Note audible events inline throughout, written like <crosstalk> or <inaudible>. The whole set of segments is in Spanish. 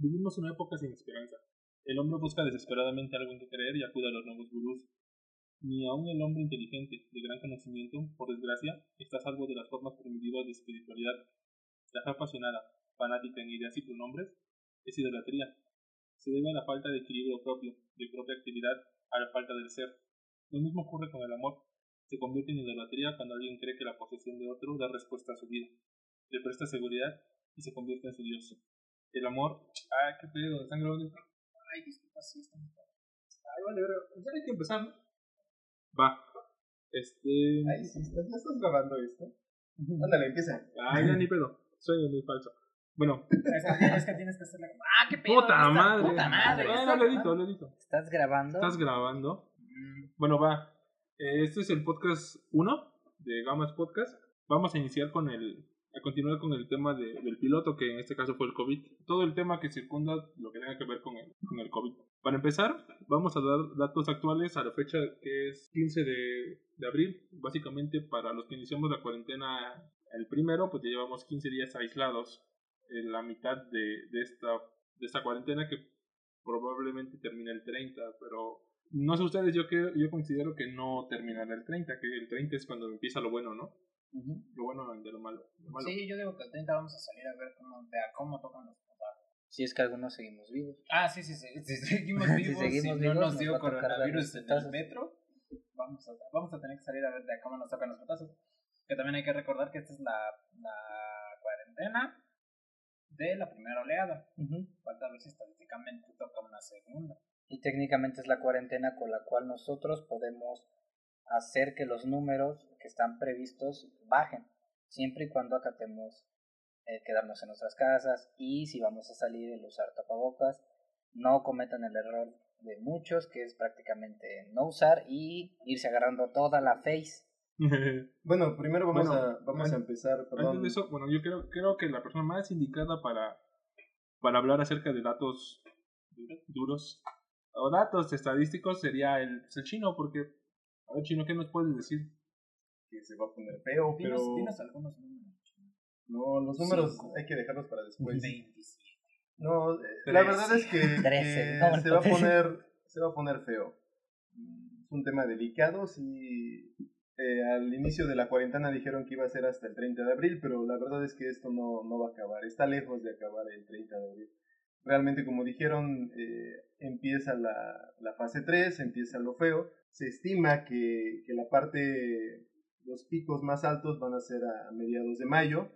Vivimos una época sin esperanza. El hombre busca desesperadamente algo en que creer y acude a los nuevos gurús. Ni aun el hombre inteligente, de gran conocimiento, por desgracia, está salvo de las formas primitivas de espiritualidad. La fe apasionada, fanática en ideas y pronombres, es idolatría. Se debe a la falta de equilibrio propio, de propia actividad, a la falta del ser. Lo mismo ocurre con el amor. Se convierte en idolatría cuando alguien cree que la posesión de otro da respuesta a su vida, le presta seguridad y se convierte en su Dios. El amor, ah, qué pedo, ¿están grabando? Ay, disculpa, sí, están Ay, vale, pero pues ya hay que empezar, ¿no? Va. Este. Ay, sí, ¿ya estás grabando esto? Ándale, empieza. Ay, ya ni pedo. Soy muy falso. Bueno. <laughs> Es que tienes que hacerle. ¡Ah, qué pedo! Puta madre. Puta madre. Bueno, lo edito, lo edito. ¿Estás grabando? ¿Estás grabando? Bueno, va. Eh, Este es el podcast 1 de Gamas Podcast. Vamos a iniciar con el. A continuar con el tema de- del piloto, que en este caso fue el COVID. Todo el tema que circunda lo que tenga que ver con el, con el COVID. Para empezar, vamos a dar datos actuales a la fecha que es 15 de, de abril. Básicamente, para los que iniciamos la cuarentena el primero, pues ya llevamos 15 días aislados en la mitad de, de, esta, de esta cuarentena que probablemente termine el 30, pero no sé ustedes, yo, que, yo considero que no terminará el 30, que el 30 es cuando empieza lo bueno, ¿no? Lo bueno de lo malo. Lo malo. Sí, yo digo que el 30 vamos a salir a ver cómo, de a cómo tocan los putazos. Si es que algunos seguimos vivos. Ah, sí, sí, sí. Si seguimos <laughs> vivos, si, seguimos no vivos, nos nos dio coronavirus en el metro, vamos a, vamos a tener que salir a ver de a cómo nos tocan los putazos. Que también hay que recordar que esta es la, la cuarentena de la primera oleada. Falta ver si estadísticamente toca una segunda. Y técnicamente es la cuarentena con la cual nosotros podemos hacer que los números que están previstos bajen, siempre y cuando acatemos eh, quedarnos en nuestras casas y si vamos a salir el usar tapabocas, no cometan el error de muchos que es prácticamente no usar y irse agarrando toda la face. <laughs> Bueno, primero vamos, Bueno, a, vamos a empezar, Antes perdón. de eso, bueno, yo creo, creo que la persona más indicada para, para hablar acerca de datos duros o datos estadísticos sería el, pues, el chino, porque, a ver, chino, ¿qué nos puedes decir? que se va a poner feo, pero Dinos, dinos algunos números. no, los números Cinco. hay que dejarlos para después. 27. No, eh, la verdad es que, <laughs> Trece, que no, se va a poner, se va a poner feo. Es un tema delicado, sí. eh, al inicio de la cuarentena dijeron que iba a ser hasta el 30 de abril, pero la verdad es que esto no, no va a acabar. Está lejos de acabar el 30 de abril. Realmente, como dijeron, eh, empieza la, la fase 3, empieza lo feo. Se estima que, que la parte, los picos más altos van a ser a mediados de mayo.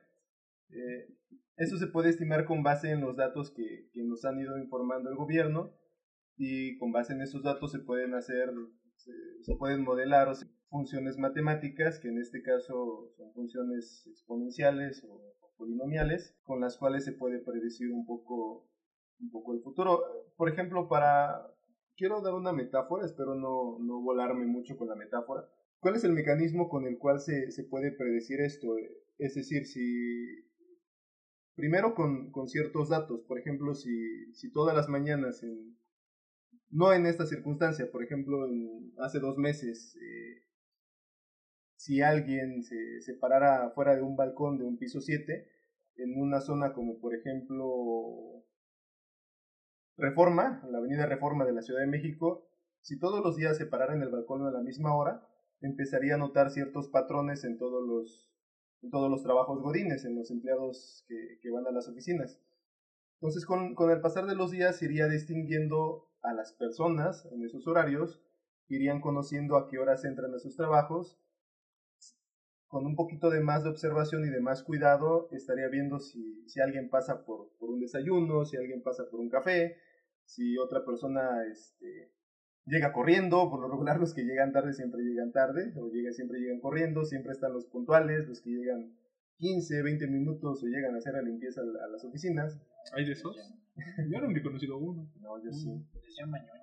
Eh, eso se puede estimar con base en los datos que, que nos han ido informando el gobierno y con base en esos datos se pueden hacer, se, pueden modelar o funciones matemáticas, que en este caso son funciones exponenciales o polinomiales, con las cuales se puede predecir un poco, un poco el futuro. Por ejemplo, para... Quiero dar una metáfora, espero no, no volarme mucho con la metáfora. ¿Cuál es el mecanismo con el cual se, se puede predecir esto? Es decir, si Primero con, con ciertos datos, por ejemplo, si, si todas las mañanas, en, no en esta circunstancia, por ejemplo, en- hace dos meses, eh, si alguien se, se parara fuera de un balcón de un piso 7, en una zona como por ejemplo Reforma, la avenida Reforma de la Ciudad de México, si todos los días se parara en el balcón a la misma hora, empezaría a notar ciertos patrones en todos los, en todos los trabajos godines, en los empleados que, que van a las oficinas. Entonces, con, con el pasar de los días, iría distinguiendo a las personas en esos horarios, irían conociendo a qué horas entran a sus trabajos. Con un poquito de más de observación y de más cuidado, estaría viendo si, si alguien pasa por, por un desayuno, si alguien pasa por un café, si otra persona este, llega corriendo, por lo regular los que llegan tarde siempre llegan tarde, o llega, siempre llegan corriendo, siempre están los puntuales, los que llegan 15, 20 minutos o llegan a hacer la limpieza a la- a las oficinas. ¿Hay de esos? <laughs> Yo no me he conocido uno. No, yo sí. Les llaman ñoños.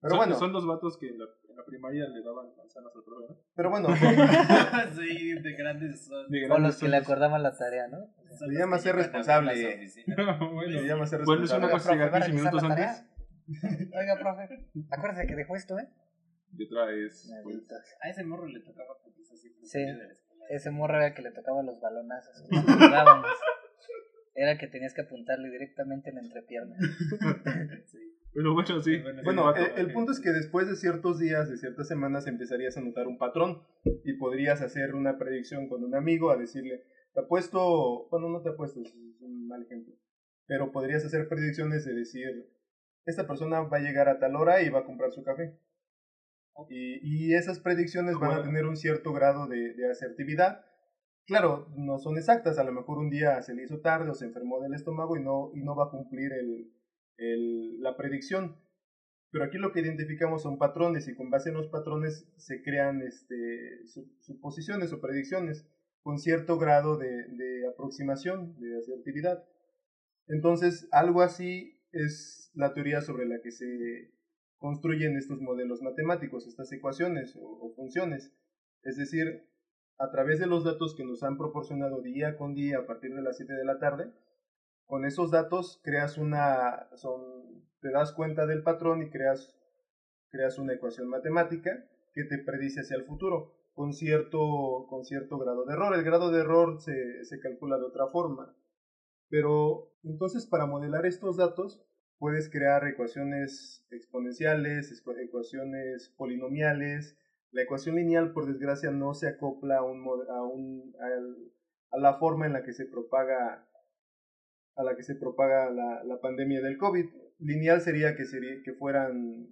Pero son, bueno, son los vatos que en la, en la primaria le daban manzanas al profe, ¿no? pero bueno, <laughs> sí, de grandes son. De O grandes los que le sueños. acordaban la tarea, ¿no? son Se llama ser responsable. oficinas. <laughs> bueno, se llama ser bueno, es una responsable. cosa llegar ¿va a 15 minutos antes. Oiga, profe, acuérdese que dejó esto, ¿eh? Te traes. pues. A ese morro le tocaba putiza siempre Sí. salir de la escuela. Ese morro era el que le tocaba los balonazos. <laughs> Jugábamos. Era que tenías que apuntarle directamente en la entrepierna. <laughs> Pero bueno, sí. Bueno, el, el, punto es que después de ciertos días, de ciertas semanas, empezarías a notar un patrón y podrías hacer una predicción con un amigo a decirle, te apuesto, bueno, no te apuesto, es un mal ejemplo, pero podrías hacer predicciones de decir, esta persona va a llegar a tal hora y va a comprar su café. Y, y esas predicciones van a tener un cierto grado de, de asertividad. Claro, no son exactas, a lo mejor un día se le hizo tarde o se enfermó del estómago y no, y no va a cumplir la predicción. Pero aquí lo que identificamos son patrones y con base en los patrones se crean este, suposiciones o predicciones con cierto grado de, de aproximación, de asertividad. Entonces, algo así es la teoría sobre la que se construyen estos modelos matemáticos, estas ecuaciones o, o, funciones. Es decir, a través de los datos que nos han proporcionado día con día a partir de las 7 de la tarde, con esos datos creas una, son, te das cuenta del patrón y creas, creas una ecuación matemática que te predice hacia el futuro con cierto, con cierto grado de error. El grado de error se, se calcula de otra forma. Pero entonces para modelar estos datos puedes crear ecuaciones exponenciales, ecuaciones polinomiales. La ecuación lineal, por desgracia, no se acopla a, un, a, un, a, la forma en la que se propaga a la que se propaga la, la pandemia del COVID. Lineal sería que sería que fueran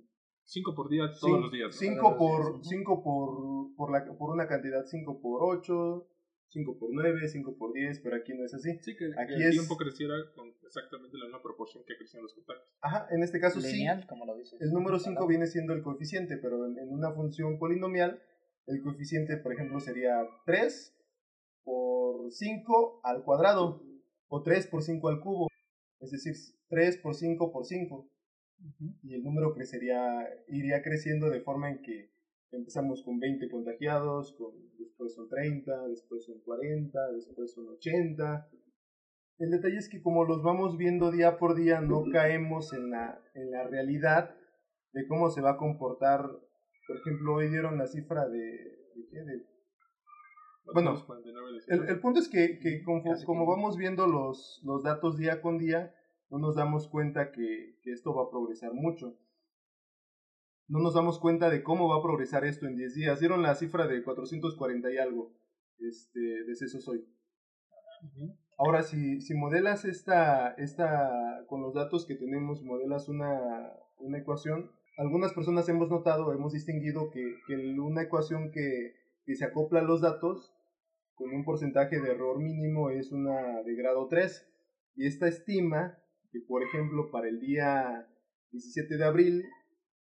5 por día todos los días. 5 por, cinco por, por, la, por una cantidad, 5 por 8, 5 por 9, 5 por 10, pero aquí no es así. Sí, que aquí el es, tiempo creciera con exactamente la misma proporción que crecían los contactos. Ajá, en este caso Lineal, sí. como lo dices. El número 5 viene siendo el coeficiente, pero en, en, una función polinomial, el coeficiente, por ejemplo, sería 3 por 5 al cuadrado, o 3 por 5 al cubo, es decir, 3 por 5 por 5. Uh -huh. Y el número crecería, iría creciendo de forma en que empezamos con 20 contagiados, con, después son 30, después son 40, después son 80. El detalle es que como los vamos viendo día por día, no caemos en la, en la realidad de cómo se va a comportar. Por ejemplo, hoy dieron la cifra de... ¿De qué? De, bueno, el, el, punto es que, que como, como, vamos viendo los, los datos día con día, no nos damos cuenta que, que esto va a progresar mucho no nos damos cuenta de cómo va a progresar esto en 10 días. Dieron la cifra de 440 y algo este, decesos hoy. Uh -huh. Ahora, si, si modelas esta, esta, con los datos que tenemos, modelas una, una ecuación, algunas personas hemos notado, hemos distinguido que, que una ecuación que, que se acopla a los datos con un porcentaje de error mínimo es una de grado 3. Y esta estima que, por ejemplo, para el día 17 de abril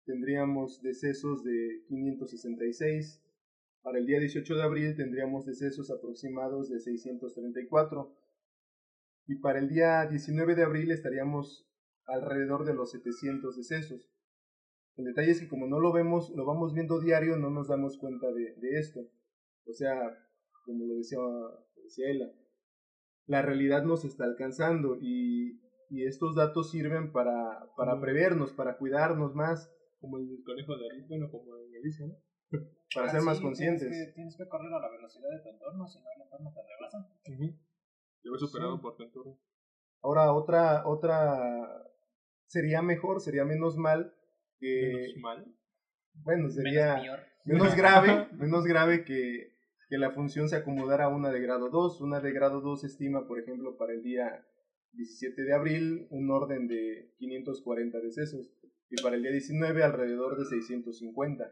tendríamos decesos de 566. Para el día 18 de abril tendríamos decesos aproximados de 634. Y para el día 19 de abril estaríamos alrededor de los 700 decesos. El detalle es que como no lo vemos, lo vamos viendo diario, no nos damos cuenta de, de esto. O sea, como lo decía, decía ella, la realidad nos está alcanzando y, y estos datos sirven para, para prevernos, para cuidarnos más, como el conejo de Alicia, bueno, como en Alicia, ¿no? <laughs> Para ah, ser sí, más conscientes. Tienes que, tienes que, correr a la velocidad de tu entorno, si no el entorno te rebasa. Uh -huh. Superado sí. por tu entorno. Ahora, otra, otra, sería mejor, sería menos mal que... ¿Menos mal? Bueno, sería menos, menos grave, <laughs> menos grave que, que la función se acomodara a una de grado 2. Una de grado 2 estima, por ejemplo, para el día 17 de abril, un orden de 540 decesos y para el día 19 alrededor de 650.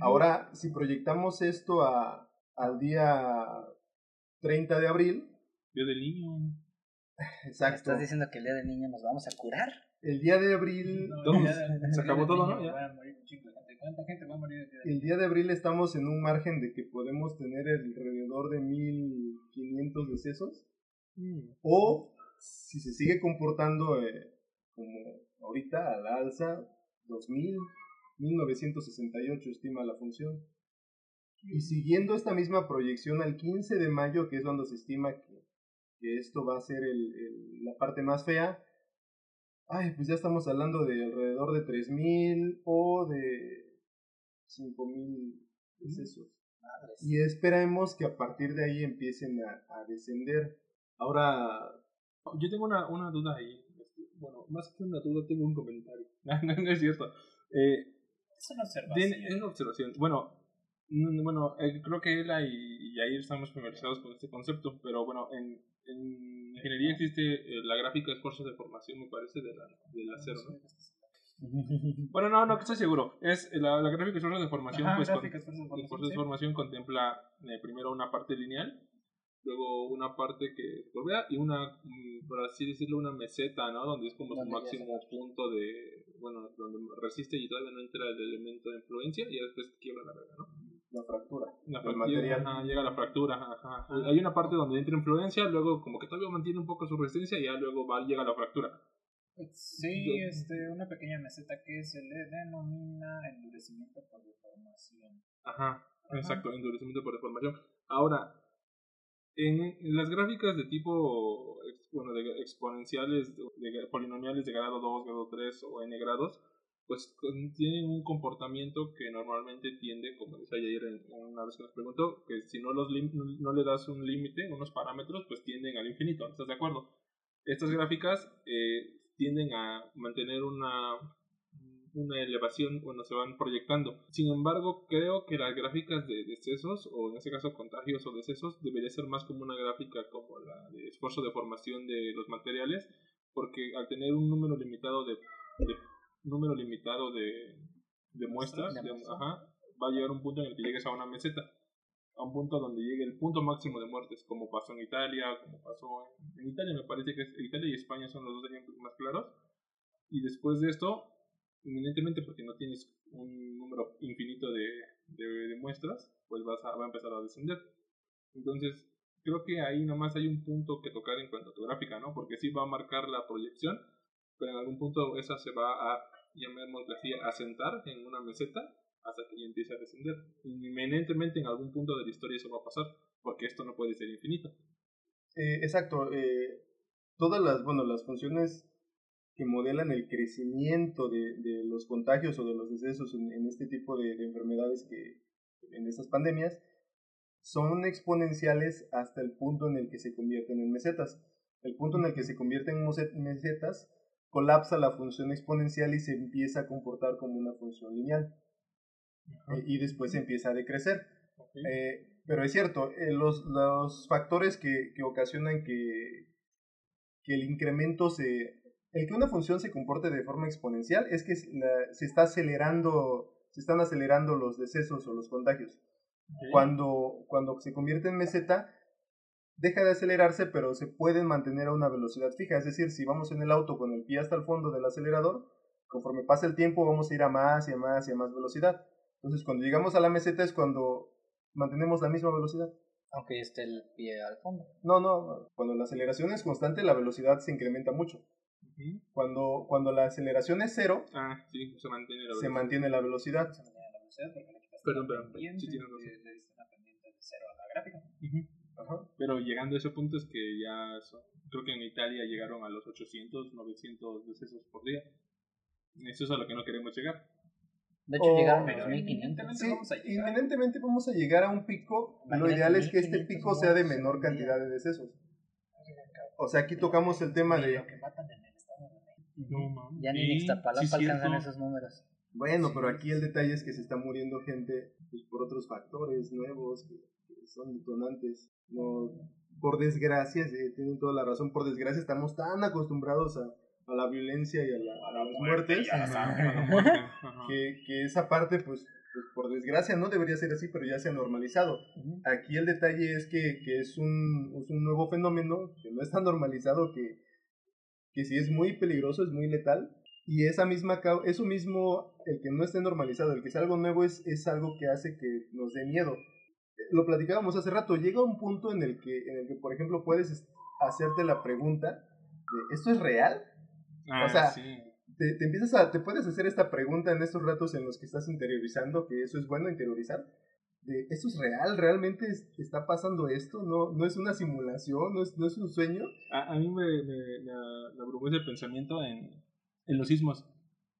Ahora, si proyectamos esto a, al día 30 de abril. Día del niño. Exacto. ¿Estás diciendo que el día del niño nos vamos a curar? El día de abril. No, <laughs> ya, se acabó todo, ¿no? Ya. ¿Cuánta gente va a morir el día de El día de abril estamos en un margen de que podemos tener alrededor de 1500 decesos. Mm. O, si se sigue comportando eh, como ahorita al alza 2000, 1968 estima la función. Y siguiendo esta misma proyección al 15 de mayo, que es cuando se estima que, que esto va a ser el, el, la parte más fea, ay, pues ya estamos hablando de alrededor de 3000 o de 5000 decesos. Madres. Y esperemos que a partir de ahí empiecen a, a descender. Ahora, Yo tengo una, una duda ahí. Bueno, más que una duda, tengo un comentario. <laughs> no, no es cierto. Eh, Es una observación. Es una observación. Bueno, mm, bueno eh, creo que Ela y, y ahí estamos familiarizados con este concepto, pero bueno, en, en ingeniería existe eh, la gráfica de esfuerzos de formación, me parece, de la, de la cero, ¿no? <laughs> Bueno, no, no, estoy seguro. Es eh, la, la gráfica de esfuerzos de formación, Ajá, pues con- de esfuerzos de formación contempla eh, primero una parte lineal, luego una parte que curvea y una, mm, por así decirlo, una meseta, ¿no? Donde es como su Donde máximo punto de, bueno, donde resiste y todavía no entra el elemento de influencia y ya después quiebra la verga, ¿no? la fractura. La El fractura, material. ajá, llega la fractura, ajá. Hay una parte donde entra influencia, luego como que todavía mantiene un poco su resistencia y ya luego va, llega la fractura. Sí, este, una pequeña meseta que se le denomina endurecimiento por deformación. Ajá, exacto, endurecimiento por deformación. Ahora, en, las gráficas de tipo, bueno, de exponenciales, de, polinomiales de grado 2, grado 3 o n grados, pues tienen un comportamiento que normalmente tiende, como decía ayer en, en una vez que nos preguntó, que si no, los no le das un límite, unos parámetros, pues tienden al infinito, ¿estás de acuerdo? Estas gráficas eh, tienden a mantener una, una elevación cuando se van proyectando. Sin embargo, creo que las gráficas de decesos, o en este caso contagios o decesos, debería ser más como una gráfica como la de esfuerzo de formación de los materiales, porque al tener un número limitado de, de- número limitado de, de muestras, De ajá, va a llegar un punto en el que llegues a una meseta a un punto donde llegue el punto máximo de muertes, como pasó en Italia, como pasó en, en Italia, me parece que es- Italia y España son los dos ejemplos más claros. Y después de esto, inminentemente porque no tienes un número infinito de, de, muestras, pues vas a, va a empezar a descender. Entonces, creo que ahí nomás hay un punto que tocar en cuanto a tu gráfica, ¿no? Porque sí va a marcar la proyección, pero en algún punto esa se va a, llamémosle así, a sentar en una meseta hasta que ya empiece a descender. Inminentemente en algún punto de la historia eso va a pasar, porque esto no puede ser infinito. Eh, exacto. eh, todas las, bueno, las funciones que modelan el crecimiento de, de los contagios o de los decesos en, en este tipo de, de enfermedades que en estas pandemias son exponenciales hasta el punto en el que se convierten en mesetas. El punto en el que se convierten en mesetas colapsa la función exponencial y se empieza a comportar como una función lineal. Y después empieza a decrecer. ¿ok? Eh, pero es cierto, eh, los, los factores que, que ocasionan que, que el incremento se... El que una función se comporte de forma exponencial es que se está acelerando, se están acelerando los decesos o los contagios. Cuando, cuando se convierte en meseta, deja de acelerarse, pero se pueden mantener a una velocidad fija. Es decir, si vamos en el auto con el pie hasta el fondo del acelerador, conforme pasa el tiempo vamos a ir a más y a más y a más velocidad. Entonces, cuando llegamos a la meseta es cuando mantenemos la misma velocidad. Aunque esté el pie al fondo. No, no, cuando la aceleración es constante, la velocidad se incrementa mucho. Cuando, cuando la aceleración es cero, Ah, sí, se mantiene la se velocidad. mantiene la velocidad. Se mantiene la velocidad porque le quitas Perdón, la perdón, pendiente, sí tienes razón. le- le diste una pendiente de cero a la gráfica. Ajá. Pero llegando a ese punto es que ya son- creo que en Italia llegaron a los 800, 900 decesos por día. Eso es a lo que no queremos llegar. De hecho, Oh, llegaron a pero los 1500. evidentemente- Sí, vamos a llegar. inminentemente vamos a llegar a un pico. Lo ideal es que este 1500 pico sea de menor cantidad de decesos. O sea, aquí tocamos el tema de, Lo que matan de. No. Ya ni en Sí, Ixtapalapa sí, alcanzan cierto. esos números. bueno, pero aquí el detalle es que se está muriendo gente pues, por otros factores nuevos que, que son detonantes. No, por desgracia, sí, tienen toda la razón, por desgracia estamos tan acostumbrados a, a la violencia y a, la- a las muertes a la muerte. <laughs> Que, que esa parte, pues, pues, por desgracia no debería ser así, pero ya se ha normalizado. Aquí el detalle es que, que es, un, es un nuevo fenómeno que no está normalizado, que, que si es muy peligroso, es muy letal. Y esa misma, eso mismo, el que no esté normalizado, el que sea algo nuevo, es, es algo que hace que nos dé miedo. Lo platicábamos hace rato, llega un punto en el que, en el que por ejemplo, puedes es- hacerte la pregunta de, ¿esto es real? Ah, o sea, sí. te, te empiezas a, te puedes hacer esta pregunta en estos ratos en los que estás interiorizando, que eso es bueno interiorizar. De, ¿Esto es real? ¿Realmente es- está pasando esto? ¿No, no es una simulación? ¿No es, no es un sueño? A, a mí me, me, me, abrumó ese pensamiento en, en los sismos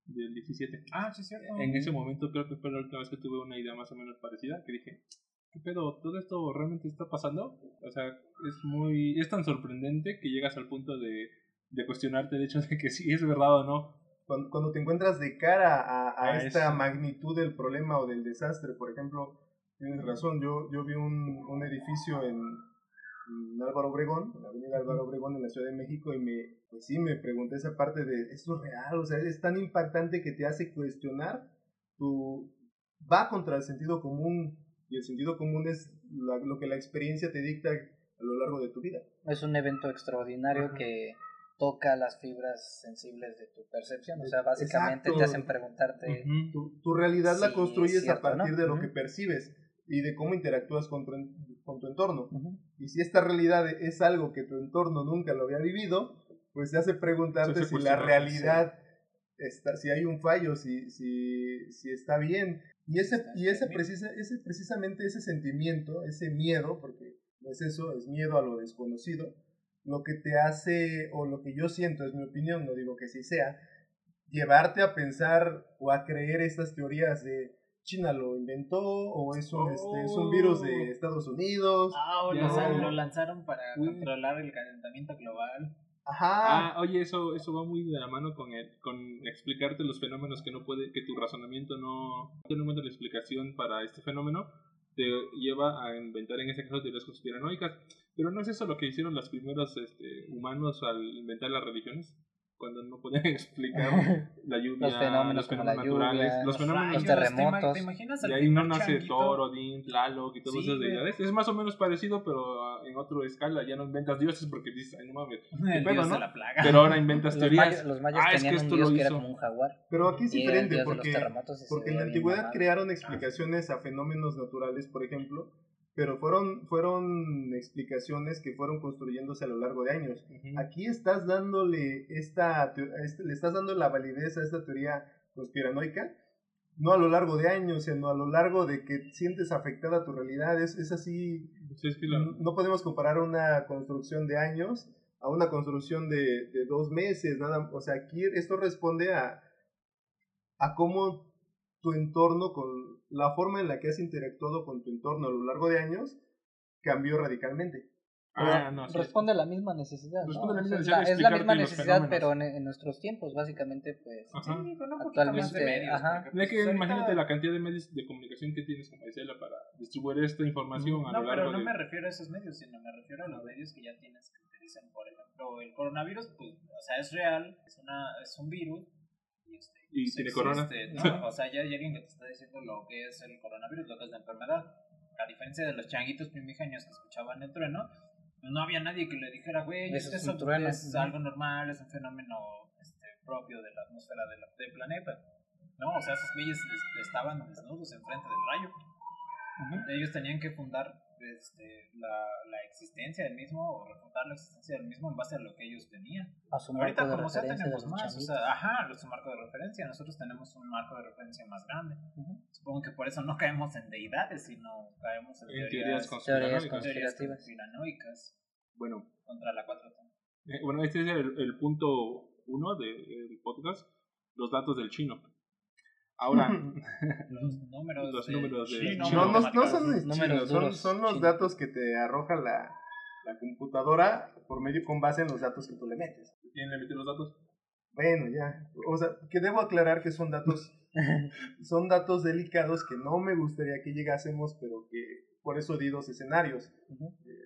del 17. Ah, sí, es cierto. En ese momento creo que fue la última vez que tuve una idea más o menos parecida, que dije, ¿qué pedo? ¿Todo esto realmente está pasando? O sea, es muy, es tan sorprendente que llegas al punto de, de cuestionarte el hecho de que sí es verdad o no. Cuando, cuando te encuentras de cara a, a, A esta eso. magnitud del problema o del desastre, por ejemplo, tienes razón, yo, yo vi un, un edificio en, en Álvaro Obregón, en la avenida Álvaro Obregón en la Ciudad de México y me, pues sí, me pregunté esa parte de, ¿esto es real? O sea, es tan impactante que te hace cuestionar tu... va contra el sentido común y el sentido común es la- lo que la experiencia te dicta a lo largo de tu vida. Es un evento extraordinario Ajá. que toca las fibras sensibles de tu percepción. O sea, básicamente Exacto. te hacen preguntarte. Ujú. Tu, tu realidad la construyes es cierto, a partir ¿no? de lo Ujú. que percibes y de cómo interactúas con tu, con tu entorno. Y si esta realidad es algo que tu entorno nunca lo había vivido, pues te hace preguntarte si la realidad está, si hay un fallo, si, si, si está bien. Y ese, y ese, precisa, ese precisamente ese sentimiento, ese miedo, porque no es eso, es miedo a lo desconocido, lo que te hace, o lo que yo siento, es mi opinión, no digo que sí sea, llevarte a pensar o a creer estas teorías de China lo inventó, o es un, este, es un virus de Estados Unidos. Ah, o lo, lo lanzaron para Uy. controlar el calentamiento global. Ajá. Ah, oye, eso, eso va muy de la mano con, el, con explicarte los fenómenos que no puede, que tu razonamiento no tiene en cuenta la explicación para este fenómeno, te lleva a inventar en ese caso teorías conspiranoicas. Pero no es eso lo que hicieron los primeros este, humanos al inventar las religiones, cuando no podían <laughs> explicar <laughs> la lluvia, Los fenómenos los fenómenos naturales, lluvia, los fenómenos los rayos, ¿te ima- terremotos. ¿Te imaginas el y ahí no nace? Thor, Odín, Tlaloc y todas Sí, esas deidades. Es más o menos parecido, pero ah, en otra escala. Ya no inventas dioses porque dices, ay, no mames. <laughs> Pedo, ¿no? de la plaga. Pero ahora inventas Los teorías. los mayas Ah, es que tenían un esto dios lo que era hizo. como un jaguar. Pero aquí es diferente porque, porque en la antigüedad crearon explicaciones a fenómenos naturales, por ejemplo, pero fueron, fueron explicaciones que fueron construyéndose a lo largo de años. Aquí estás dándole esta, este- le estás dando la validez a esta teoría conspiranoica, no a lo largo de años, sino a lo largo de que sientes afectada tu realidad. Es, es así, Sí, es que la- no podemos comparar una construcción de años a una construcción de, de dos meses, nada, o sea, aquí esto responde a, a cómo tu entorno, con la forma en la que has interactuado con tu entorno a lo largo de años, cambió radicalmente. Ah, no, sí. Responde a la misma necesidad. ¿no? Responde a la misma Es necesidad es la misma necesidad, pero en, en nuestros tiempos, básicamente, pues. Ajá. Sí, con un poquito más de Actualmente, medios. ajá. No que pues, ahorita- imagínate la cantidad de medios de comunicación que tienes como Isela para distribuir esta información a No, lo pero largo no de... me refiero a esos medios, sino me refiero a los medios que ya tienes que utilizar. Por ejemplo, el coronavirus, pues, o sea, es real, es, una, es un virus. Y, este, Y tiene corona. ¿no? <laughs> O sea, ya hay alguien que te está diciendo lo que es el coronavirus, lo que es la enfermedad. A diferencia de los changuitos primigenios que escuchaban el trueno, pues, no había nadie que le dijera, güey, Eso es es un eso trueno". es algo normal, es un fenómeno este, propio de la atmósfera de del planeta. No, o sea, esos güeyes es- estaban desnudos enfrente del rayo. Ellos tenían que fundar este, la, la existencia del mismo o refutar la existencia del mismo en base a lo que ellos tenían. A su marco Ahorita de como sea referencia de tenemos los más, o sea, ajá, su marco de referencia, nosotros tenemos un marco de referencia más grande. Supongo que por eso no caemos en deidades, sino caemos en, En teorías teorías, conspiranoicas. Teorías teorías conspirativas. conspiranoicas Bueno, contra la 4T. eh, bueno, este es el, el punto uno de- del podcast, los datos del chino. Ahora, <laughs> Los números, Los de números de- chino, No, no, no son Números chinos, son, duros, son los datos que te arroja la, la computadora por medio con base en los datos que tú le metes. ¿quién le metió los datos? Bueno, ya. O sea, que debo aclarar que son datos, <laughs> son datos delicados que no me gustaría que llegásemos, pero que por eso di dos escenarios. Ujú. Eh,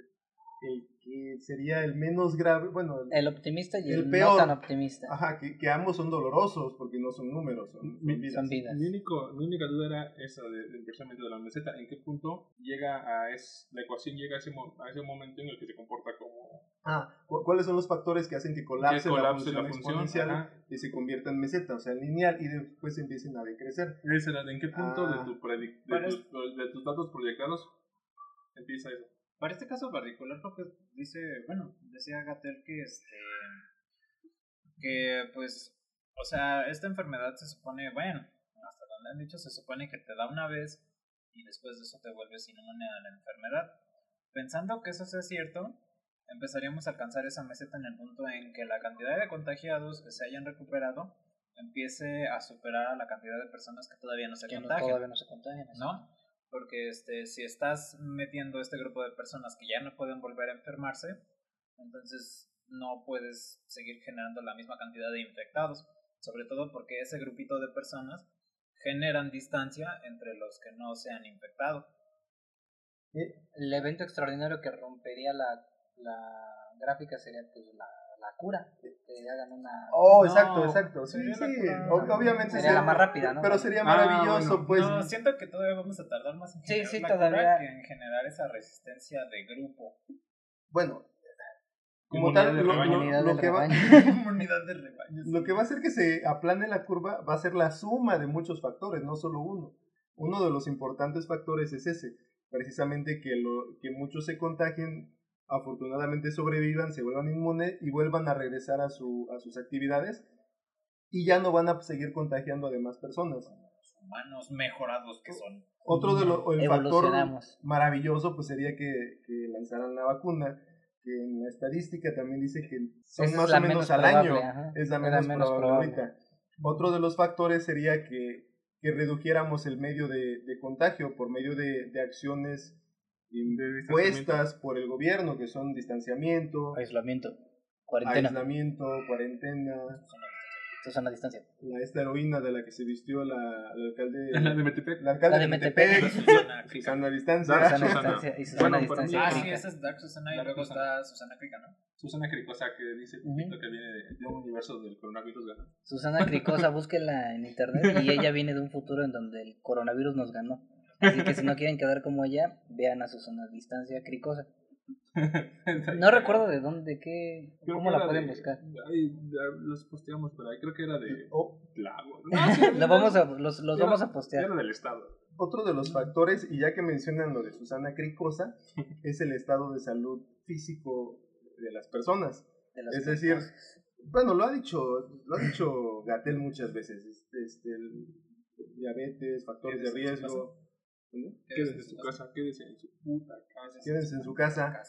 el que sería el menos grave, bueno, el- El optimista y El el, peor. no tan optimista. ajá, que, que ambos son dolorosos porque no son números, son, son Mi- vidas. Son vidas. Mi, único, mi única duda era esa de, de de la meseta. ¿En qué punto llega a es, la ecuación llega a ese, mo- a ese momento en el que se comporta como Ah, ¿cu- ¿cuáles son los factores que hacen que colapse, que colapse la la función, función? exponencial Ajá. y se convierta en meseta, o sea, en lineal, y después empiecen a decrecer? Esa era, ¿En qué punto Ah. de, tu de, tus, de tus datos proyectados empieza eso? Para este caso particular, porque dice, bueno, decía Gatel que este que pues, o sea, esta enfermedad se supone, bueno, hasta donde han dicho, se supone que te da una vez y después de eso te vuelves inmune a la enfermedad. Pensando que eso sea cierto, empezaríamos a alcanzar esa meseta en el punto en que la cantidad de contagiados que se hayan recuperado empiece a superar a la cantidad de personas que todavía no se que no, contagian. todavía no se contagian. ¿no? Porque este, si estás metiendo este grupo de personas que ya no pueden volver a enfermarse, entonces no puedes seguir generando la misma cantidad de infectados. Sobre todo porque ese grupito de personas generan distancia entre los que no se han infectado. El evento extraordinario que rompería la, la gráfica sería pues la, cura, que hagan una... Oh, No, exacto, exacto. Sí, sí. Obviamente Sería la más rápida, ¿no? Pero sería Ah, maravilloso, bueno. pues. no, siento que todavía vamos a tardar más en Sí, generar sí, la todavía. cura que en generar esa resistencia de grupo. Bueno, como Inmunidad tal, de lo, rebaño. lo- que va, <laughs> lo que va a hacer que se aplane la curva va a ser la suma de muchos factores, no solo uno. Uno de los importantes factores es ese, precisamente que, lo, que muchos se contagien, afortunadamente sobrevivan, se vuelvan inmunes y vuelvan a regresar a, su, a sus actividades y ya no van a seguir contagiando a demás personas. Los humanos mejorados que son. Otro de los, el factor maravilloso pues sería que, que lanzaran la vacuna, que en la estadística también dice que son Esa es más o menos menos al probable, año, ajá. es la menos, menos probable, probable. ahorita. Otro de los factores sería que, que redujéramos el medio de, de contagio por medio de, de acciones impuestas por el gobierno, que son distanciamiento, Aislamiento. Cuarentena. aislamiento, cuarentena, Susana distancia. la, esta heroína de la que se vistió la, el alcalde, <laughs> La de Metepec. la alcalde La de de Metepec. Metepec, Susana Crica. Susana a distancia. Dark Susana Susana. distancia y Susana Bueno, distancia. Ah, sí, esa es Dark Susana y Dark luego Susana. está Susana Crica, ¿no? Susana Cricosa que dice Ujú. Pepito que viene de, de un universo del coronavirus gana. Susana Cricosa, búsquela en internet y ella viene de un futuro en donde el coronavirus nos ganó. Así que si no quieren quedar como ella, vean a Susana Distancia Cricosa. <laughs> No recuerdo de dónde, qué, Creo cómo la pueden de- buscar. Ahí los posteamos por ahí. Creo que era de O- Lago. <laughs> Lo vamos a, los los Era- vamos a postear. Era del estado. Otro de los factores, y ya que mencionan lo de Susana Cricosa, <laughs> es el estado de salud físico de las personas. de las Es decir, cricosas. bueno, lo ha dicho, lo ha dicho Gatel muchas veces, este, este, el diabetes, factores de riesgo. Quédese en su casa, quédese en su puta casa. Quédense en su casa.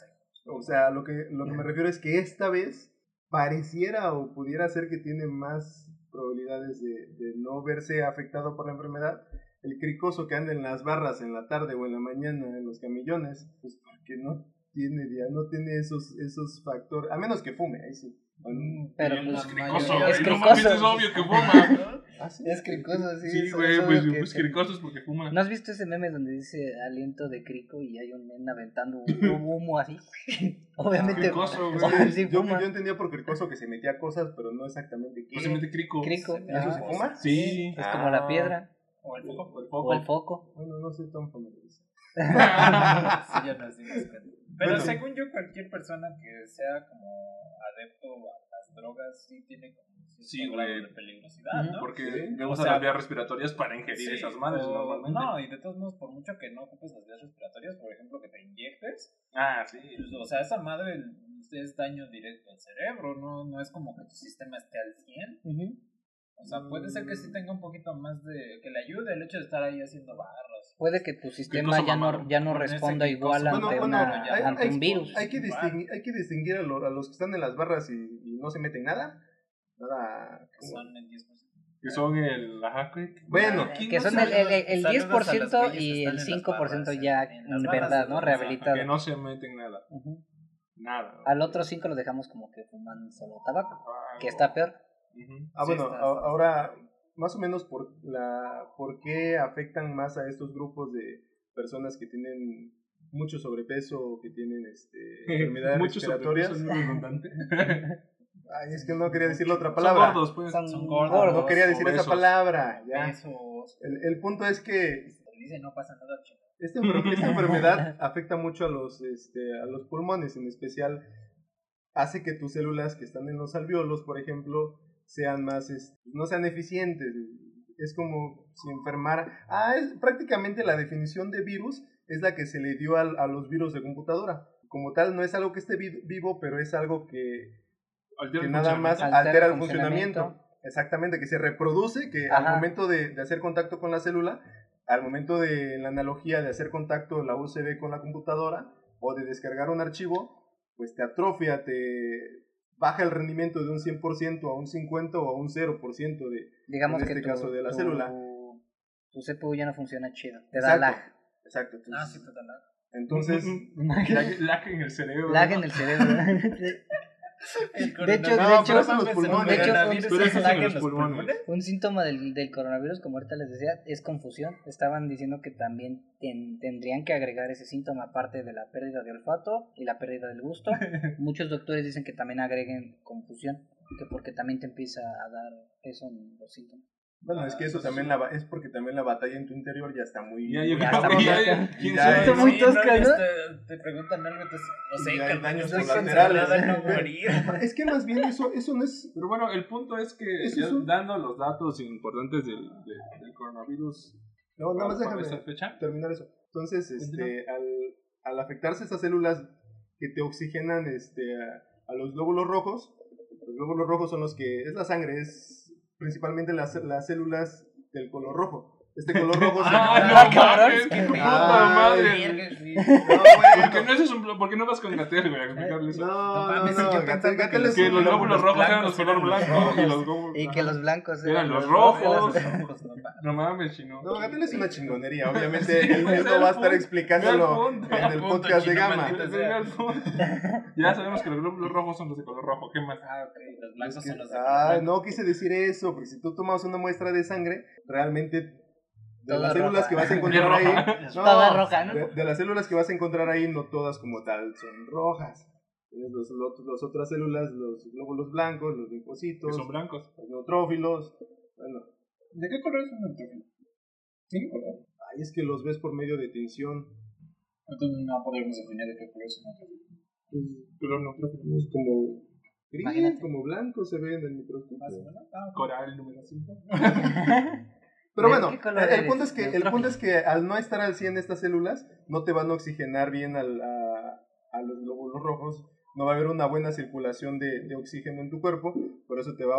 O sea, lo que, lo que me refiero es que esta vez pareciera o pudiera ser que tiene más probabilidades de, de no verse afectado por la enfermedad. El cricoso que anda en las barras en la tarde o en la mañana en los camillones, pues porque no tiene ya no tiene esos esos factores, a menos que fume, ahí sí. Pero pues, Cricoso, es no mames, es obvio que fuma. <laughs> Ah, sí. Es cricoso, sí. Sí, güey, pues, pues cricosos porque fuma. ¿No has visto ese meme donde dice aliento de crico y hay un men aventando un <laughs> humo así? <laughs> Obviamente. Cricoso, güey. sí, yo, yo entendía por cricoso que se metía cosas, pero no exactamente qué. Pues se mete crico. Crico. ¿Y ¿Eso se fuma? Sí. Es como la Ah. piedra O el foco. El o foco. el foco. Bueno, no soy tan familiarizado. <laughs> Sí, ya nos dimos cuenta. Pero Bueno. según yo, cualquier persona que sea como adepto a las drogas sí tiene como Sí, güey. de peligrosidad. ¿no? Porque Sí. vemos O sea, las vías respiratorias para ingerir Sí, esas madres o- normalmente. No, y de todos modos, por mucho que no ocupes las vías respiratorias, por ejemplo, que te inyectes, Ah, sí. pues, o sea, esa madre es daño directo al cerebro, no, no es como que tu sistema esté al 100. O sea, puede ser que sí tenga un poquito más de... que le ayude el hecho de estar ahí haciendo barras. Puede que tu sistema ya no, ya no responda igual Bueno, ante, bueno, una, hay- ante hay- un virus. Hay que distinguir, hay que distinguir a, lo- a los que están en las barras y, y no se meten nada. Nada. Que son el 10%. Que son el. Ajá. Bueno. ¿Quién que no son el, el, el Saludos a los 10% güeyes y el están en las 5% barras, ya en verdad, ¿no? Rehabilitado. Que no se meten nada. Ujú. Nada. Al otro 5 los dejamos como que fuman solo tabaco, Ah, que está peor. Ujú. Ah, Sí, bueno, está- ahora, más o menos, por, la, ¿por qué afectan más a estos grupos de personas que tienen mucho sobrepeso o que tienen este, <laughs> enfermedades Mucho respiratorias? <laughs> Ay, es que no quería decir la otra Son palabra. gordos, pues. Son Son gordos. gordos. No quería decir esa obesos. palabra. Ya. El, el punto es que Dice, no pasa nada. Esta, esta <laughs> enfermedad afecta mucho a los, este, a los pulmones, en especial hace que tus células que están en los alveolos, por ejemplo, sean más, es- no sean eficientes. Es como si enfermara. Ah, es prácticamente la definición de virus es la que se le dio al- a, los virus de computadora. Como tal, no es algo que esté vi- vivo, pero es algo que, Altera que el nada más funcionamiento. altera, el el funcionamiento. Exactamente, que se reproduce, que al Ajá. momento de, de hacer contacto con la célula, al momento de la analogía de hacer contacto la USB con la computadora o de descargar un archivo, pues te atrofia, te baja el rendimiento de un 100% a un 50 o a un 0% de... Digamos En que este tu, caso de la tu- célula. tu CPU ya no funciona chido. Te da Exacto. lag. Exacto. Ah, entonces- sí, total. Entonces, <laughs> Lag, lag en el cerebro. Lag en el cerebro. <laughs> <laughs> De hecho, No, de hecho, los pulmones. un síntoma del, del coronavirus, como ahorita les decía, es confusión. Estaban diciendo que también ten- tendrían que agregar ese síntoma aparte de la pérdida de olfato y la pérdida del gusto. <laughs> Muchos doctores dicen que también agreguen confusión, que porque también te empieza a dar eso en los síntomas. Bueno, es que eso también la, ba- es porque también la batalla en tu interior ya está muy... Ya, yo Ya está ya, muy ya, tosca. no, ¿no? Te, te preguntan algo, entonces, no sé, hay daños colaterales. <laughs> Es que más bien eso, eso no es... Pero bueno, el punto es que dando los datos importantes del, de- del coronavirus No, nada más déjame terminar eso. Entonces, este, al, al afectarse esas células que te oxigenan este, a, a los glóbulos rojos, los glóbulos rojos son los que... Es la sangre, es principalmente las, las células del color rojo. Este color rojo. <laughs> ¡Ah, no, cabrón! ¡Qué puta madre! Sí. <laughs> No, ¿Por qué bueno. no, haces un, ¿Por qué no vas con Gatel, güey, a explicarle eso? No, No no, Gatel- que los es que un- los glóbulos rojos eran los color blancos blanco y los los glóbulos Y que los blancos Eran los rojos. <laughs> no, mames, chino. No, Gatel es una chingonería. Obviamente él, no va a estar explicándolo en el podcast de Gama. Ya sabemos que los glóbulos rojos son los de color rojo. ¿Qué más? Ah, ok, los blancos son los de Ah, no quise decir eso, porque si tú tomas una muestra de sangre, realmente de Toda las células roja. que vas a encontrar ahí, <laughs> no, Toda roja, ¿no? de, de las células que vas a encontrar ahí, no todas como tal son rojas. Tienes los, los, los otras células, los glóbulos blancos, los linfocitos, son blancos. los neutrófilos. Bueno, ¿De qué color es un neutrófilo? ¿Tiene color? ahí es que los ves por medio de tinción. Entonces no podemos definir de qué color es un neutrófilo. Pues, color neutrófilo es como gris, Imagínate. como blanco se ve en el microscopio. Ah. Coral número 5. <laughs> Pero ¿De bueno, el punto, es que, el punto es que al no estar al 100 estas células, no te van a oxigenar bien al- a, a los glóbulos rojos, no va a haber una buena circulación de, de oxígeno en tu cuerpo, por eso te va,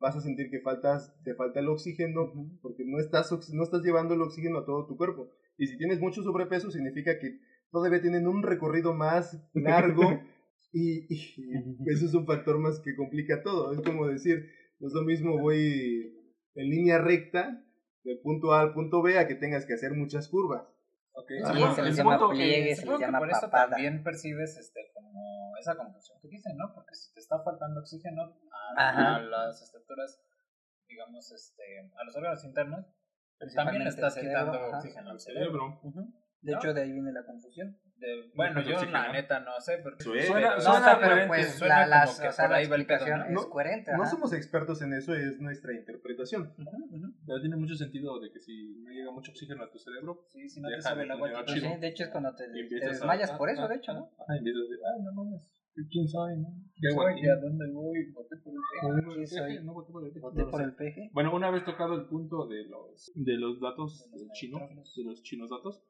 vas a sentir que faltas, te falta el oxígeno, porque no estás, no estás llevando el oxígeno a todo tu cuerpo. Y si tienes mucho sobrepeso, significa que todavía tienen un recorrido más <laughs> largo y, y eso es un factor más que complica todo. Es como decir, no es lo mismo voy en línea recta del punto A al punto B a que tengas que hacer muchas curvas. Ok, Sí, se el les llama punto- pliegue, se les llama por eso papada. también percibes este, como esa confusión que dicen, ¿no? Porque si te está faltando oxígeno a, a las estructuras, digamos, este, a los órganos internos, también le estás cerebro, quitando ajá. oxígeno al cerebro. De ¿No? hecho, de ahí viene la confusión. De- bueno, yo la neta no sé. Suena- pero- No, suena no, pero coherente, pues suena la, como que o sea, por la ahí va el pedo, explicación ¿no? es coherente. No ajá. somos expertos en eso, es nuestra interpretación. Ujú. Pero tiene mucho sentido de que si no llega mucho oxígeno a tu cerebro, Sí, si no te el agua, Pues sí, de hecho es cuando te, desmayas ah, por eso, ah, de hecho, ¿no? ah, empiezas a decir, ay, no mames, ¿quién soy? No? ¿Qué Qué voy? guay. ¿Y a dónde voy? Voté por el peje. Sí, soy- No voté por el peje, Voté no lo por sé. el peje. Bueno, una vez tocado el punto de los, de los datos De los chinos, de los chinos datos,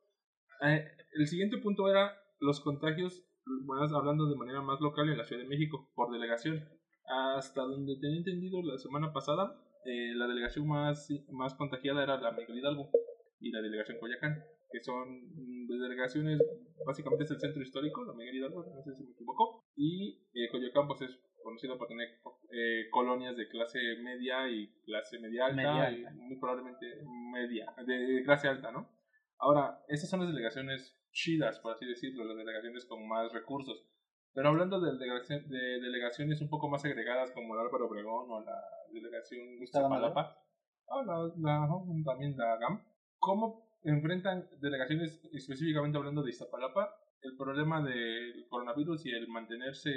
eh, el siguiente punto era los contagios, más hablando de manera más local en la Ciudad de México, por delegación. Hasta donde tenía entendido la semana pasada, eh, la delegación más, más contagiada era la Miguel Hidalgo y la delegación Coyacán, que son mm, delegaciones, básicamente es el centro histórico, la Miguel Hidalgo, no sé si me equivoco, y eh, Coyoacán pues es conocido por tener eh, colonias de clase media y clase media alta, Media y muy probablemente media, de clase alta, ¿no? Ahora, esas son las delegaciones chidas, por así decirlo, las delegaciones con más recursos. Pero hablando de, delegaciones un poco más segregadas como el Álvaro Obregón o la delegación. Iztapalapa, o la, la- también la GAM, ¿cómo enfrentan delegaciones, específicamente hablando de Iztapalapa, el problema del coronavirus y el mantenerse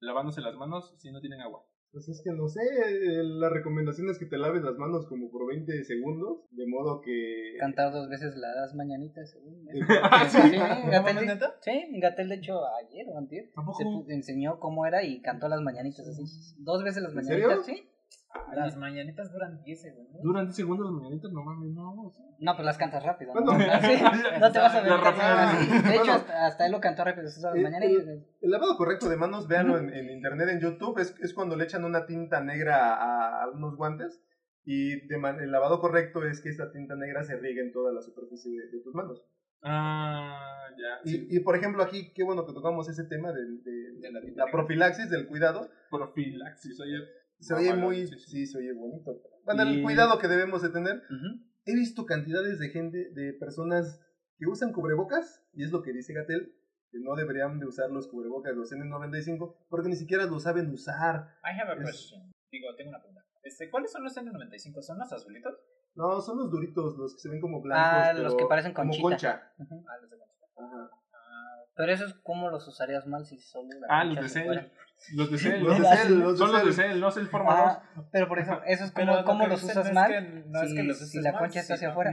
lavándose las manos si no tienen agua? Pues es que no sé, eh, la recomendación es que te laves las manos como por 20 segundos, de modo que... Cantar dos veces las mañanitas. según. Ah, <laughs> Sí, sí. Gatel, sí, Gatel, de hecho, ayer o antier, ¿Tampoco? se enseñó cómo era y cantó las mañanitas así. Dos veces las ¿En mañanitas, serio? sí. Las mañanitas duran 10 segundos. Duran 10 segundos las mañanitas, no mames, no. No, pues las cantas rápido. ¿no? Bueno. <laughs> Ah, sí, <laughs> no te vas a ver. De hecho, Bueno. hasta, hasta él lo cantó rápido. las Eh, mañanitas. El lavado correcto de manos, véanlo en, en internet, en YouTube, es, es cuando le echan una tinta negra a, a unos guantes y de man- el lavado correcto es que esta tinta negra se riegue en toda la superficie de, de tus manos. Ah, ya. sí. Y, y, por ejemplo aquí, qué bueno que tocamos ese tema de, De la la profilaxis, del cuidado. Profilaxis, oye. Se oye muy, sí, sí. sí, se oye bonito. Bueno, Y- el cuidado que debemos de tener. Ujú. He visto cantidades de gente, de personas que usan cubrebocas, y es lo que dice Gatel, que no deberían de usar los cubrebocas los N95 porque ni siquiera lo saben usar. I have a Es- question. Digo, tengo una pregunta. Este, ¿Cuáles son los N95? ¿Son los azulitos? No, son los duritos, los que se ven como blancos. Ah, pero los que parecen como conchita. concha. Ujú. Ah, los de conchita. Ajá. Ah, Pero esos, ¿cómo los usarías mal si solo la Ah, los de <laughs> Cell. Los de Cell. Los de Ah, Cell, sí. los de Son los de Cell. Cell, no es el Forma 2. Ah, pero por ejemplo, esos Pero ¿cómo, lo cómo los usas es mal? que no es si, que los si uses la concha está hacia afuera.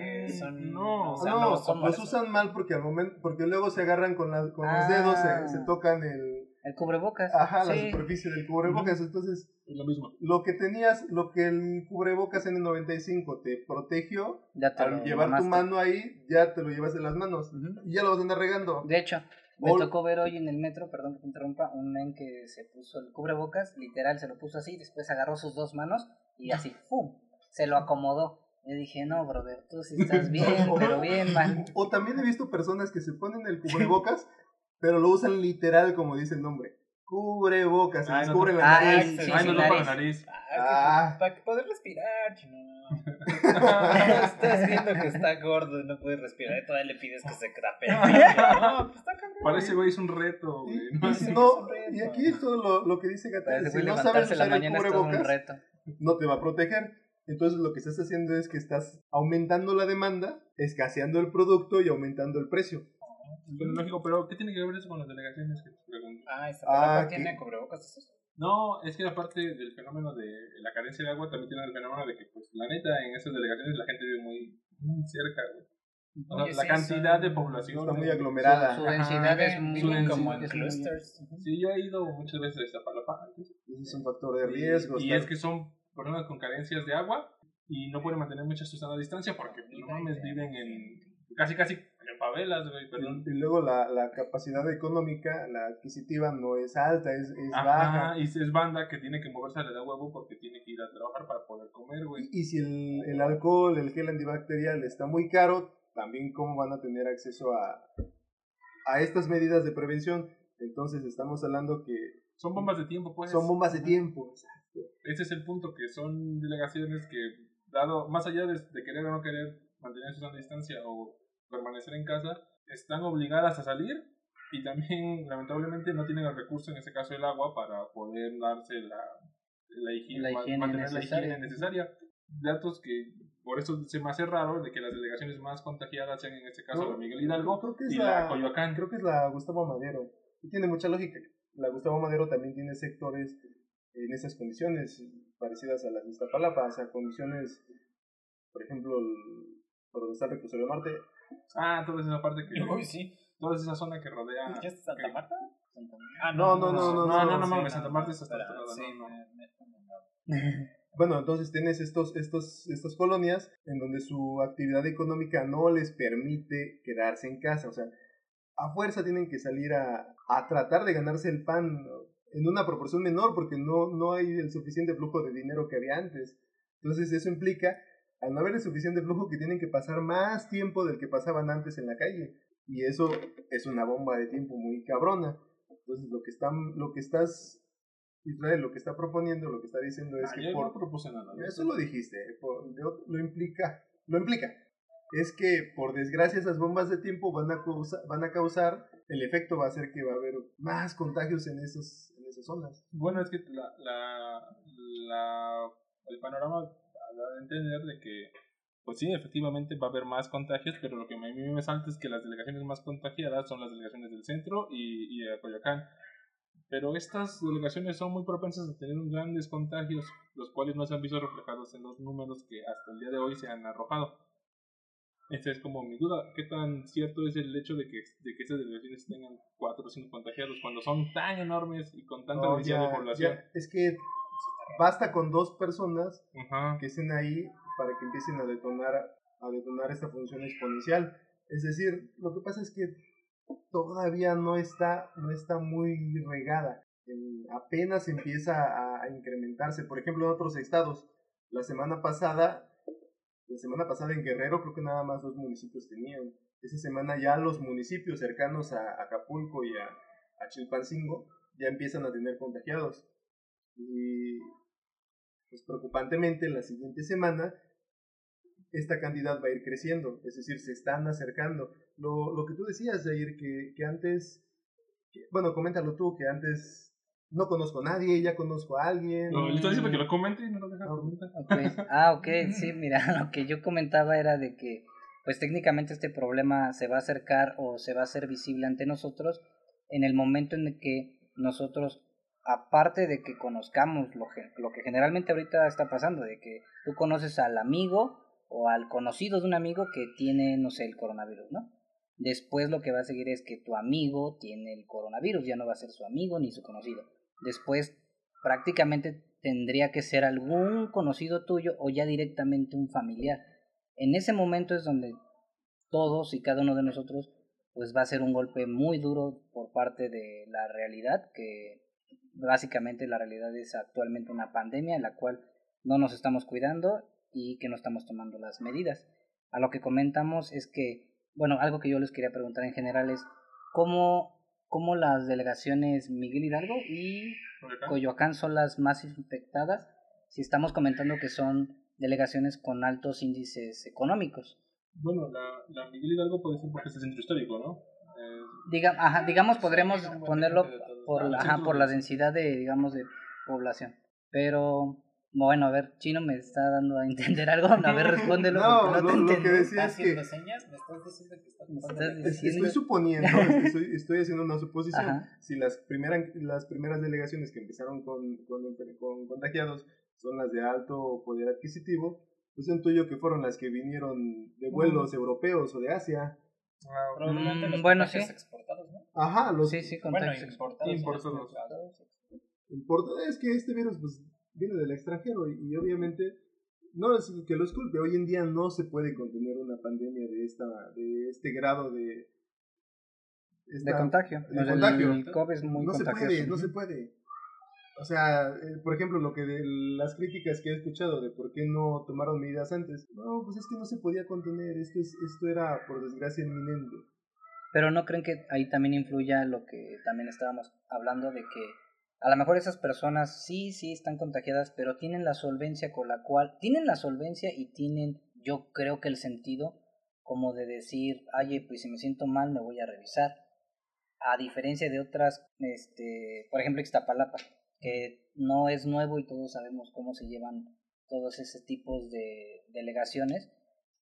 No, o sea, no, no son los eso. usan mal porque al momento, porque luego se agarran con, la, con los Ah. dedos, se, se tocan el, El cubrebocas. ajá, la superficie del cubrebocas. Entonces, Es lo mismo. lo que tenías, lo que el cubrebocas N95 te protegió, Ya te al lo llevar tu mano ahí, ya te lo llevas en las manos. Y ya lo vas a andar regando. De hecho, me Ol- tocó ver hoy en el metro, perdón que te interrumpa, un men que se puso el cubrebocas, literal se lo puso así, después agarró sus dos manos y así, ¡pum! Se lo acomodó. Yo dije, no, brother, tú sí estás <laughs> bien, pero bien, man. O también he visto personas que se ponen el <laughs> cubrebocas, pero lo usan literal como dice el nombre. Cubrebocas, se les cubre la Ah, nariz. sí, Ay, sí, no, la nariz. Ah. Para poder respirar, chino. <laughs> <laughs> Estás viendo que está gordo y no puede respirar y todavía le pides que se crape. <laughs> No, pues está cabrón. Para ese güey es un reto, Y, güey. y No, si sí, no, y aquí es todo lo, lo que dice Gata, si no sabes usar el cubrebocas, reto. no te va a proteger. Entonces lo que estás haciendo es que estás aumentando la demanda, escaseando el producto y aumentando el precio. Pero lógico, pero ¿qué tiene que ver eso con las delegaciones que te pregunto? Ah, esta Ah, tiene cubrebocas. esos? No, es que aparte del fenómeno de la carencia de agua, también tiene el fenómeno de que, pues, la neta, en esas delegaciones la gente vive muy, muy cerca, güey. O sea, la sí, cantidad de población. Está muy aglomerada. Su, su Ajá, densidad es muy... su como en clusters. Sí, yo he ido muchas veces a Iztapalapa antes. Ese es un factor de riesgo. Y, y es que son personas con carencias de agua y no pueden mantener mucha su sana distancia porque, pues, no mames, viven en casi, casi en favelas, güey, perdón. y, y luego la, la capacidad económica, la adquisitiva no es alta, es, es Ajá, baja. y es banda que tiene que moverse a la de huevo porque tiene que ir a trabajar para poder comer, güey. Y, y si el, el alcohol, el gel antibacterial está muy caro, también cómo van a tener acceso a, a estas medidas de prevención. Entonces estamos hablando que Son bombas de tiempo, pues. son bombas de tiempo. Ese es el punto, que son delegaciones que, dado, más allá de, de querer o no querer mantener su distancia o permanecer en casa, están obligadas a salir y también, <laughs> lamentablemente, no tienen el recurso, en este caso el agua, para poder darse la, la higiene, La higiene mantener la necesaria. higiene necesaria. Datos que, por eso se me hace raro de que las delegaciones más contagiadas sean, en este caso, No, la Miguel Hidalgo creo que es y la- la Coyoacán. Creo que es la Gustavo Madero. Y tiene mucha lógica. La Gustavo Madero también tiene sectores en esas condiciones parecidas a las de Iztapalapa, o sea, condiciones, por ejemplo, el, por donde está el reclusorio norte, Ah, toda esa parte que... Uy, sí. Toda esa zona que rodea... ¿Qué es Santa que- Marta? Santa Marta. Ah, No, no, no, no, no, no, no, mames, no, Santa Marta es hasta espera, otro lado, Bueno, entonces tienes estos, estos, estas colonias en donde su actividad económica no les permite quedarse en casa. O sea, a fuerza tienen que salir a, a tratar de ganarse el pan ¿no? en una proporción menor porque no, no hay el suficiente flujo de dinero que había antes. Entonces eso implica, al no haber el suficiente flujo, que tienen que pasar más tiempo del que pasaban antes en la calle. Y eso es una bomba de tiempo muy cabrona. Entonces lo que, están, lo que estás, Israel, lo que está proponiendo, lo que está diciendo es Ah, que yo por, no propuse nada. eso lo dijiste, por- yo- lo implica, lo implica. Es que por desgracia esas bombas de tiempo van a causar, van a causar, el efecto va a ser que va a haber más contagios en esos, en esas zonas. Bueno, es que la, la, la, el panorama da a entender de que, pues sí, efectivamente va a haber más contagios, pero lo que a mí me salta es que las delegaciones más contagiadas son las delegaciones del centro y, y de Coyoacán. Pero estas delegaciones son muy propensas a tener grandes contagios, los cuales no se han visto reflejados en los números que hasta el día de hoy se han arrojado. Esta es como mi duda, ¿qué tan cierto es el hecho de que, de que estas delegaciones tengan cuatro o cinco contagiados cuando son tan enormes y con tanta No, densidad de población? ya, es que basta con dos personas que estén ahí para que empiecen a detonar, a detonar esta función exponencial. Es decir, lo que pasa es que todavía no está, no está muy regada. En- apenas empieza a, a incrementarse. Por ejemplo, en otros estados, la semana pasada, la semana pasada en Guerrero creo que nada más dos municipios tenían. Esa semana ya los municipios cercanos a Acapulco y a, a Chilpancingo ya empiezan a tener contagiados. Y pues preocupantemente la siguiente semana esta cantidad va a ir creciendo, es decir, se están acercando. Lo, lo que tú decías, Jair, que, que antes, bueno, coméntalo tú, que antes no conozco a nadie, ya conozco a alguien. No, yo estoy diciendo que lo comente y no lo deja comentar. Okay. Ah, ok, sí, mira, <laughs> lo que yo comentaba era de que, pues técnicamente este problema se va a acercar o se va a hacer visible ante nosotros en el momento en el que nosotros aparte de que conozcamos lo que, generalmente ahorita está pasando, de que tú conoces al amigo o al conocido de un amigo que tiene, no sé, el coronavirus, ¿no? Después lo que va a seguir es que tu amigo tiene el coronavirus, ya no va a ser su amigo ni su conocido. Después prácticamente tendría que ser algún conocido tuyo o ya directamente un familiar. En ese momento es donde todos y cada uno de nosotros pues va a ser un golpe muy duro por parte de la realidad que básicamente la realidad es actualmente una pandemia en la cual no nos estamos cuidando y que no estamos tomando las medidas. A lo que comentamos es que, bueno, algo que yo les quería preguntar en general es cómo, cómo las delegaciones Miguel Hidalgo y Coyoacán son las más infectadas, si estamos comentando que son delegaciones con altos índices económicos. Bueno, la, la Miguel Hidalgo puede ser porque es el centro histórico, ¿no? Diga, ajá, digamos, podremos ponerlo por, ajá, por la densidad de, digamos, de población. Pero, bueno, a ver, Chino me está dando a <laughs> entender algo. A ver, respóndelo. no, no, lo, que decía es que... señas? ¿Me estás diciendo que estás, estás Estoy suponiendo, <laughs> estoy, estoy, haciendo una suposición. Si las, primeras las primeras delegaciones que empezaron con, con, con contagiados son las de alto poder adquisitivo, pues intuyo que fueron las que vinieron de vuelos europeos o de Asia. Probablemente los Mm, bueno, sí. exportados, ¿no? Ajá, los Sí, sí, Bueno, contexto. importados. Importados. Importados. importa- es que este virus pues viene del extranjero y, y obviamente no es que lo culpe, hoy en día no se puede contener una pandemia de esta de este grado de de contagio. de El- contagio. El COVID es muy no se puede, no se puede. O sea, eh, por ejemplo, lo que de las críticas que he escuchado de por qué no tomaron medidas antes. No, pues es que no se podía contener, esto es esto era por desgracia inminente. Pero no creen que ahí también influya lo que también estábamos hablando de que a lo mejor esas personas sí, sí están contagiadas, pero tienen la solvencia con la cual, tienen la solvencia y tienen, yo creo que el sentido como de decir, oye, pues si me siento mal me voy a revisar. A diferencia de otras, este, por ejemplo, Ixtapalapa, que no es nuevo y todos sabemos cómo se llevan todos ese tipos de delegaciones.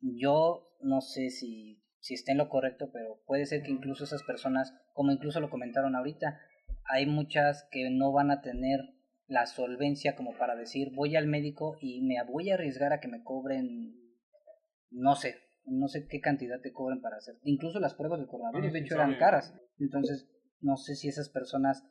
Yo no sé si, si esté en lo correcto, pero puede ser que incluso esas personas, como incluso lo comentaron ahorita, hay muchas que no van a tener la solvencia como para decir voy al médico y me voy a arriesgar a que me cobren, no sé, no sé qué cantidad te cobren para hacer. Incluso las pruebas de coronavirus, Ah, de hecho, eran caras. Entonces, no sé si esas personas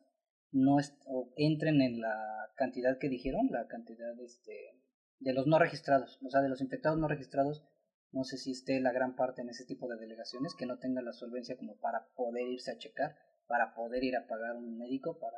no o entren en la cantidad que dijeron, la cantidad este, de los no registrados, o sea, de los infectados no registrados, no sé si esté la gran parte en ese tipo de delegaciones que no tengan la solvencia como para poder irse a checar, para poder ir a pagar un médico, para,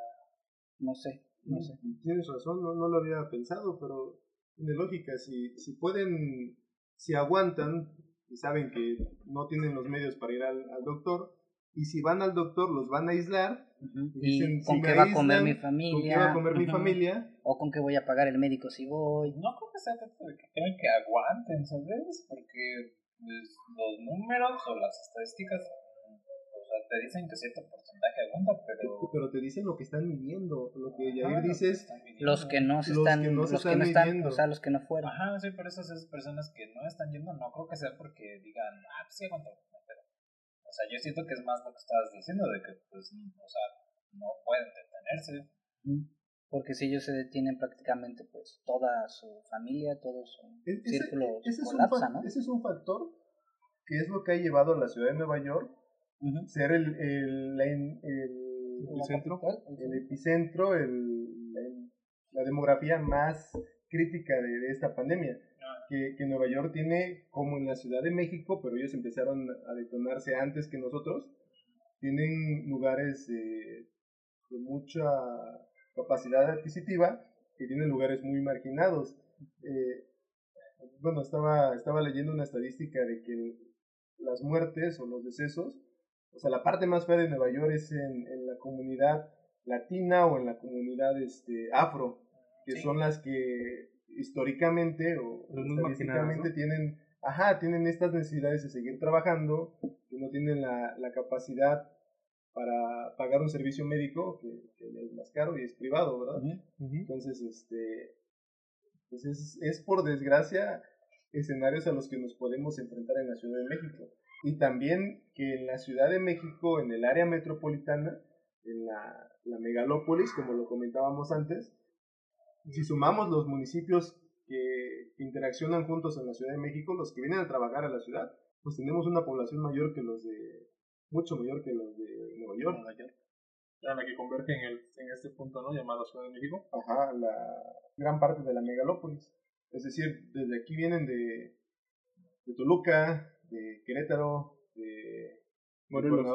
no sé, no sé. Tienes razón, no, no lo había pensado, pero tiene lógica. Si, si pueden, si aguantan y saben que no tienen los medios para ir al, al doctor, y si van al doctor los van a aislar, Y dicen, con si qué va a comer mi ¿con familia, qué va a comer mi Ujú. familia? o con qué voy a pagar el médico si voy. No creo que sea tanto de que crean que aguanten, ¿sabes? Porque pues, los números o las estadísticas, o sea, te dicen que cierto porcentaje aguanta, pero... Pero te dicen lo que están viviendo, lo que Yair Ajá, dice es, están viviendo. Los que no se Los están, que no se los que están no están, midiendo. o sea, los que no fueron. Ajá, sí, por eso esas personas que no están yendo, no creo que sea porque digan, ah, pues sí aguanto. O sea, yo siento que es más lo que estabas diciendo, de que, pues, o sea, no pueden detenerse. Mm. Porque si ellos se detienen prácticamente, pues toda su familia, todo su E- ese, círculo ese es un colapsa, fac- ¿no? ese es un factor que es lo que ha llevado a la ciudad de Nueva York Ujú. ser el, el, el- epicentro, el epicentro, el- el- la demografía más crítica de, de esta pandemia. Que, que Nueva York tiene, como en la Ciudad de México, pero ellos empezaron a detonarse antes que nosotros, tienen lugares eh, de mucha capacidad adquisitiva que tienen lugares muy marginados. Eh, bueno, estaba, estaba leyendo una estadística de que las muertes o los decesos, o sea, la parte más fea de Nueva York es en, en la comunidad latina o en la comunidad este, afro, que Sí. son las que históricamente o estadísticamente marginadas, tienen ajá, tienen estas necesidades de seguir trabajando, que no tienen la, la capacidad para pagar un servicio médico que, es más caro y es privado, ¿verdad? Entonces, este, pues es, es por desgracia escenarios a los que nos podemos enfrentar en la Ciudad de México. Y también que en la Ciudad de México, en el área metropolitana, en la, la megalópolis, como lo comentábamos antes, si sumamos los municipios que interaccionan juntos en la Ciudad de México, los que vienen a trabajar a la ciudad, pues tenemos una población mayor que los de, mucho mayor que los de Nueva York. Nueva York. la que converge en, el, en este punto, ¿no? Llamado Ciudad de México. Ajá, la gran parte de la megalópolis. Es decir, desde aquí vienen de, de Toluca, de Querétaro, de Morelos.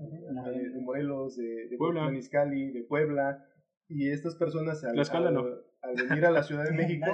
de, de, Morelos, de, de Puebla. de Puebla. Y estas personas al, al, venir a la Ciudad de <laughs> México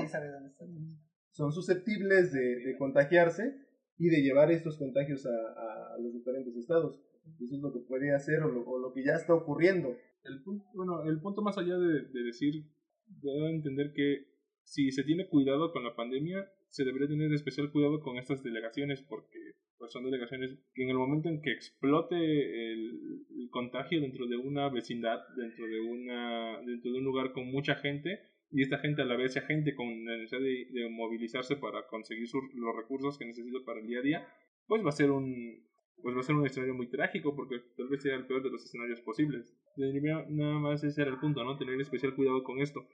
son susceptibles de, contagiarse y de llevar estos contagios a, a, los diferentes estados. Eso es lo que puede hacer o lo, o lo que ya está ocurriendo. El punto, bueno, el punto más allá de, de decir, debo entender que si se tiene cuidado con la pandemia, se debería tener especial cuidado con estas delegaciones porque pues, son delegaciones que en el momento en que explote el, contagio dentro de una vecindad, dentro de, una, dentro de un lugar con mucha gente, y esta gente a la vez sea gente con la necesidad de, movilizarse para conseguir los recursos que necesita para el día a día, pues va a ser un pues va a ser un escenario muy trágico porque tal vez sea el peor de los escenarios posibles. Nada más ese era el punto, ¿no? Tener especial cuidado con esto.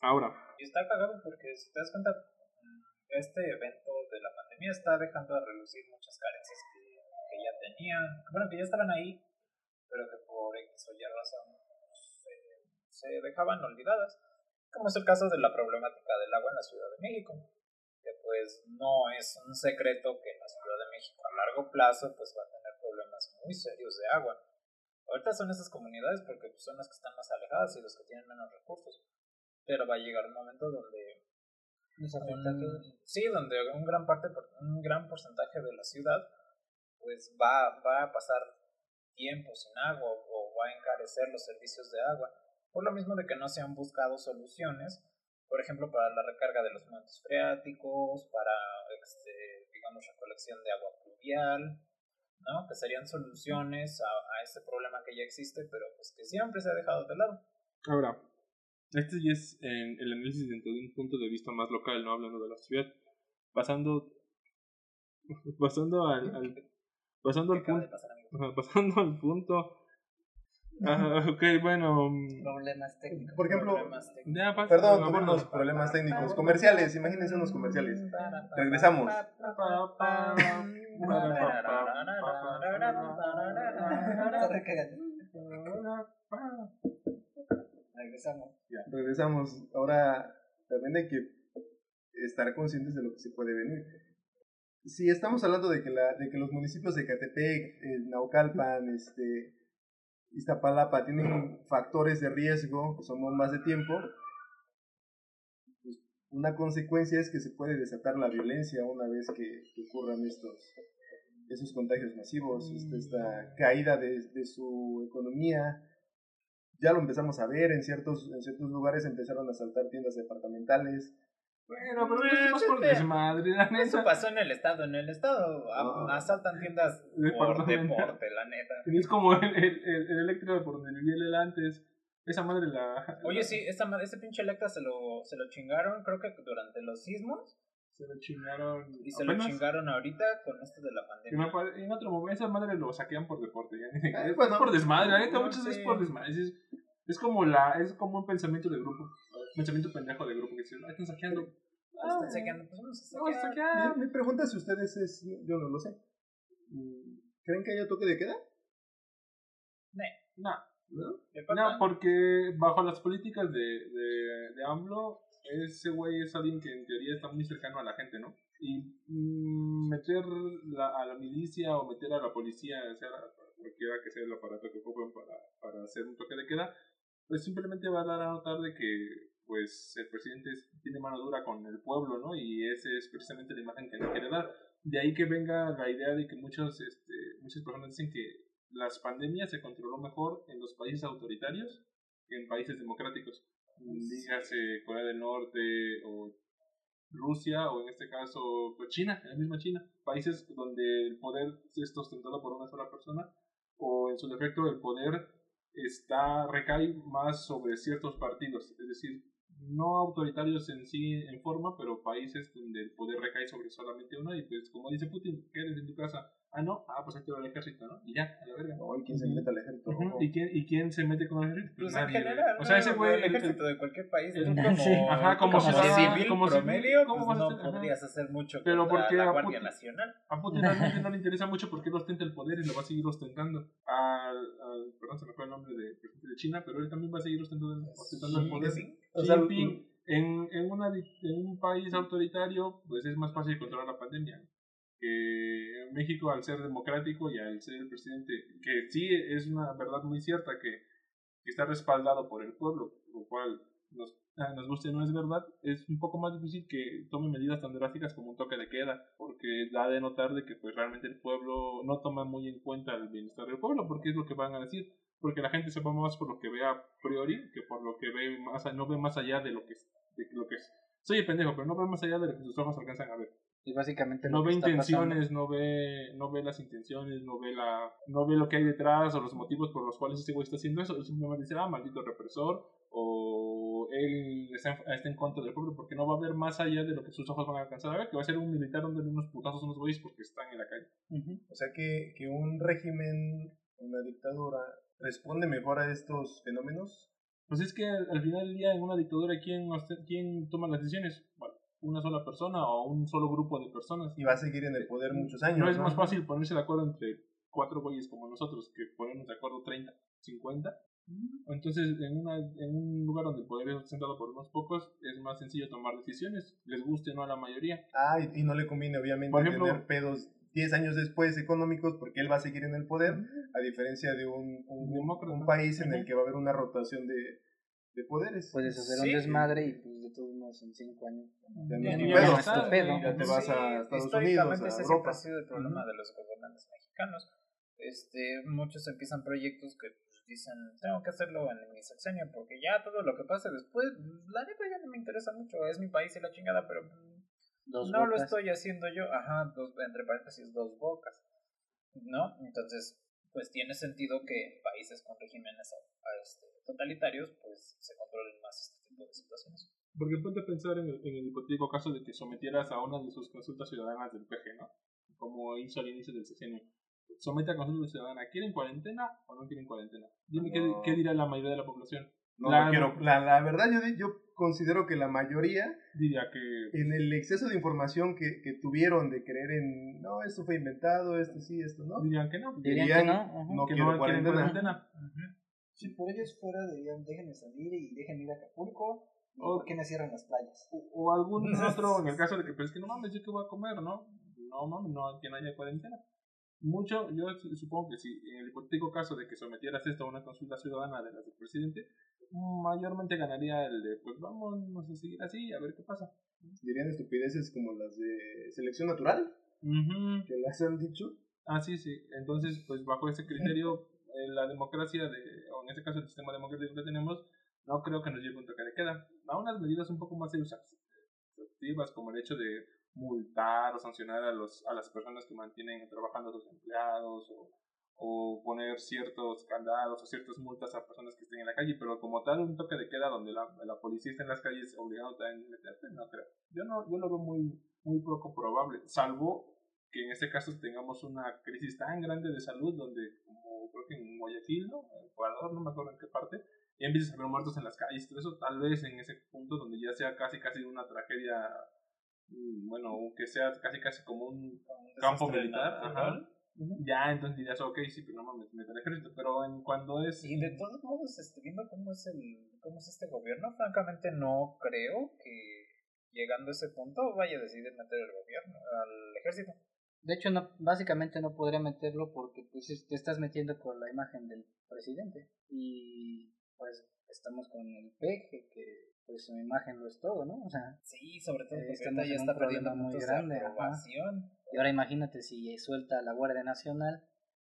Ahora. Y está cagado porque si te das cuenta, este evento de la pandemia está dejando de relucir muchas carencias que, que ya tenían, bueno, que ya estaban ahí, pero que por X o Y razón se, se dejaban olvidadas, como es el caso de la problemática del agua en la Ciudad de México, que pues no es un secreto que la Ciudad de México a largo plazo pues va a tener problemas muy serios de agua. Ahorita son esas comunidades porque pues, son las que están más alejadas y los que tienen menos recursos pero va a llegar un momento donde sí donde un gran parte un gran porcentaje de la ciudad pues va va a pasar tiempo sin agua o va a encarecer los servicios de agua. Por lo mismo de que no se han buscado soluciones por ejemplo para la recarga de los montes freáticos para este, digamos recolección de agua pluvial ¿no? que serían soluciones a, a ese problema que ya existe pero pues que siempre se ha dejado de lado. Ahora este ya es en el análisis dentro de un punto de vista más local, no hablando de la ciudad. Pasando, pasando al, al pasando al punto, pasando al punto. Ah, ok, bueno. Mm, problemas técnicos. Por ejemplo, perdón, tuvimos problemas técnicos. Comerciales, imagínense unos comerciales. Regresamos. Regresamos. regresamos. Ahora también hay que estar conscientes de lo que se puede venir. Si estamos hablando de que, la, de que los municipios de Catepec, Naucalpan, este, Iztapalapa tienen factores de riesgo que son más de tiempo, pues una consecuencia es que se puede desatar la violencia una vez que, ocurran estos esos contagios masivos, esta, esta caída de, de su economía, ya lo empezamos a ver, en ciertos, en ciertos lugares empezaron a saltar tiendas departamentales. Bueno, pero es más por desmadre, la neta. Eso pasó en el estado, en el estado asaltan tiendas <laughs> por deporte, la neta. Es como el, el, el, eléctrico por donde vivía el antes. Esa madre la... Oye, sí, esa ese pinche Electra se lo, se lo chingaron, creo que durante los sismos. Se lo chingaron. Y se lo chingaron ahorita con esto de la pandemia. Y en otro momento, esa madre lo saquean por deporte. Ya. es por desmadre, la neta, muchas veces por desmadre. Es, es, como la, es como un pensamiento de grupo. Pensamiento pendejo de grupo que dice, ay, están saqueando. Ah, están saqueando, pues vamos a saquear. Mi, mi, pregunta si ustedes es, yo no lo sé. ¿Creen que haya toque de queda? No. No, no porque bajo las políticas de, de, de AMLO ese güey es alguien que en teoría está muy cercano a la gente, ¿no? Y mm, meter a la milicia o meter a la policía, sea cualquiera que sea el aparato que ocupen para, para hacer un toque de queda, pues simplemente va a dar a notar de que pues el presidente tiene mano dura con el pueblo, ¿no? Y esa es precisamente la imagen que no quiere dar. De ahí que venga la idea de que muchos, este, muchas personas dicen que las pandemias se controló mejor en los países autoritarios que en países democráticos dígase Corea del Norte o Rusia o en este caso pues China, la misma China, países donde el poder es ostentado por una sola persona o en su defecto el poder está recae más sobre ciertos partidos, es decir, no autoritarios en sí en forma, pero países donde el poder recae sobre solamente uno y pues como dice Putin, quedes en tu casa. Ah, no, ah, pues activa el ejército, ¿no? Y ya, a la verga. No, ¿y quién se mete al ejército? ¿Y, quién, ¿Y quién se mete con el ejército? Pues, Pues en general, o sea, ese güey, el ejército de cualquier país, tú como, Sí. <laughs> Ajá, como como civil como civil, promedio, ¿cómo pues vas a no hacer? Podrías hacer mucho Pero contra porque la a Guardia Putin- Nacional. A Putin realmente no le interesa mucho porque él ostenta el poder y lo va a seguir ostentando. Al, al- perdón, se me fue el nombre de, de China, pero él también va a seguir ostentando, ostentando el Sí, poder. sí. O sea, en, en, una, en un país autoritario, pues es más fácil controlar la pandemia. Que en México, al ser democrático y al ser el presidente, que sí es una verdad muy cierta que, que está respaldado por el pueblo, lo cual nos, ah, nos guste no es verdad, es un poco más difícil que tome medidas tan drásticas como un toque de queda, porque da de notar de que pues realmente el pueblo no toma muy en cuenta el bienestar del pueblo, porque es lo que van a decir, porque la gente se va más por lo que ve a priori que por lo que ve más, no ve más allá de lo que es, de lo que es. Soy el pendejo, pero no ve más allá de lo que sus ojos alcanzan a ver. Y básicamente No lo ve pasando- intenciones, no ve, no ve las intenciones, no ve la, no ve lo que hay detrás o los motivos por los cuales ese güey está haciendo eso. Él simplemente dice, ah, maldito represor, o él está en, está en contra del pueblo, porque no va a ver más allá de lo que sus ojos van a alcanzar a ver, que va a ser un militar dándole unos putazos a unos güeyes porque están en la calle. O sea que, que un régimen, una dictadura, responde mejor a estos fenómenos. Pues es que al, al final del día en una dictadura, ¿quién, ¿quién toma las decisiones? Bueno, una sola persona o un solo grupo de personas. Y va a seguir en el poder muchos años. No es más fácil ponerse de acuerdo entre cuatro güeyes como nosotros que ponernos de acuerdo 30, 50. Entonces, en, una, en un lugar donde el poder es sentado por unos pocos, es más sencillo tomar decisiones, les guste o no a la mayoría. Ah, y, y no le conviene obviamente Por ejemplo- tener pedos 10 años después económicos porque él va a seguir en el poder, a diferencia de un, un, Demócrata. un país en el que va a haber una rotación de, de poderes. Puedes hacer Sí. un desmadre y pues de todos modos en cinco años. Ya no Ya pedo. ya está, tu pedo. güey. Ya te vas Sí, a Estados históricamente Unidos, a ese siempre Europa. ha sido el problema de los gobernantes mexicanos. Este, muchos empiezan proyectos que pues, dicen, tengo que hacerlo en mi sexenio porque ya todo lo que pase después, la neta ya no me interesa mucho, es mi país y la chingada, pero Dos no lo estoy haciendo yo, ajá, dos, entre paréntesis, dos bocas, ¿no? Entonces, pues tiene sentido que en países con regímenes a- a, este, totalitarios, pues se controlen más este tipo de situaciones. Porque ponte a pensar en el, en el hipotético caso de que sometieras a una de sus consultas ciudadanas del PG, ¿no? Como hizo al inicio del sexenio. Somete a consulta ciudadana, ¿quieren cuarentena o no quieren cuarentena? Dime qué, No. qué dirá la mayoría de la población. No, La- no quiero. La, la verdad, yo, di- yo considero que la mayoría, Diría que en el exceso de información que, que tuvieron de creer en, no, esto fue inventado, esto sí, esto no, dirían que no. Dirían dirían, que no. ajá. no que quiero no cuarentena. cuarentena. Si por ellos fuera, dirían, déjenme salir y déjenme ir a Acapulco. ¿Y Oh. por qué me cierran las playas? O, o algún <laughs> otro, en el caso de que, pues es que no mames, yo qué voy a comer, ¿no? No mames, no, que no haya cuarentena. Mucho, yo su- supongo que si en el hipotético caso de que sometieras esto a una consulta ciudadana de las del presidente, mayormente ganaría el de, pues vamos a seguir así, a ver qué pasa. Dirían estupideces como las de selección natural, que las han dicho. Ah, sí, sí. Entonces, pues bajo ese criterio, eh, la democracia, de, o en este caso el sistema democrático que tenemos, no creo que nos lleve un toque de queda. A unas medidas un poco más exhaustivas, como el hecho de multar o sancionar a, los, a las personas que mantienen trabajando a sus empleados, o, o poner ciertos candados o ciertas multas a personas que estén en la calle, pero como tal, un toque de queda donde la, la policía está en las calles obligándote a meterte, no creo. Yo, no, yo lo veo muy, muy poco probable, salvo que en este caso tengamos una crisis tan grande de salud donde, como creo que en Guayaquil, ¿no? En Ecuador, no me acuerdo en qué parte, ya empiezas a ver muertos en las calles, todo eso, tal vez en ese punto donde ya sea casi casi una tragedia, bueno, que sea casi casi como un campo militar, ajá. Ya, entonces dirías, ok, sí, pero no mames, mete el ejército, pero en cuando es... Y de todos modos, este, viendo cómo es el, cómo es este gobierno, francamente no creo que llegando a ese punto vaya a decidir meter el gobierno al ejército. De hecho, no, básicamente no podría meterlo porque pues es- te estás metiendo con la imagen del presidente. Y pues estamos con el peje, que pues su imagen lo es todo, ¿no? O sea, Sí, sobre todo porque estamos ya en un está perdiendo problema muy grande, y ahora imagínate si suelta a la Guardia Nacional,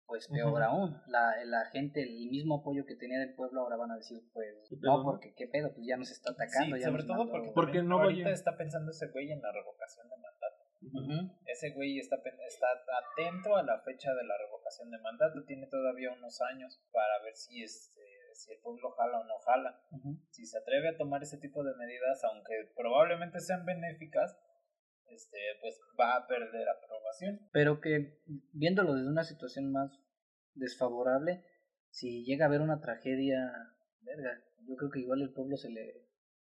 pues peor aún. La, la gente, el mismo apoyo que tenía del pueblo, ahora van a decir, pues, ¿Qué pedo, no, porque qué pedo, pues ya nos está atacando. Sí, ya sobre todo mandó- porque, Porque no ahorita vaya- está pensando ese güey en la revocación de mandato. Ese güey está, está atento a la fecha de la revocación de mandato. Tiene todavía unos años para ver si, este, si el pueblo jala o no jala. Si se atreve a tomar ese tipo de medidas, aunque probablemente sean benéficas, este, pues va a perder aprobación. Pero que viéndolo desde una situación más desfavorable, si llega a haber una tragedia, verga, yo creo que igual el pueblo se le...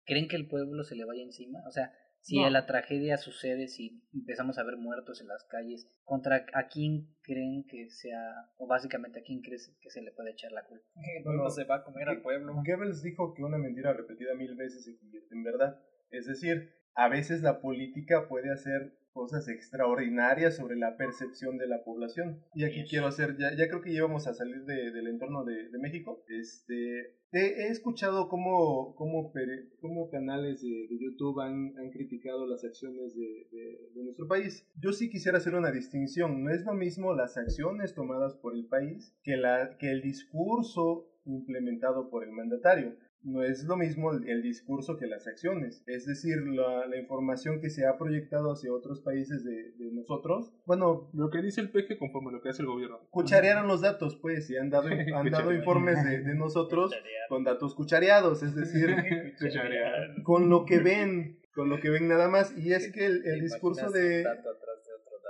¿Creen que el pueblo se le vaya encima? O sea, si No. la tragedia sucede, si empezamos a ver muertos en las calles, ¿contra a quién creen que sea, o básicamente a quién crees que se le puede echar la culpa? El pueblo Bueno, se va a comer al pueblo. Goebbels dijo que una mentira repetida mil veces se convierte en verdad. Es decir, a veces la política puede hacer cosas extraordinarias sobre la percepción de la población. Y aquí Yes. quiero hacer, ya, ya creo que íbamos a salir de- del entorno de, de México. Este, he, he escuchado cómo, cómo, cómo canales de, de YouTube han, han criticado las acciones de, de- de nuestro país. Yo sí quisiera hacer una distinción. No es lo mismo las acciones tomadas por el país que, la, que el discurso implementado por el mandatario no es lo mismo el, el discurso que las acciones. Es decir, la, la información que se ha proyectado hacia otros países de, de nosotros, bueno, Lo que dice el peje conforme lo que hace el gobierno. cucharearon los datos, pues, y han dado, <laughs> han dado informes de, de nosotros con datos cuchareados, es decir, <laughs> con lo que ven, con lo que ven nada más. Y es que el, ¿Te el discurso de...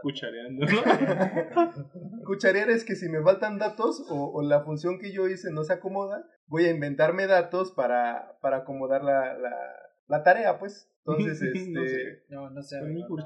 Cuchareando. <laughs> Cucharear es que si me faltan datos o, o la función que yo hice no se acomoda, voy a inventarme datos para, para acomodar la, la, la tarea, pues. Entonces, este... <laughs> No sé. No, no sé. Amigo,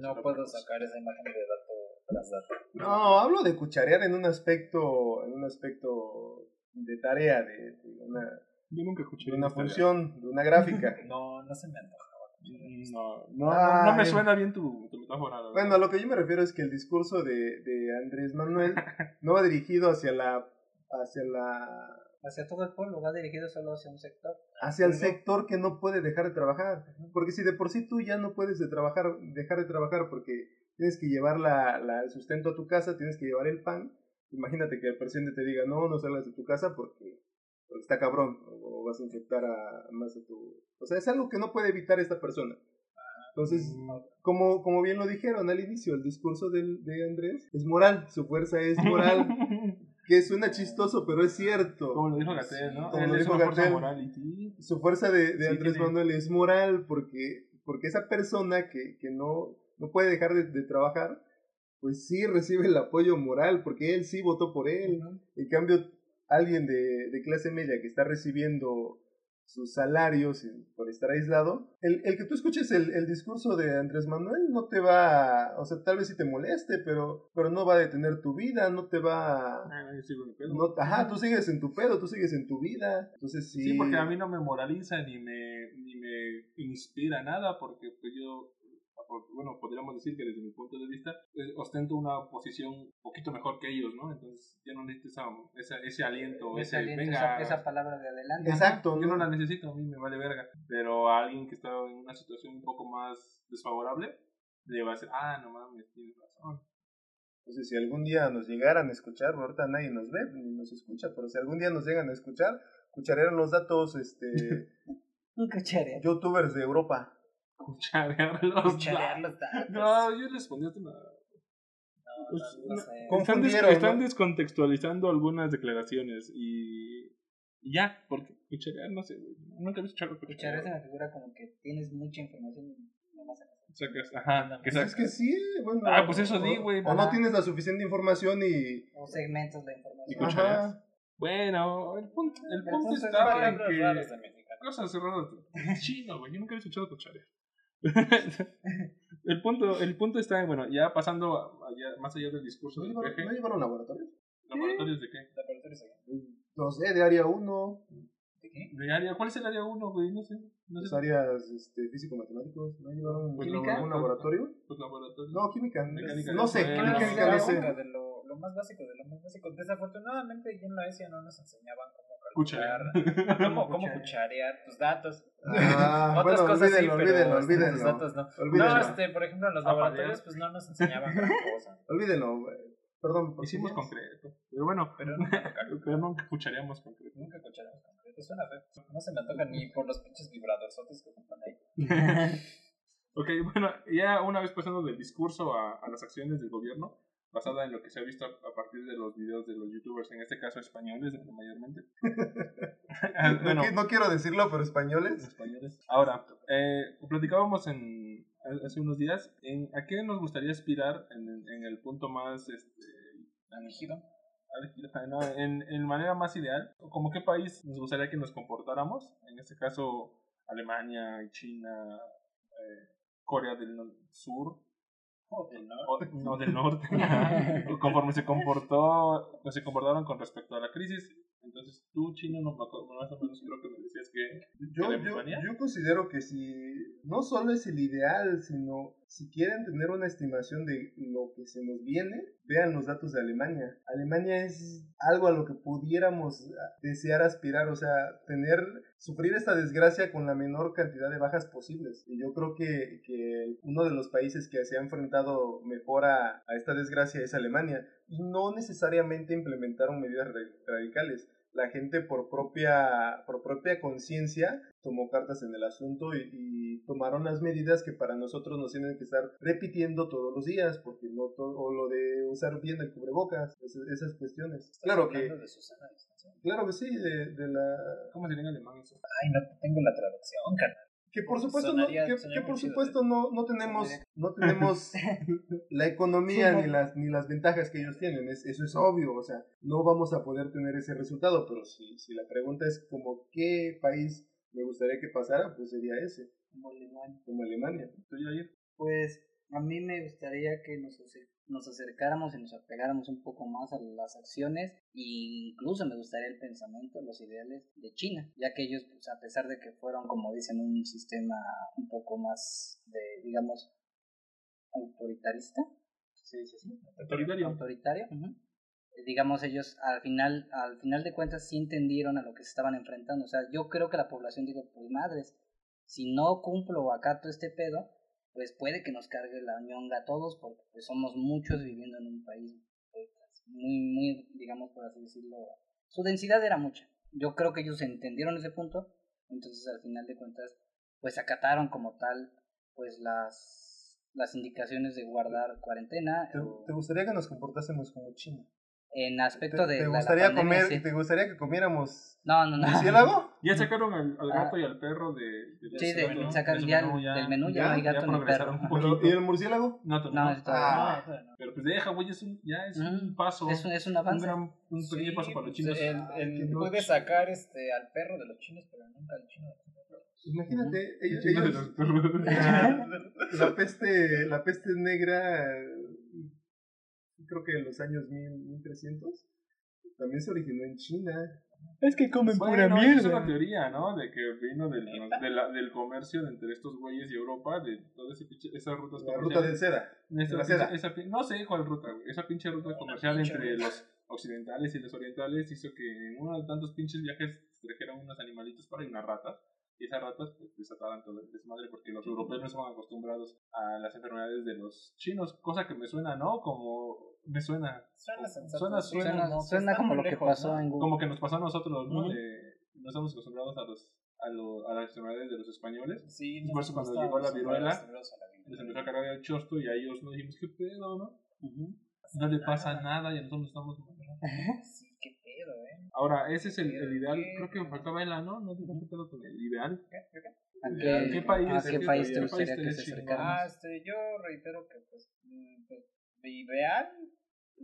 no, puedo sacar esa imagen de dato tras dato. No, hablo de cucharear en un aspecto, en un aspecto de tarea, de, de una, Yo nunca de una función, de una gráfica. <laughs> No, no se me antoja. No, no, no, no me suena bien tu, tu metáfora. Bueno, a lo que yo me refiero es que el discurso de, de Andrés Manuel <laughs> no va dirigido hacia la, hacia la, Hacia todo el pueblo, va dirigido solo hacia un sector. hacia el sector que no puede dejar de trabajar. Porque si de por sí tú ya no puedes de trabajar, dejar de trabajar porque tienes que llevar la, la- el sustento a tu casa, tienes que llevar el pan, imagínate que el presidente te diga, no, no salgas de tu casa porque, porque está cabrón, o vas a infectar a más a tu... O sea, es algo que no puede evitar esta persona. Entonces, Mm, como, como bien lo dijeron al inicio, el discurso del, de Andrés es moral, su fuerza es moral, <laughs> que suena chistoso, pero es cierto. Como lo dijo Gatel, ¿no? Como lo dijo sí. su fuerza de, de Sí, Andrés tiene- Manuel es moral porque, porque esa persona que, que no, no puede dejar de, de trabajar, pues sí recibe el apoyo moral porque él sí votó por él. En cambio, alguien de, de clase media que está recibiendo sus salarios por estar aislado, el, el que tú escuches el, el discurso de Andrés Manuel no te va, a- o sea, tal vez sí te moleste, pero, pero no va a detener tu vida, no te va. Ah, yo sigo mi pedo. No, ajá, tú sigues en tu pedo, tú sigues en tu vida. Entonces sí. Sí, porque a mí no me moraliza ni me, ni me inspira nada, porque pues yo, bueno, podríamos decir que desde mi punto de vista, eh, ostento una posición un poquito mejor que ellos, ¿no? Entonces ya no necesito esa, esa- ese aliento, Ese ese, aliento, venga, esa, esa palabra de adelante. Exacto, yo no la necesito, a mí me vale verga. Pero a alguien que está en una situación un poco más desfavorable, le va a decir, ah, no mames, tienes razón. Entonces, si algún día nos llegaran a escuchar, ahorita nadie nos ve ni nos escucha, pero si algún día nos llegan a escuchar, escucharían los datos, este, <laughs> youtubers de Europa. Cucharear los Cucharear los datos. <laughs> No, yo les ponía una... No, Pues, no, no no, sé. Están, des- están descontextualizando algunas declaraciones y, y ya, porque cucharear, no sé, güey. Nunca he visto charro Cuchareo cucharear. se me figura como que tienes mucha información y no más sacas. Ajá, que sacas. es que sí, bueno. Ah, pues eso o- di, güey, O no tienes la suficiente información y. O segmentos de Y información. Ajá. cuchareas. Bueno, el punto, el El punto punto es está raras que... de. Cosas raras. Chino, güey, yo nunca he escuchado cucharear. <laughs> el, punto, el punto está en, bueno, ya pasando a- allá- más allá del discurso ¿No del llevaron, peje, ¿no llevaron laboratorios? ¿laboratorios de qué? Laboratorios aquí. No sé, de área 1, ¿De qué? ¿De área? ¿Cuál es el área 1, güey? No sé. No las sé. áreas este, físico-matemáticos. ¿No llevaron Pues algún labora- laboratorio? Pues laboratorios. No, química. Mecánica, no sé, no, química, no, química, sé. de lo, lo más básico de lo más básico. Desafortunadamente, aquí en la ESIA no nos enseñaban cómo Cucharear. <laughs> cómo, cómo cucharear tus datos. Ah, Otras bueno, cosas sí, olvídenlo, pero olvídenlo, este, datos no. Olvídenlo. No, este, por ejemplo, en los Apalear. laboratorios pues no nos enseñaban gran cosa. <laughs> Olvídenlo, güey. Perdón, ¿por qué Hicimos concreto. Pero bueno, Pero <laughs> nunca pero nunca escucharíamos concreto. Nunca escucharemos concreto. Suena feo. No se me antoja ni por los pinches vibradorzotes que ocupan ahí. Ok, bueno, ya una vez pasando del discurso a, a las acciones del gobierno, basada en lo que se ha visto a, partir de los videos de los youtubers, en este caso españoles mayormente. <laughs> Ah, No, quiero decirlo, pero españoles. españoles. Ahora, eh, platicábamos en, hace unos días en a qué nos gustaría aspirar en, el- en el punto más este. Ajá, no, en, en manera más ideal, como qué país nos gustaría que nos comportáramos, en este caso Alemania, China, eh, Corea del no- Sur, Joder, ¿no? o, no del norte, <laughs> conforme se comportó, pues, se comportaron con respecto a la crisis. Entonces tú, Chino, no, me acuerdo, más o menos creo que me decías que... Yo, ¿De yo, yo considero que si no solo es el ideal, sino si quieren tener una estimación de lo que se nos viene, vean los datos de Alemania. Alemania es algo a lo que pudiéramos desear aspirar, o sea, tener, sufrir esta desgracia con la menor cantidad de bajas posibles. Y yo creo que, que uno de los países que se ha enfrentado mejor a, a esta desgracia es Alemania. Y no necesariamente implementaron medidas ra- radicales la gente por propia, por propia conciencia tomó cartas en el asunto y, y tomaron las medidas que para nosotros nos tienen que estar repitiendo todos los días, porque no todo, o lo de usar bien el cubrebocas, esas, esas cuestiones. Claro que, Hablando de Susana Distancia. claro que sí, de, de la... ¿Cómo sería en alemán eso? Ay, no tengo la traducción, carnal. Que por supuesto, no, que, por supuesto no, no tenemos, no tenemos <laughs> la economía ni las, ni las ventajas que ellos tienen, es, eso es obvio, o sea, no vamos a poder tener ese resultado, pero si, si la pregunta es como qué país me gustaría que pasara, pues sería ese, como Alemania. como Alemania. ¿Tú, Yair? Pues a mí me gustaría que nos, nos acercáramos y nos apegáramos un poco más a las acciones e incluso me gustaría el pensamiento, los ideales de China, ya que ellos, pues, a pesar de que fueron, como dicen, un sistema un poco más de, digamos, autoritarista, sí, sí, sí, Autoritario. autoritario, digamos ellos al final al final de cuentas sí entendieron a lo que se estaban enfrentando. O sea yo creo que la población digo pues madres si no cumplo o acato este pedo pues puede que nos cargue la ñonga a todos porque pues somos muchos viviendo en un país pues, muy muy digamos por así decirlo su densidad era mucha yo creo que ellos entendieron ese punto entonces al final de cuentas pues acataron como tal pues las las indicaciones de guardar cuarentena ¿Te, o- te gustaría que nos comportásemos como China? En ¿Te, aspecto de te la- la gustaría pandemia, comer, sí. te gustaría que comiéramos No, no, no. murciélago? <laughs> Ya sacaron al, al Ah. gato y al perro de, de Sí, de, menú, sacar de su ya, menú, ya- del menú ya, ya- no hay ya gato ni perro. un Pero. ¿Y el murciélago? No, todavía No, Ah. No, no. Pero pues deja, güey, es un, ya es un Ujú. paso. Es un, es un un avance. gran, un pequeño Sí, paso para los pues, chinos. El, el- qué puede sacar este, al perro de los chinos, pero nunca al chino de los perros. Imagínate, ellos, de <laughs> la, peste la peste negra creo que en los años 1000, 1300 también se originó en China Es que comen Bueno, esa es una teoría, ¿no? De que vino del, de la- del comercio de entre estos güeyes y Europa, de todas esas rutas la ruta del seda Esa, la seda. esa no sé cuál ruta, güey. Esa pinche ruta comercial pinche entre ruta. los occidentales y los orientales hizo que en uno de tantos pinches viajes trajeran unos animalitos para y unas ratas. Y esas ratas pues desataban todo el desmadre porque los europeos no estaban acostumbrados a las enfermedades de los chinos, cosa que me suena, ¿no? Como me suena Suena sensato. Suena- suena- como que Suena como lo que lejos, pasó ¿no? en Google. como que nos pasó a nosotros, ¿no? Ujú. De- no estamos acostumbrados a los a, lo- a las enfermedades de los españoles. Sí, por eso cuando llegó la viruela, Les empezó a cargar el chosto y a ellos nos dijimos, ¿qué pedo, no? Ujú. No le pasa nada y a nosotros estamos... <laughs> Sí, qué pedo, ¿eh? Ahora, ese es el, el ideal. Creo que me faltaba el ano, ¿no? Dijo, ¿Qué pedo con el ideal? ¿Qué? ¿Qué? qué? ¿A ¿A qué, qué país- a qué qué- país qué te gustaría que se acercaran? Ah, este, yo reitero que, pues, mm, pues, de ideal,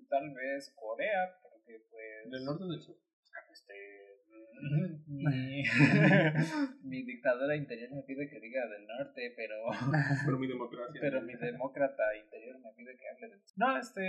tal vez Corea, porque, pues, ¿Del norte o del sur? este, <laughs> mi, <laughs> mi dictadura interior me pide que diga del norte, pero, <laughs> Pero mi democracia. pero mi demócrata interior me pide que hable del sur. No, este,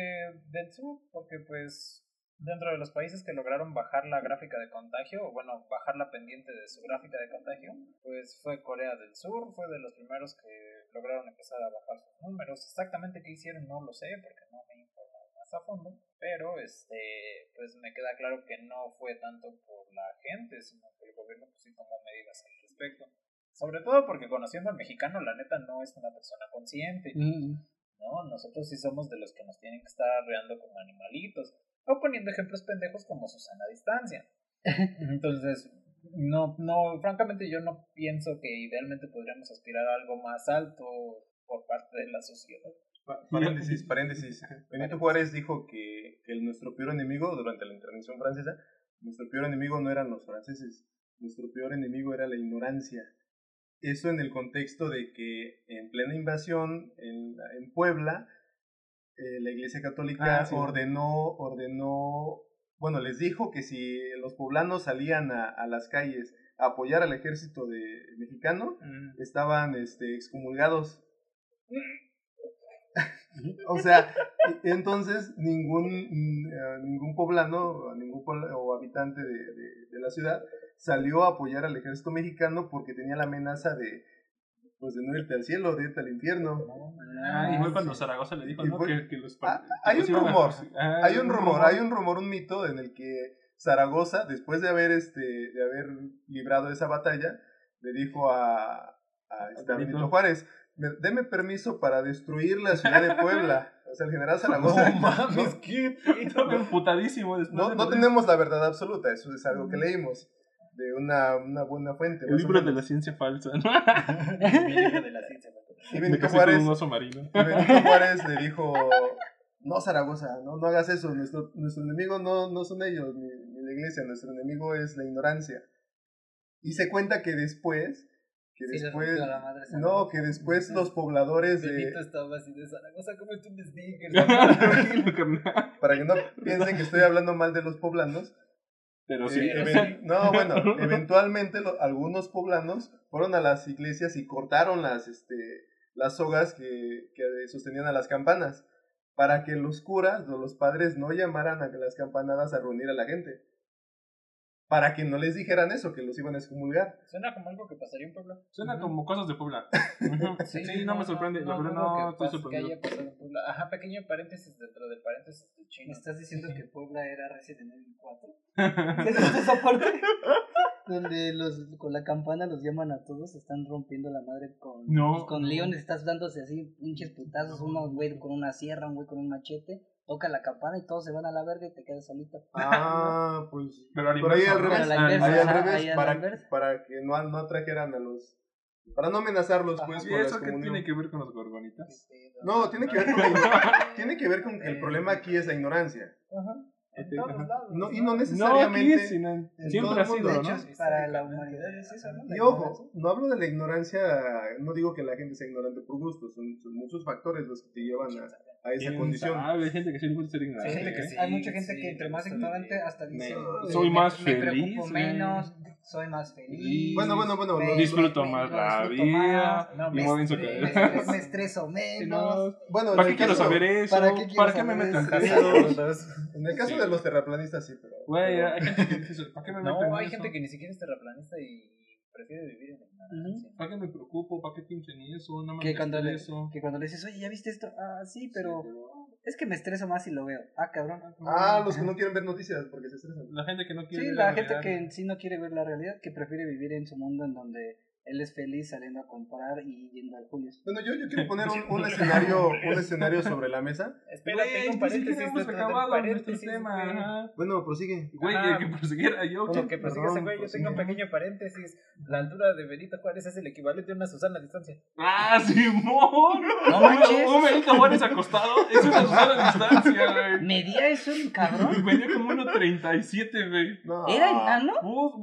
del sur, porque, pues, dentro de los países que lograron bajar la gráfica de contagio, o bueno, bajar la pendiente de su gráfica de contagio, pues fue Corea del Sur, fue de los primeros que lograron empezar a bajar sus números. Exactamente qué hicieron no lo sé, porque no me he informado más a fondo, pero este, pues me queda claro que no fue tanto por la gente, sino que el gobierno pues sí tomó medidas al respecto. Sobre todo porque conociendo al mexicano, la neta no es una persona consciente. Mm, No, nosotros sí somos de los que nos tienen que estar arreando como animalitos. O poniendo ejemplos pendejos como Susana a distancia. <laughs> Entonces, no, no, francamente yo no pienso que idealmente podríamos aspirar a algo más alto por parte de la sociedad. Paréntesis, paréntesis. Benito Juárez dijo que, que nuestro peor enemigo durante la intervención francesa, nuestro peor enemigo no eran los franceses, nuestro peor enemigo era la ignorancia. Eso en el contexto de que en plena invasión en, en Puebla, eh, la Iglesia Católica Ah, sí. ordenó, ordenó, bueno, les dijo que si los poblanos salían a, a las calles a apoyar al ejército de, mexicano, estaban este, excomulgados. <laughs> o sea, entonces ningún, mm, eh, ningún poblano ningún pobla- o habitante de, de- de la ciudad salió a apoyar al ejército mexicano porque tenía la amenaza de pues de no irte al cielo, de irte al infierno. Ah, y fue cuando Zaragoza le dijo, ¿no? fue- Que, que los Ah, que hay los un iban a rumor, perseguir. Ah, Hay un rumor, hay un rumor, un mito en el que Zaragoza, después de haber este, de haber librado esa batalla, le dijo a, a, este, a Benito. Juárez, "Me- deme permiso para destruir la ciudad de Puebla. O sea, el general Zaragoza. No mames, qué Estaba emputadísimo después No, de no tenemos la verdad absoluta, eso es algo que leímos de una, una buena fuente. El libro de la ciencia falsa, ¿no? Mi libro de la ciencia. Y Me Benito con Juárez, un oso marino. y Benito Juárez le dijo, no Zaragoza, no, no hagas eso, nuestro, nuestro enemigo no, no son ellos, ni, ni la iglesia, nuestro enemigo es la ignorancia. Y se cuenta que después, que Sí, después, no, que después los pobladores de, estaba así de Zaragoza, como tú un sneakers. Carnal. para que no piensen que estoy hablando mal de los poblanos, Pero eh, sí. even- <laughs> no, bueno, eventualmente lo- algunos poblanos fueron a las iglesias y cortaron las, este, las sogas que, que sostenían a las campanas, para que los curas o los padres no llamaran a las campanadas a reunir a la gente. Para que no les dijeran eso, que los iban a excomulgar. Suena como algo que pasaría en Puebla. Suena como cosas de Puebla. <laughs> Ujú. Sí, no, me sorprende. verdad, dudo no, que estoy sorprendido. Que haya pasado en Puebla. Ajá, pequeño paréntesis dentro del paréntesis de ¿Me chino. estás diciendo que Puebla era Resident Evil 4? ¿Has visto esa parte? Donde los, con la campana los llaman a todos, están rompiendo la madre con, No. pues, con Leon, estás dándose así pinches putazos, uno güey con una sierra, un güey con un machete, toca la campana y todos se van a la verga y te quedas solito. <laughs> Ah, pues. Pero ahí al revés. Inversa, Ahí al ahí para, que no, no atrajeran a los. Para no amenazarlos, pues. ¿Y con la eso qué tiene que ver con los gorgonitas? No, tiene que ver con, <laughs> la- tiene que, ver con que el problema aquí es la ignorancia. Ajá. En todos lados. No, y no No, necesariamente. aquí sino en todo siempre ha el mundo, sido, ¿no? Sí, Para la humanidad es eso, ¿no? Y ojo, no hablo de la ignorancia, no digo que la gente sea ignorante por gusto, son, son muchos factores los que te llevan a, a esa ¿Quién condición. sabe? Hay gente que sí le gusta ser ignorante. Hay gente que sí. Hay mucha gente sí, que entre más ignorante hasta dice Me- eh, soy me- más me feliz, preocupo güey. menos, soy más feliz. Bueno, bueno, bueno, me- Disfruto me- más lo la disfruto vida. más, No, me estres- me, <laughs> me estreso menos. No, Bueno, en ¿Para qué quiero caso- saber eso? ¿para ¿Para qué qué, quiero me meto en <laughs> eso? pedos? En el caso Sí. de los terraplanistas, sí, pero. Güey, pero- hay gente que dice eso. ¿Para qué me meto en No, hay eso? gente que ni siquiera es terraplanista y prefiere vivir en el ignorancia. ¿Para qué me preocupo? ¿Para qué pinche ni eso? Nada más Que me cuando, le, estreso. que cuando le dices, oye, ¿ya viste esto? Ah, sí, pero es que me estreso más si lo veo. Ah, cabrón. Ah, los que no quieren ver noticias porque se estresan. La gente que no quiere Sí, ver la gente realidad. que en sí no quiere ver la realidad, que prefiere vivir en su mundo en donde él es feliz saliendo a comprar y yendo al Julio. Bueno, yo, yo quiero <laughs> poner un, un <laughs> escenario, un escenario sobre la mesa. Espera, tengo un paréntesis hemos del acabado paréntesis, tema. Bueno, prosigue. Güey, Ajá. que prosiguiera yo. Con lo que prosigue ese Perdón, güey, yo prosigue. tengo un pequeño paréntesis. La altura de Benito Juárez es el equivalente a una Susana a distancia. ¡Ah, Simón! No manches. Un Benito Juárez acostado es una Susana a distancia, güey. ¿Medía eso el cabrón? <laughs> Venía como 1.37, güey. No. ¿Era enano?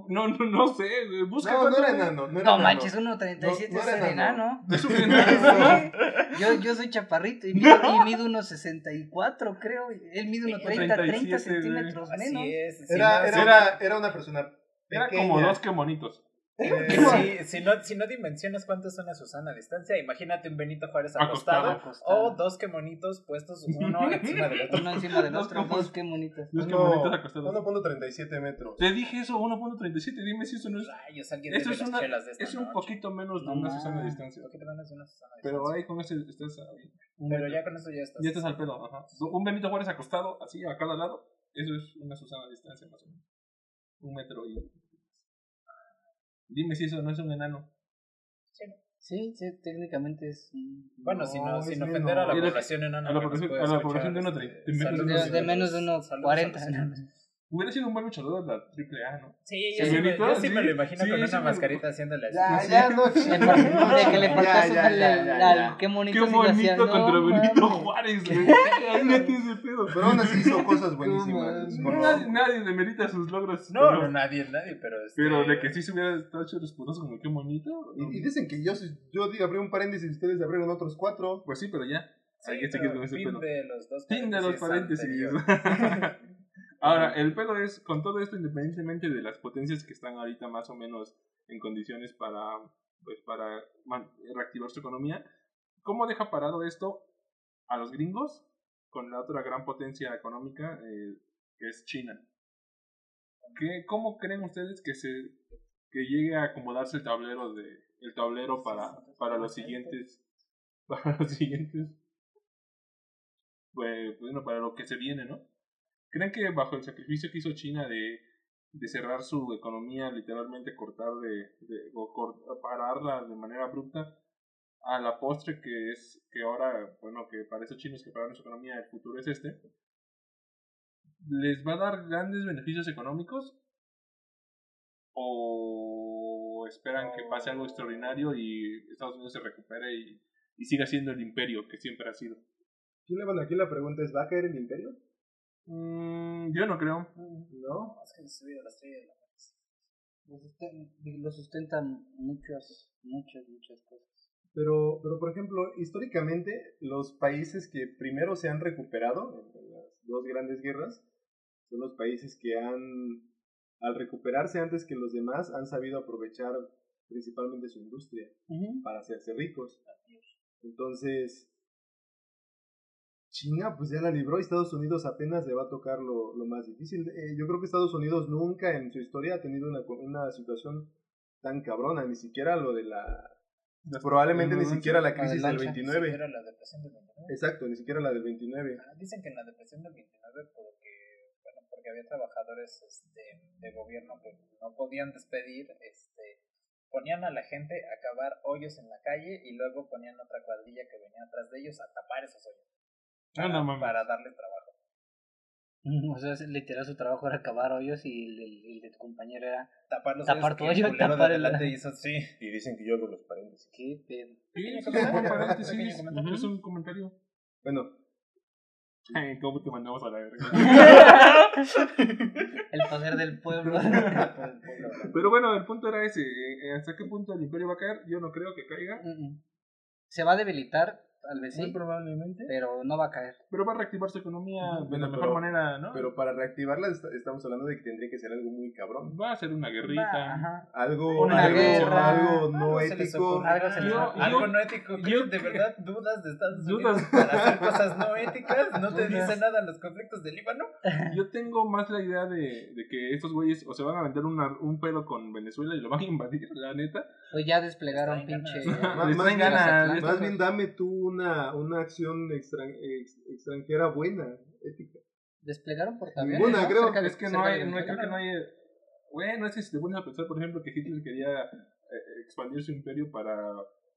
No, no, no sé, güey. Busca No, era enano. No, era No enano. Manches, 1.37 No, no es era enano. Es un <laughs> enano. Sí. Yo, yo soy chaparrito y mido, y mido unos 64, creo. Él mide unos 30, 30 37, centímetros Así menos. es. Si Era, no- era, era una persona. Era pequeña. como dos que monitos. Eh, si, si no, si no dimensionas cuánto es una Susana a distancia, imagínate un Benito Juárez acostado, Acostado. o dos quemonitos puestos <laughs> uno encima del otro. Uno encima del Dos otro, como- dos, qué bonitas. Dos que uno- monitos acostados. 1.37 metros. Te dije eso, 1.37. Dime si eso no es. Ay, Eso es, las una, chelas de esta es un noche. poquito menos de No una. Susana a distancia. Un poquito menos de una Susana a Pero distancia. ahí con ese estás ahí. Pero metro. ya con eso ya estás. Ya estás al pedo, ajá. Un Benito Juárez acostado, así, a cada lado. Eso es una Susana a distancia, más o menos. Un metro y. Dime si eso no es un enano. Sí, sí, técnicamente es. un- Bueno, si no, No, sin ofender a la menos. población enana. A la que nos población- puede a la escuchar, población de uno tre- de menos de unos saludos a 40. los- Hubiera sido un buen luchador de la triple A, ¿no? Sí, Sí, yo, sí, me, Benito, yo sí sí, me lo imagino sí, con una sí me- mascarita haciéndole así. Ya, Sí. <laughs> ya, no, de que le Ya, faltó ya, ya, ya, qué bonito Qué sí bonito no contra Benito. Juárez, <laughs> güey. Ahí neta ese pedo. Pero aún así hizo cosas buenísimas. Nadie, nadie demerita sus logros. No, nadie, nadie, pero. Este, Pero de que sí se hubiera estado hecho putazos como qué bonito. Y, y dicen que yo, yo digo, abrí un paréntesis y ustedes abrieron otros cuatro. Pues sí, pero ya. Sí, Hay que pero seguir con ese fin pedo. de los dos Fin de los paréntesis. <laughs> Ahora, el pedo es, con todo esto, independientemente de las potencias que están ahorita más o menos en condiciones para, pues, para reactivar su economía, ¿cómo deja parado esto a los gringos con la otra gran potencia económica eh, que es China? ¿Qué, ¿Cómo creen ustedes que se que llegue a acomodarse el tablero de el tablero para, para los siguientes <laughs> para los siguientes pues, bueno, para lo que se viene, ¿no? ¿Creen que bajo el sacrificio que hizo China de, de cerrar su economía, literalmente cortar de, o pararla de manera abrupta, a la postre que es que ahora, bueno, que para esos chinos que pararon su economía, el futuro es este, ¿les va a dar grandes beneficios económicos? ¿O esperan que pase algo extraordinario y Estados Unidos se recupere y, y siga siendo el imperio que siempre ha sido? Bueno, aquí la pregunta es, ¿va a caer el imperio? Mm, yo no creo. ¿No? Es que subido la estrella de la Lo sustentan muchas, muchas, muchas cosas. Pero, pero, por ejemplo, históricamente, los países que primero se han recuperado en las dos grandes guerras son los países que han, al recuperarse antes que los demás, han sabido aprovechar principalmente su industria para hacerse ricos. Entonces, China pues ya la libró y Estados Unidos apenas le va a tocar lo, lo más difícil. Eh, yo creo que Estados Unidos nunca en su historia ha tenido una, una situación tan cabrona, ni siquiera lo de la... Probablemente ni siquiera la crisis del lancha. 29. Era la depresión del 29. Exacto, ni siquiera la del 29. Ah, Dicen que en la depresión del 29 porque, bueno, porque había trabajadores este, de gobierno que no podían despedir, este, ponían a la gente a cavar hoyos en la calle y luego ponían otra cuadrilla que venía atrás de ellos a tapar esos hoyos. Ah, no mames. para darles trabajo. <laughs> O sea, literal su trabajo era cavar hoyos y el, el- el de tu compañero era Tapar los Tapar hoyos el tapar el- adelante hizo así. Y dicen que yo hago los paréntesis. qué pedo. Sí, Pequeño es un buen comentario, paréntesis, es un comentario. Bueno, ¿Cómo te mandamos a la verga? <laughs> El poder del pueblo. <laughs> Pero bueno, el punto era ese. eh, ¿Hasta qué punto el imperio va a caer? Yo no creo que caiga. Mm, mm. Se va a debilitar, tal vez Muy sí, probablemente. pero no va a caer. Pero va a reactivar su economía de la Pero- mejor manera, ¿no? pero para reactivarla est- estamos hablando de que tendría que ser algo muy cabrón. Va a ser una Va, guerrita. ajá. Algo, Una algo, guerra. algo no ético. Algo se Yo-. Algo yo- no ético. yo ¿Crees de verdad dudas de Estados Unidos Dudas. para hacer cosas no éticas? ¿No te dice nada los conflictos del Líbano? Yo tengo más la idea de, de que estos güeyes o se van a vender una- un pedo con Venezuela y lo van a invadir, la neta. Pues ya desplegaron pinche. <laughs> Más- bien- ganas. Más bien dame tú una, una acción extran- ex- extranjera buena, ética. Desplegaron por también. Ninguna, creo. Cerca de- Es que no hay, no hay- creo que no hay. Bueno, es que si te pones a pensar, por ejemplo, que Hitler quería eh, expandir su imperio para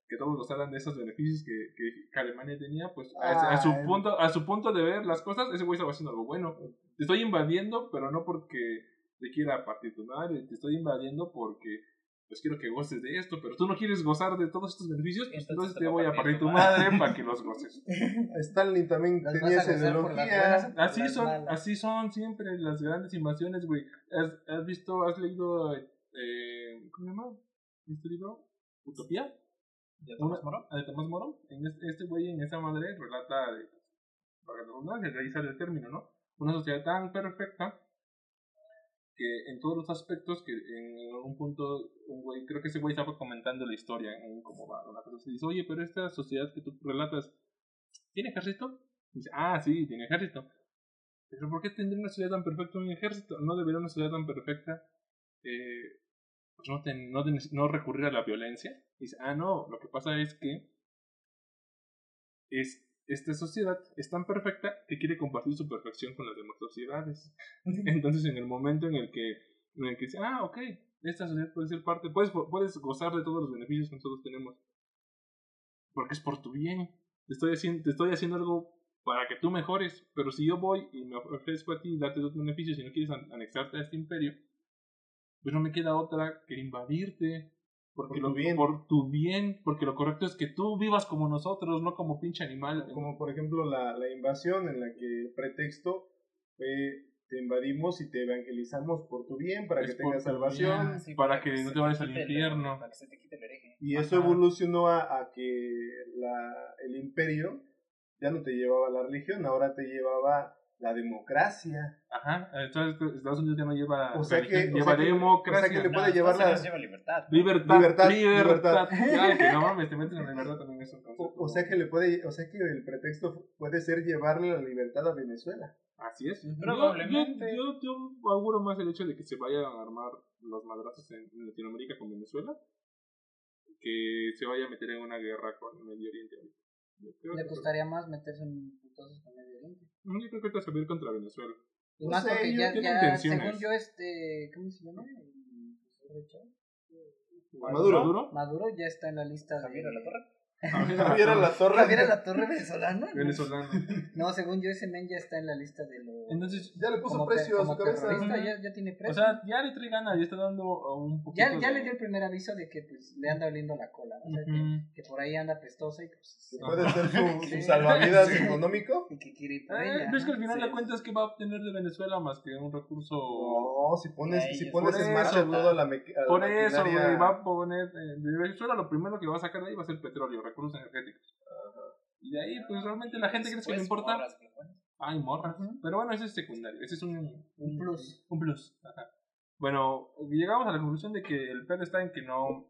que todos gozaran de esos beneficios que, que, que Alemania tenía, pues a, a su Ah, punto a su punto de ver las cosas, ese güey estaba haciendo algo bueno. Te estoy invadiendo, pero no porque te quiera partir tu madre, te estoy invadiendo porque pues quiero que goces de esto, pero tú no quieres gozar de todos estos beneficios, pues, Entonces entonces te voy a partir partir tu madre para que los goces. <laughs> Stalin también Las tenía esa ideología. Así son, malas. así son siempre las grandes invasiones, güey. ¿Has, has visto, has leído, eh, ¿cómo se llama? ¿Este libro? ¿Utopía? ¿De Tomás Moro? de Tomás Moro. En este, este güey, en esa madre, relata, de, para redundancia, de ahí sale el término, ¿no? Una sociedad tan perfecta que en todos los aspectos que en algún punto un güey, creo que ese güey estaba comentando la historia en cómo va una cosa dice, oye, pero esta sociedad que tú relatas, ¿tiene ejército? Dice, ah, sí, tiene ejército. Pero ¿por qué tendría una sociedad tan perfecta un ejército? ¿No debería una sociedad tan perfecta eh, pues no, ten- no, ten- no recurrir a la violencia? Dice, ah, no, lo que pasa es que es, esta sociedad es tan perfecta que quiere compartir su perfección con las demás sociedades. <laughs> Entonces, en el momento en el que, en el que dice, ah, ok, esta sociedad puede ser parte, puedes, puedes gozar de todos los beneficios que nosotros tenemos, porque es por tu bien. Te estoy haciendo, estoy haciendo algo para que tú mejores, pero si yo voy y me ofrezco a ti darte dos beneficios y no quieres anexarte a este imperio, pues no me queda otra que invadirte. Porque por, tu bien. por tu bien, porque lo correcto es que tú vivas como nosotros, no como pinche animal. Como por ejemplo la, la invasión en la que el pretexto fue te invadimos y te evangelizamos por tu bien, para que tengas salvación, para, que, no te vayas al infierno. Y eso evolucionó a, a que la, el imperio ya no te llevaba la religión, ahora te llevaba la democracia. Ajá, entonces Estados Unidos ya no lleva o sea que, lleva democracia. O sea que le puede llevar la lleva libertad. Libertad, libertad, libertad. <laughs> Que no mames, te metes en la libertad también eso. O, o, sea que le puede, o sea que el pretexto puede ser llevarle la libertad a Venezuela. Así es. Probablemente. Yo, yo, yo, auguro más el hecho de que se vayan a armar los madrazos en, Latinoamérica con Venezuela que se vaya a meter en una guerra con Medio Oriente. ¿Le gustaría más meterse en putazos con Medio Oriente? Yo creo que te va a con contra Venezuela. Y más porque ya, ya según yo, este, ¿cómo se llama? Maduro. Maduro. Maduro ya está en la lista de... la Torre. Javier la Torre. Javier la Torre venezolano. Venezolano. No, según yo, ese men ya está en la lista de los. Entonces, ya le puso precio a su cabeza. Ya, ya, tiene precio. O sea, ya le trae ganas, ya está dando un poquito. Ya, ya le dio el primer aviso de que pues, le anda oliendo la cola. O sea, que, que, por ahí anda pestosa y pues. ¿Puede ser su, <laughs> salvavidas económico? Y que quiere ir por eh, ella. es que al final de cuentas, que va a obtener de Venezuela más que un recurso. No, si pones, si pones en marcha toda la. Por eso, güey, va a poner. Eh, de Venezuela lo primero que va a sacar de ahí va a ser petróleo, recursos energéticos. Y de ahí, pues realmente la gente cree que le importa. Ay, morras. Pero bueno, ese es secundario. Ese es un, un plus. Un plus. Bueno, llegamos a la conclusión de que el plan está en que no.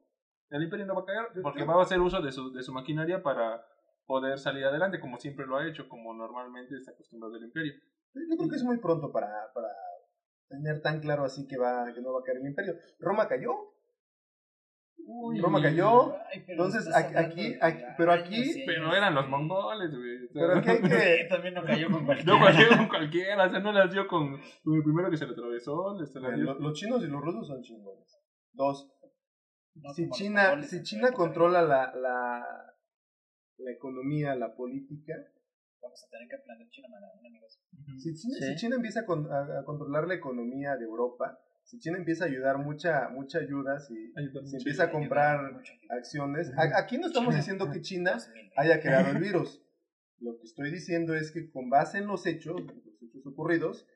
El imperio no va a caer porque va a hacer uso de su, de su maquinaria para poder salir adelante, como siempre lo ha hecho, como normalmente está acostumbrado el imperio. Yo creo que es muy pronto para, para tener tan claro así que, va, que no va a caer el imperio. Roma cayó, Roma cayó. Entonces, aquí, aquí, pero aquí. Pero eran los mongoles, güey. Pero aquí hay <laughs> que. también no cayó con cualquiera. No cayó con cualquiera. O sea, no las dio con, el primero que se le atravesó. Los, chinos y los rusos son chingones. Dos. si, China, si China controla la, la, la economía, la política. Vamos a tener que aprender China, amigos. Si China, si China empieza a, a controlar la economía de Europa si China empieza a ayudar mucha mucha ayuda, si, empieza a comprar acciones, aquí no estamos diciendo que China haya creado el virus. Lo que estoy diciendo es que con base en los hechos, los hechos ocurridos,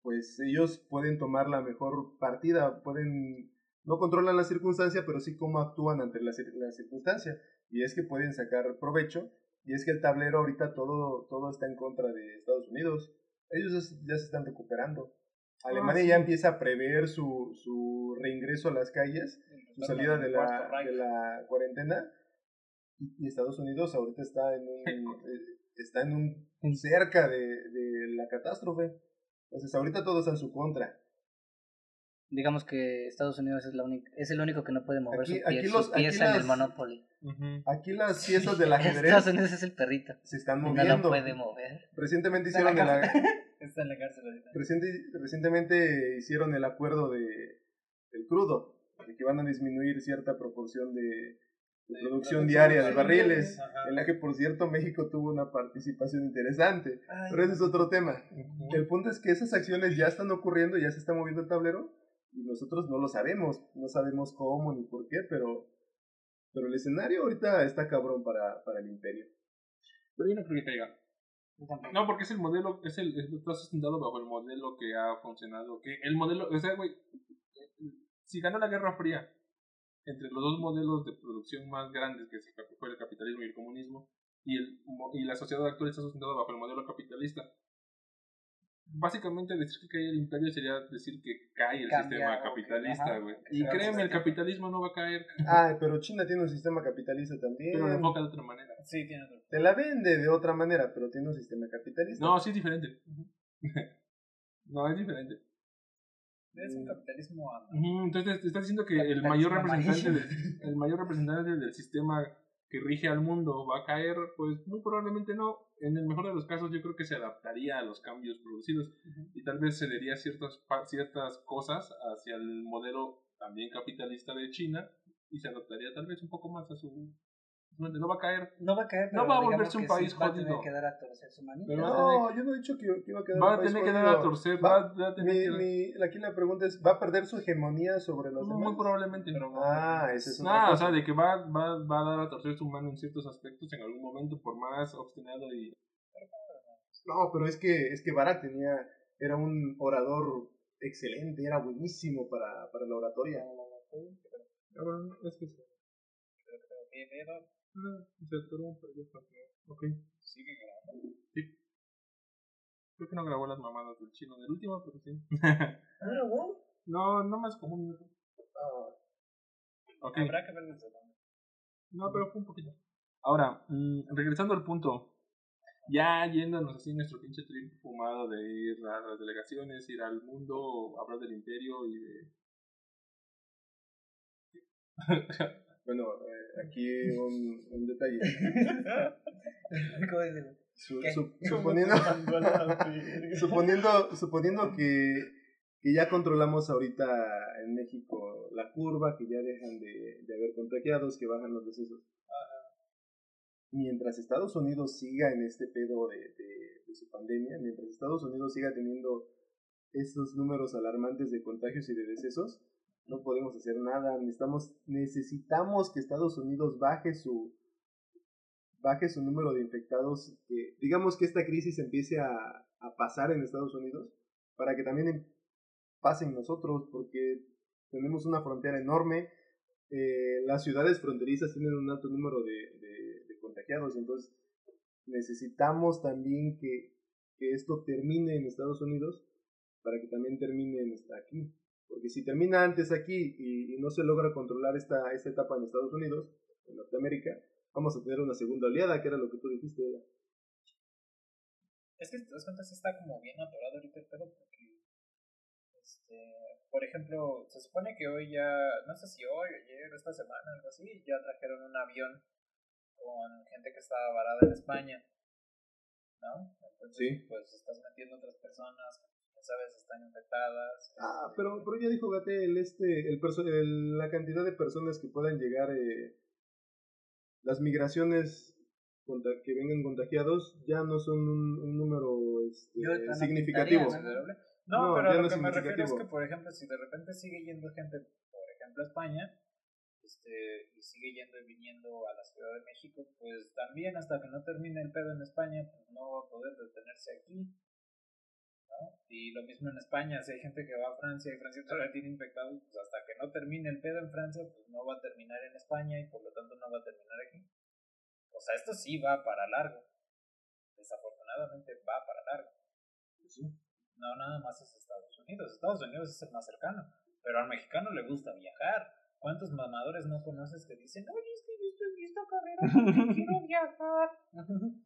pues ellos pueden tomar la mejor partida, pueden no controlan la circunstancia, pero sí cómo actúan ante la, la circunstancia. Y es que pueden sacar provecho. Y es que el tablero ahorita todo, todo está en contra de Estados Unidos. Ellos ya se están recuperando. Alemania ya empieza a prever su, su reingreso a las calles, su salida de la, de la cuarentena. Y, Estados Unidos ahorita está en un, eh, está en un cerca de, de la catástrofe. Entonces ahorita todo está en su contra digamos que Estados Unidos es la única es el único que no puede mover su pie, sus pies en el Monopoly. Aquí las piezas del <laughs> ajedrez Estados Unidos es el perrito. Se están moviendo. No lo puede mover. Recientemente hicieron el <laughs> Está en la cárcel recientemente hicieron el acuerdo de del crudo, de que van a disminuir cierta proporción de, producción diaria de barriles, en la que por cierto México tuvo una participación interesante, pero ese es otro tema. El punto es que esas acciones ya están ocurriendo, ya se está moviendo el tablero, y nosotros no lo sabemos, no sabemos cómo ni por qué, pero, pero el escenario ahorita está cabrón para, para el imperio. Pero yo no creo que caiga. No, porque es el modelo, es el, está sustentado bajo el modelo que ha funcionado, que el modelo, o sea, güey, si ganó la Guerra Fría, entre los dos modelos de producción más grandes que fue el capitalismo y el comunismo, y, el, y la sociedad actual está sustentada bajo el modelo capitalista, básicamente decir que cae el imperio sería decir que cae el sistema capitalista, güey. Y créeme, el capitalismo no va a caer. Ah, pero China tiene un sistema capitalista también. Pero lo enfoca de otra manera. Sí, tiene otro. Te la vende de otra manera, pero tiene un sistema capitalista. No, sí es diferente. <laughs> no, es diferente. Es un capitalismo. Entonces te estás diciendo que el mayor representante del, <laughs> el mayor representante del sistema que rige al mundo va a caer, pues muy probablemente no. En el mejor de los casos yo creo que se adaptaría a los cambios producidos y tal vez cedería ciertas, ciertas cosas hacia el modelo también capitalista de China y se adaptaría tal vez un poco más a su No va a caer. No va a caer, No pero va a volverse un país sí va a tener jodido. que dar a torcer su. Pero- No, yo no he dicho que, que iba a quedar Va un a tener que dar a jodido. torcer. Va- Va, va a tener Mi, que. mi, aquí la pregunta es, ¿va a perder su hegemonía sobre los Muy demás? probablemente. Ah, ese es No, otra o sea, de que va, va, va a dar a torcer su mano en ciertos aspectos en algún momento, por más obstinado y. No, pero es que, es que Barack tenía, era un orador excelente, era buenísimo para, para la oratoria. Ah, bueno, es que sí. ¿Qué pedo? Se atoró, pero ya está. Ok. Sigue grabando. Sí. Creo que no grabó las mamadas del chino del último, pero sí. no, no más como un minuto. Ok. Habrá que ver desde. No, pero fue un poquito. Ahora, mm, regresando al punto. Ya yéndonos así nuestro pinche trip fumado de ir a las delegaciones, ir al mundo, hablar del imperio y de... <laughs> Bueno, eh, aquí un, un detalle. <laughs> ¿Cómo decirlo? Su- su- <laughs> suponiendo, <laughs> suponiendo, suponiendo que, que ya controlamos ahorita en México la curva, que ya dejan de, de haber contagiados, que bajan los decesos. Mientras Estados Unidos siga en este pedo de, de- de su pandemia, mientras Estados Unidos siga teniendo estos números alarmantes de contagios y de decesos, no podemos hacer nada. Necesitamos, necesitamos que Estados Unidos baje su, baje su número de infectados, que digamos que esta crisis empiece a, a pasar en Estados Unidos, para que también em- pase en nosotros, porque tenemos una frontera enorme, eh, las ciudades fronterizas tienen un alto número de, de- de contagiados, entonces necesitamos también que, que esto termine en Estados Unidos para que también termine aquí. Porque si termina antes aquí y, y no se logra controlar esta, esta etapa en Estados Unidos, en Norteamérica, vamos a tener una segunda oleada, que era lo que tú dijiste. Eda. Es que si te das cuenta, sí está como bien atorado ahorita el pedo porque, este, por ejemplo, se supone que hoy ya, no sé si hoy, ayer, esta semana, algo así, ya trajeron un avión con gente que estaba varada en España, ¿no? Entonces, Sí. pues estás metiendo otras personas que, sabes, están infectadas. Ah, este, pero, pero ya dijo Gate, el este, el el- la cantidad de personas que puedan llegar, eh, las migraciones que vengan contagiados ya no son un, un número este, Yo significativo. No, No, pero a no lo es que me refiero es que, por ejemplo, si de repente sigue yendo gente, por ejemplo, a España, este, y sigue yendo y viniendo a la Ciudad de México, pues también hasta que no termine el pedo en España, pues no va a poder detenerse aquí. ¿No? Y lo mismo en España, si hay gente que va a Francia y Francia todavía tiene infectados, pues hasta que no termine el pedo en Francia, pues no va a terminar en España y por lo tanto no va a terminar aquí. O sea, esto sí va para largo. Desafortunadamente va para largo. No, nada más es Estados Unidos. Estados Unidos es el más cercano. Pero al mexicano le gusta viajar. ¿Cuántos mamadores no conoces que dicen, oye, es que yo estudié esta carrera porque quiero viajar? <laughs>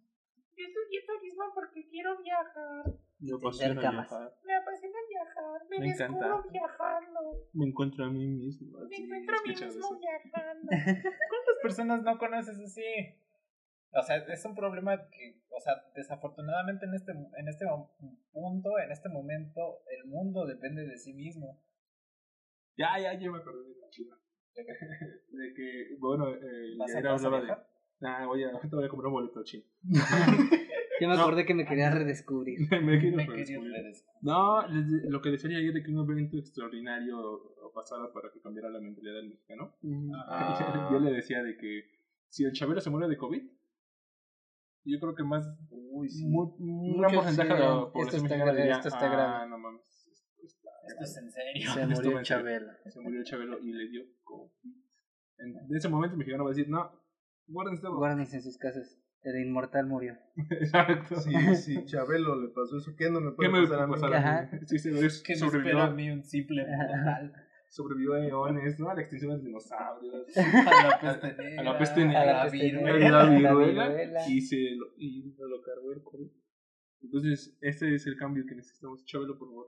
Yo estudié turismo porque quiero viajar. Yo Tener apasiona viajar. Me apasiona viajar. Me, Me descubro encanta. viajando. Me encuentro a mí mismo. Me encuentro a mí mismo eso. viajando. <laughs> ¿Cuántas personas no conoces así? O sea, es un problema que, o sea, desafortunadamente en este, en este punto, en este momento, el mundo depende de sí mismo. Ya, ya, ya me acordé de la chiva. De <laughs> que, bueno, eh, ¿Vas a- Yair vas a hablaba de. Nah, voy a, ahorita voy a comprar un boleto chino. <laughs> Yo me No. acordé que me quería redescubrir. <laughs> me quiero Me redescubrir. No, lo que decía ayer de que un evento extraordinario pasara para que cambiara la mentalidad del mexicano. Ah. <laughs> Yo le decía de que si el Chabelo se muere de COVID, yo creo que más. Uy, sí. mu- un Muchos gran porcentaje de la "Esto población está mexicana grave, diría, esto está "Ah, grave". no mames, esto está Esto es en serio. Se Estuvo murió serio. Chabelo. Se murió el Chabelo y le dio COVID. En ese momento el mexicano va a decir, no, guárdense todo. Guárdense en sus casas. El inmortal murió. <laughs> Exacto. Sí, sí, Chabelo le pasó eso, ¿qué no me ¿Qué puede me pasar a mí? pasar a Ajá. mí? <laughs> Sí, se ve, ¿Qué me espera a sobrevivió, mí un simple mortal? sobrevivió a eones, ¿no? A la extinción de los dinosaurios. <laughs> A la peste negra. A la peste negra. A la A viruela. negra. la La viruela, y se lo, y se lo cargó el COVID. Entonces, ese es el cambio que necesitamos. Chabelo, por favor.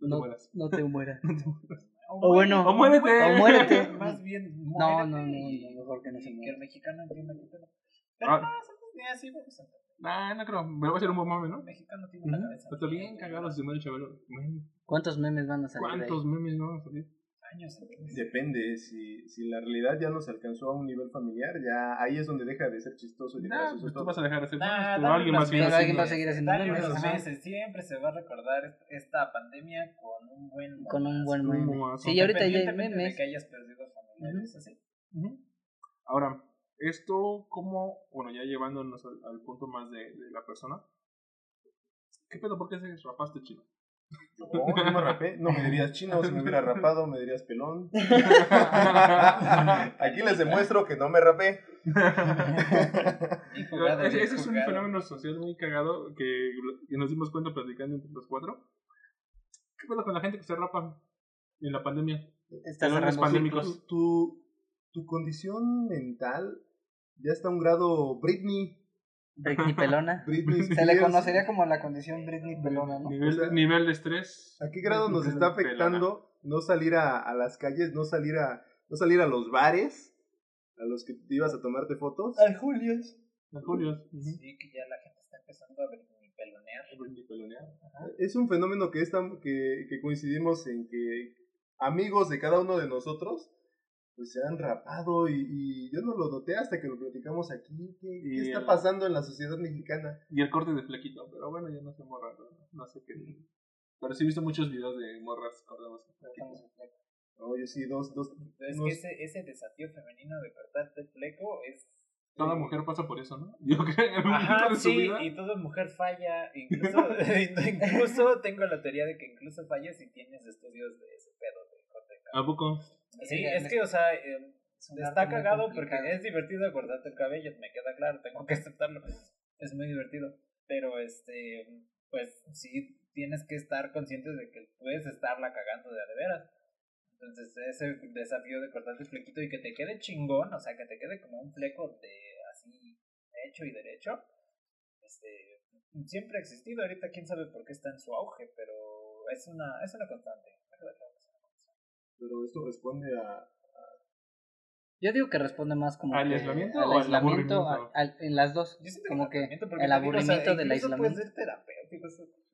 No te No, mueras. no te mueras. O bueno, o muérete. o muérete. <laughs> Más bien, No, muérete no, no, y- no, mejor que no se. Que el mexicano entienda que pedo. Pero Ah. no, así, vamos a entender. Nah, no creo. Me va a hacer un buen mame, ¿no? El mexicano tiene la cabeza. Está bien cagado si se muere Chabelo. ¿Cuántos memes van a salir de ahí? ¿Cuántos memes no van a salir? Años. Depende, si, si la realidad ya nos alcanzó a un nivel familiar, ya ahí es donde deja de ser chistoso y Nah, pues tú todo. vas a dejar de hacer Nah, dale alguien más meses, alguien va a seguir haciendo Dale unos meses, siempre se va a recordar est- esta pandemia con un buen Con un buen meme. Sí, y ahorita ya de que hayas perdido familiares así. Ujú. Ahora, esto como, bueno, ya llevándonos al, al punto más de, de la persona. ¿Qué pedo? ¿Por qué se rapaste chino? No, yo me rapé, no me dirías chino, si me hubiera <laughs> rapado me dirías pelón. <laughs> Aquí les demuestro que no me rapé. Jugado, ese, es un fenómeno social muy cagado que, que nos dimos cuenta platicando entre los cuatro. ¿Qué pedo con la gente que se rapa en la pandemia? Está Pelones cerrando pandémicos. ciclos. Tu, tu condición mental ya está a un grado Britney. Britney <laughs> Pelona. Britney Se le conocería como la condición Britney Pelona, ¿no? Nivel, O sea, nivel de estrés. ¿A qué grado nos Pelona. está afectando no salir a, a las calles, no salir a, no salir a los bares a los que te ibas a tomarte fotos? Al Julius. A Julio. Ujú. Sí, que ya la gente está empezando a pelonear. Britney pelonear. Es un fenómeno que, está, que, que coincidimos en que amigos de cada uno de nosotros pues se han rapado y, y yo no lo noté hasta que lo platicamos aquí. ¿Qué, está el- pasando en la sociedad mexicana? Y el corte de flequito, pero bueno, ya no sé morras, no, no sé qué. Pero sí he visto muchos videos de morras cortadas yo sí, dos, dos. Es unos- que ese, ese desafío femenino de cortarte el fleco es... Toda mujer pasa por eso, ¿no? <laughs> Yo creo que Ajá, punto de su sí, vida. y toda mujer falla, incluso, <laughs> incluso tengo la teoría de que incluso falla si tienes estudios de ese pedo de corte de cabello. ¿A poco? Sí, es que, o sea, eh, está cagado porque es divertido cortarte el cabello, me queda claro, tengo que aceptarlo, es muy divertido, pero este, pues sí tienes que estar consciente de que puedes estarla cagando de a de veras. Entonces ese desafío de cortarte el flequito y que te quede chingón, o sea, que te quede como un fleco de así hecho y derecho, este, siempre ha existido, ahorita quién sabe por qué está en su auge, pero es una, es una constante. me queda claro que es una constante. Pero esto responde a. Yo digo que responde más como ¿Al que aislamiento al o al aislamiento, aburrimiento? al- al- en las dos. Yo Como que aburrimiento, porque el digo, o sea, aburrimiento del aislamiento. puede ser terapéutico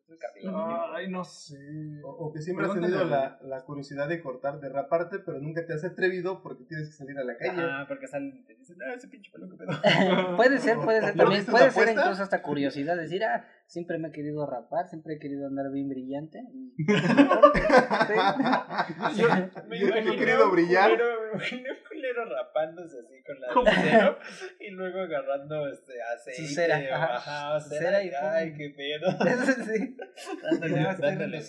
el cabello. Ay, no sé. O, o que siempre has tenido la, la curiosidad de cortar, de raparte, pero nunca te has atrevido porque tienes que salir a la calle. Ah, porque salen y te dicen, ah, ese pinche pelo que pedo. <laughs> puede ser, puede ser ¿No también, puede ser apuesta? incluso hasta curiosidad, decir, ah, siempre me he querido rapar, siempre he querido andar bien brillante. y- <laughs> Sí. Me Yo tengo imagino querido brillar. culero- me culero rapándose así con la ¿Cómo? cero y luego agarrando este aceite. Su cera, o- ajá. Ajá, Su cera, cera y ay, qué pedo. <laughs> <laughs> sí. Dándole, dándole.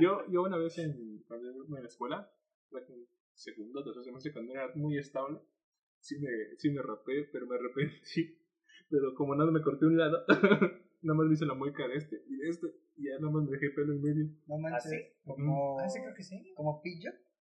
Yo, yo una vez en, en la escuela, en segundo, tercer semestre, cuando era muy estable, sí me, sí me rapé, pero me arrepentí. Pero como nada me corté un lado, <laughs> nada más me hice la mueca de este y de este, y ya nada más me dejé pelo en medio. No ¿Ah, manches, sí? como, Ah, sí, creo que sí. como pillo.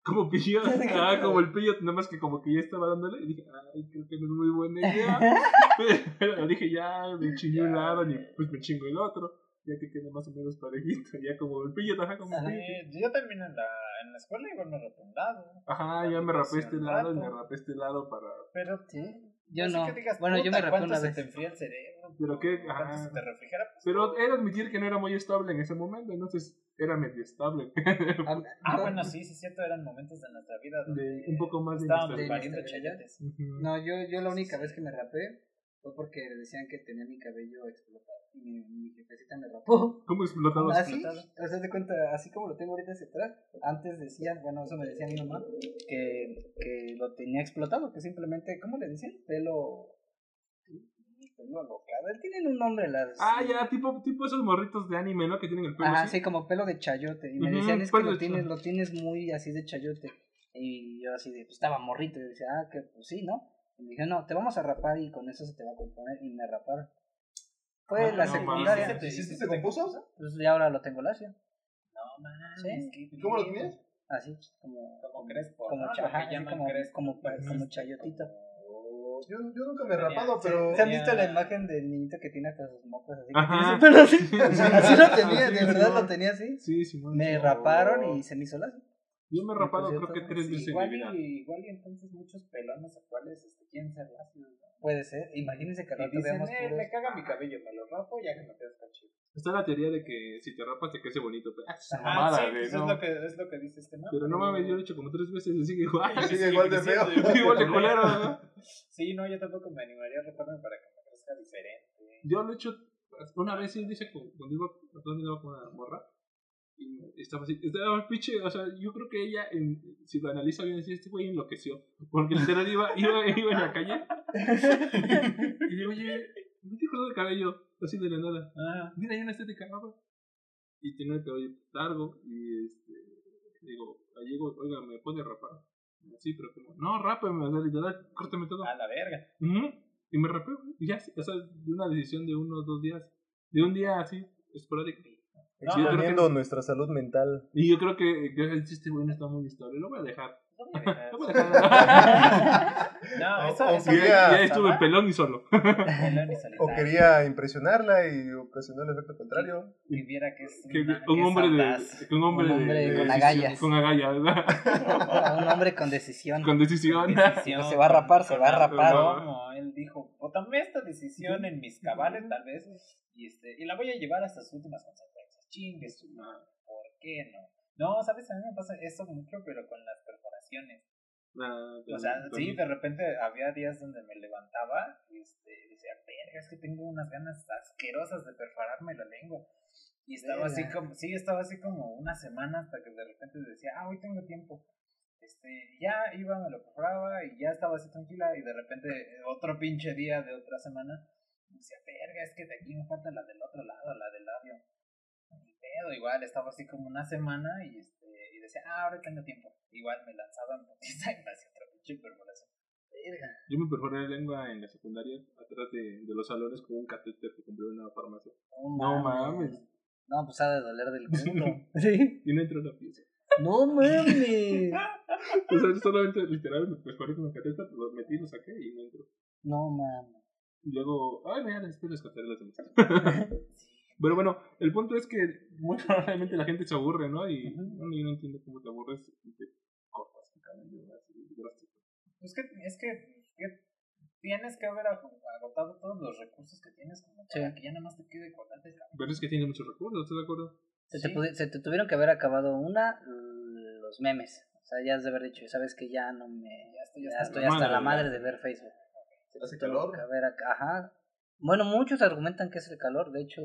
Como pillo, <laughs> ah, como el pillo, nada más que como que ya estaba dándole, y dije, ay, creo que no es muy buena idea. <laughs> Pero dije, ya, me chingué un lado, y pues me chingo el otro, ya que quede más o menos parejito, ya como el pillo, ajá, como el pillo. Sí, yo también en la, en la escuela igual me rapé un lado. Ajá, ya me rapé este lado y me rapé este lado para... Pero Sí. Yo así no. que digas, Bueno, yo me rapé ¿cuánto una se te enfría el cerebro? Pero qué, ¿Cuánto ajá. se te refrigera? Pues, Pero he de admitir que no era muy estable en ese momento, entonces era medio estable. <laughs> Ah, Ah, bueno, sí, sí, es cierto, eran momentos de nuestra vida donde De un poco más de estábamos inestabilidad. chayotes. Ujú. No, yo, yo la única vez que me rapé fue porque decían que tenía mi cabello explotado. Y mi, mi jefecita me rapó. ¿Cómo explotaba? Así, o sea, de cuenta, así como lo tengo ahorita hacia atrás, antes decían, bueno, eso me decía mi mamá, que, que lo tenía explotado, que simplemente, ¿cómo le decían? Pelo... Pelo alocado. Tienen un nombre las... Ah, ya, tipo, tipo esos morritos de anime, ¿no? Que tienen el pelo Ajá, así. sí, como pelo de chayote. Y me decían, es que lo tienes, lo tienes muy así de chayote. Y yo así de, pues estaba morrito. Y decía, ah, que pues sí, ¿no? Y me dijeron, no, te vamos a rapar y con eso se te va a componer. Y me raparon. Fue Ah, la no secundaria. ¿Y ¿Sí sí se compuso? Pues ya ahora lo tengo lacio. No mames, Sí. ¿Y cómo lo bien. tenías? Así, como, Como crespo, como, ¿no? Lo así como, como, como chayotito. Yo, yo nunca me he rapado, pero. ¿Se han visto la imagen del niñito que tiene hasta sus mocos así? que Ajá. tiene su pelo así? Sí, así lo tenía, sí, de verdad lo tenía así. Sí, Simón. Me sí. raparon y se me hizo lacio. Yo me he rapado creo que tres veces Igual y, igual y entonces muchos pelones actuales este, quieren ser lacios. Puede ser. Imagínense que al rato dicen, veamos eh, puros- me caga mi cabello, me lo rapo ya que me quedas chido. Está la teoría de que si te rapas te crece bonito. Pero, ah, es una Ajá, mamada, sí, güey, pues no. es, lo que, es lo que dice este, ¿no? Pero no mames, yo lo he hecho como tres veces y sigue igual. Sigue <laughs> igual de feo. Sigue igual de culero, ¿no? Sí, no, yo tampoco me animaría a raparme para que me crezca diferente. Yo lo he hecho una vez, sí, dice, cu- cuando iba, cuando iba con una morra. Y estaba así, estaba pinche, o sea, yo creo que ella, en, si lo analiza bien, decía, este güey enloqueció. Porque literal iba, iba, iba en la calle. y le digo, oye, ¿no te cortas el cabello? Así de la nada. Ah, Mira, hay una estética nueva. Y tiene el cabello largo. Y este, digo, ahí llego, oiga, ¿me puede rapar? Sí, pero como, no, rápame, o sea, literal, córtame todo. a la verga. Y me rapé, y ya, o sea, de una decisión de uno o dos días. De un día así, esporádico. No, Sí, yo creo que- nuestra salud mental. Y yo creo que, que este güey no está muy estable. Lo voy a dejar. No. Lo voy a dejar. <laughs> No, eso, eso quería- ya, no estuve pelón y solo. <laughs> Pelón y <laughs> O quería impresionarla y ocasionó el efecto contrario. Y viera que es Que, una- un, que hombre de, que un hombre Un de- hombre de con decisión- agallas. Con agallas, ¿verdad? Un hombre con decisión. Con decisión. Decisión, Se va a rapar, se con va a rapar. aplomo. Él dijo, o tomé esta decisión en mis cabales, tal vez, y, este, y la voy a llevar hasta sus últimas consecuencias. Chingue su madre, ¿por qué no? No, ¿sabes? A mí me pasa eso mucho, pero con las perforaciones. Ah, O sea, sí, de repente había días donde me levantaba y este, decía, verga, es que tengo unas ganas asquerosas de perforarme la lengua. Y estaba así como, sí, estaba así como una semana hasta que de repente decía, ah, hoy tengo tiempo. Este, ya iba, me lo perforaba y ya estaba así tranquila y de repente eh, otro pinche día de otra semana decía, verga, es que de aquí me falta la del otro lado, la del labio. Pedo, igual estaba así como una semana y este y decía, ah, ahora tengo tiempo. Igual me lanzaba en putiza <laughs> y me hacía otra pinche perforación. Yo me perforé la lengua en la secundaria, atrás de, de los salones, con un catéter que compré en una farmacia. No mames. No, pues ha de doler del <laughs> culo. Sí. Y no entró la pieza. No mames. <laughs> O sea, solamente literal me perforé con el catéter, lo metí, lo saqué y no entró. No mames. Y luego, ay, mira, después les contaré las demás. Pero bueno, el punto es que muy <laughs> probablemente la gente se aburre, ¿no? Y bueno, yo no entiendo cómo te aburres y te cortas el cabello así drástico. Pues que, es que, que tienes que haber ag- agotado todos los recursos que tienes como para Sí. que ya nada más te quede cortante el cabello. Pero es que tiene muchos recursos, ¿estás de acuerdo? Se, te Sí. pudi- se te tuvieron que haber acabado una, los memes. O sea, ya has de haber dicho, sabes que ya no me. Ya estoy Ya hasta estoy la hasta madre, la ya. madre de ver Facebook. Hace calor. Que haber ac- ajá. Bueno, muchos argumentan que es el calor. De hecho,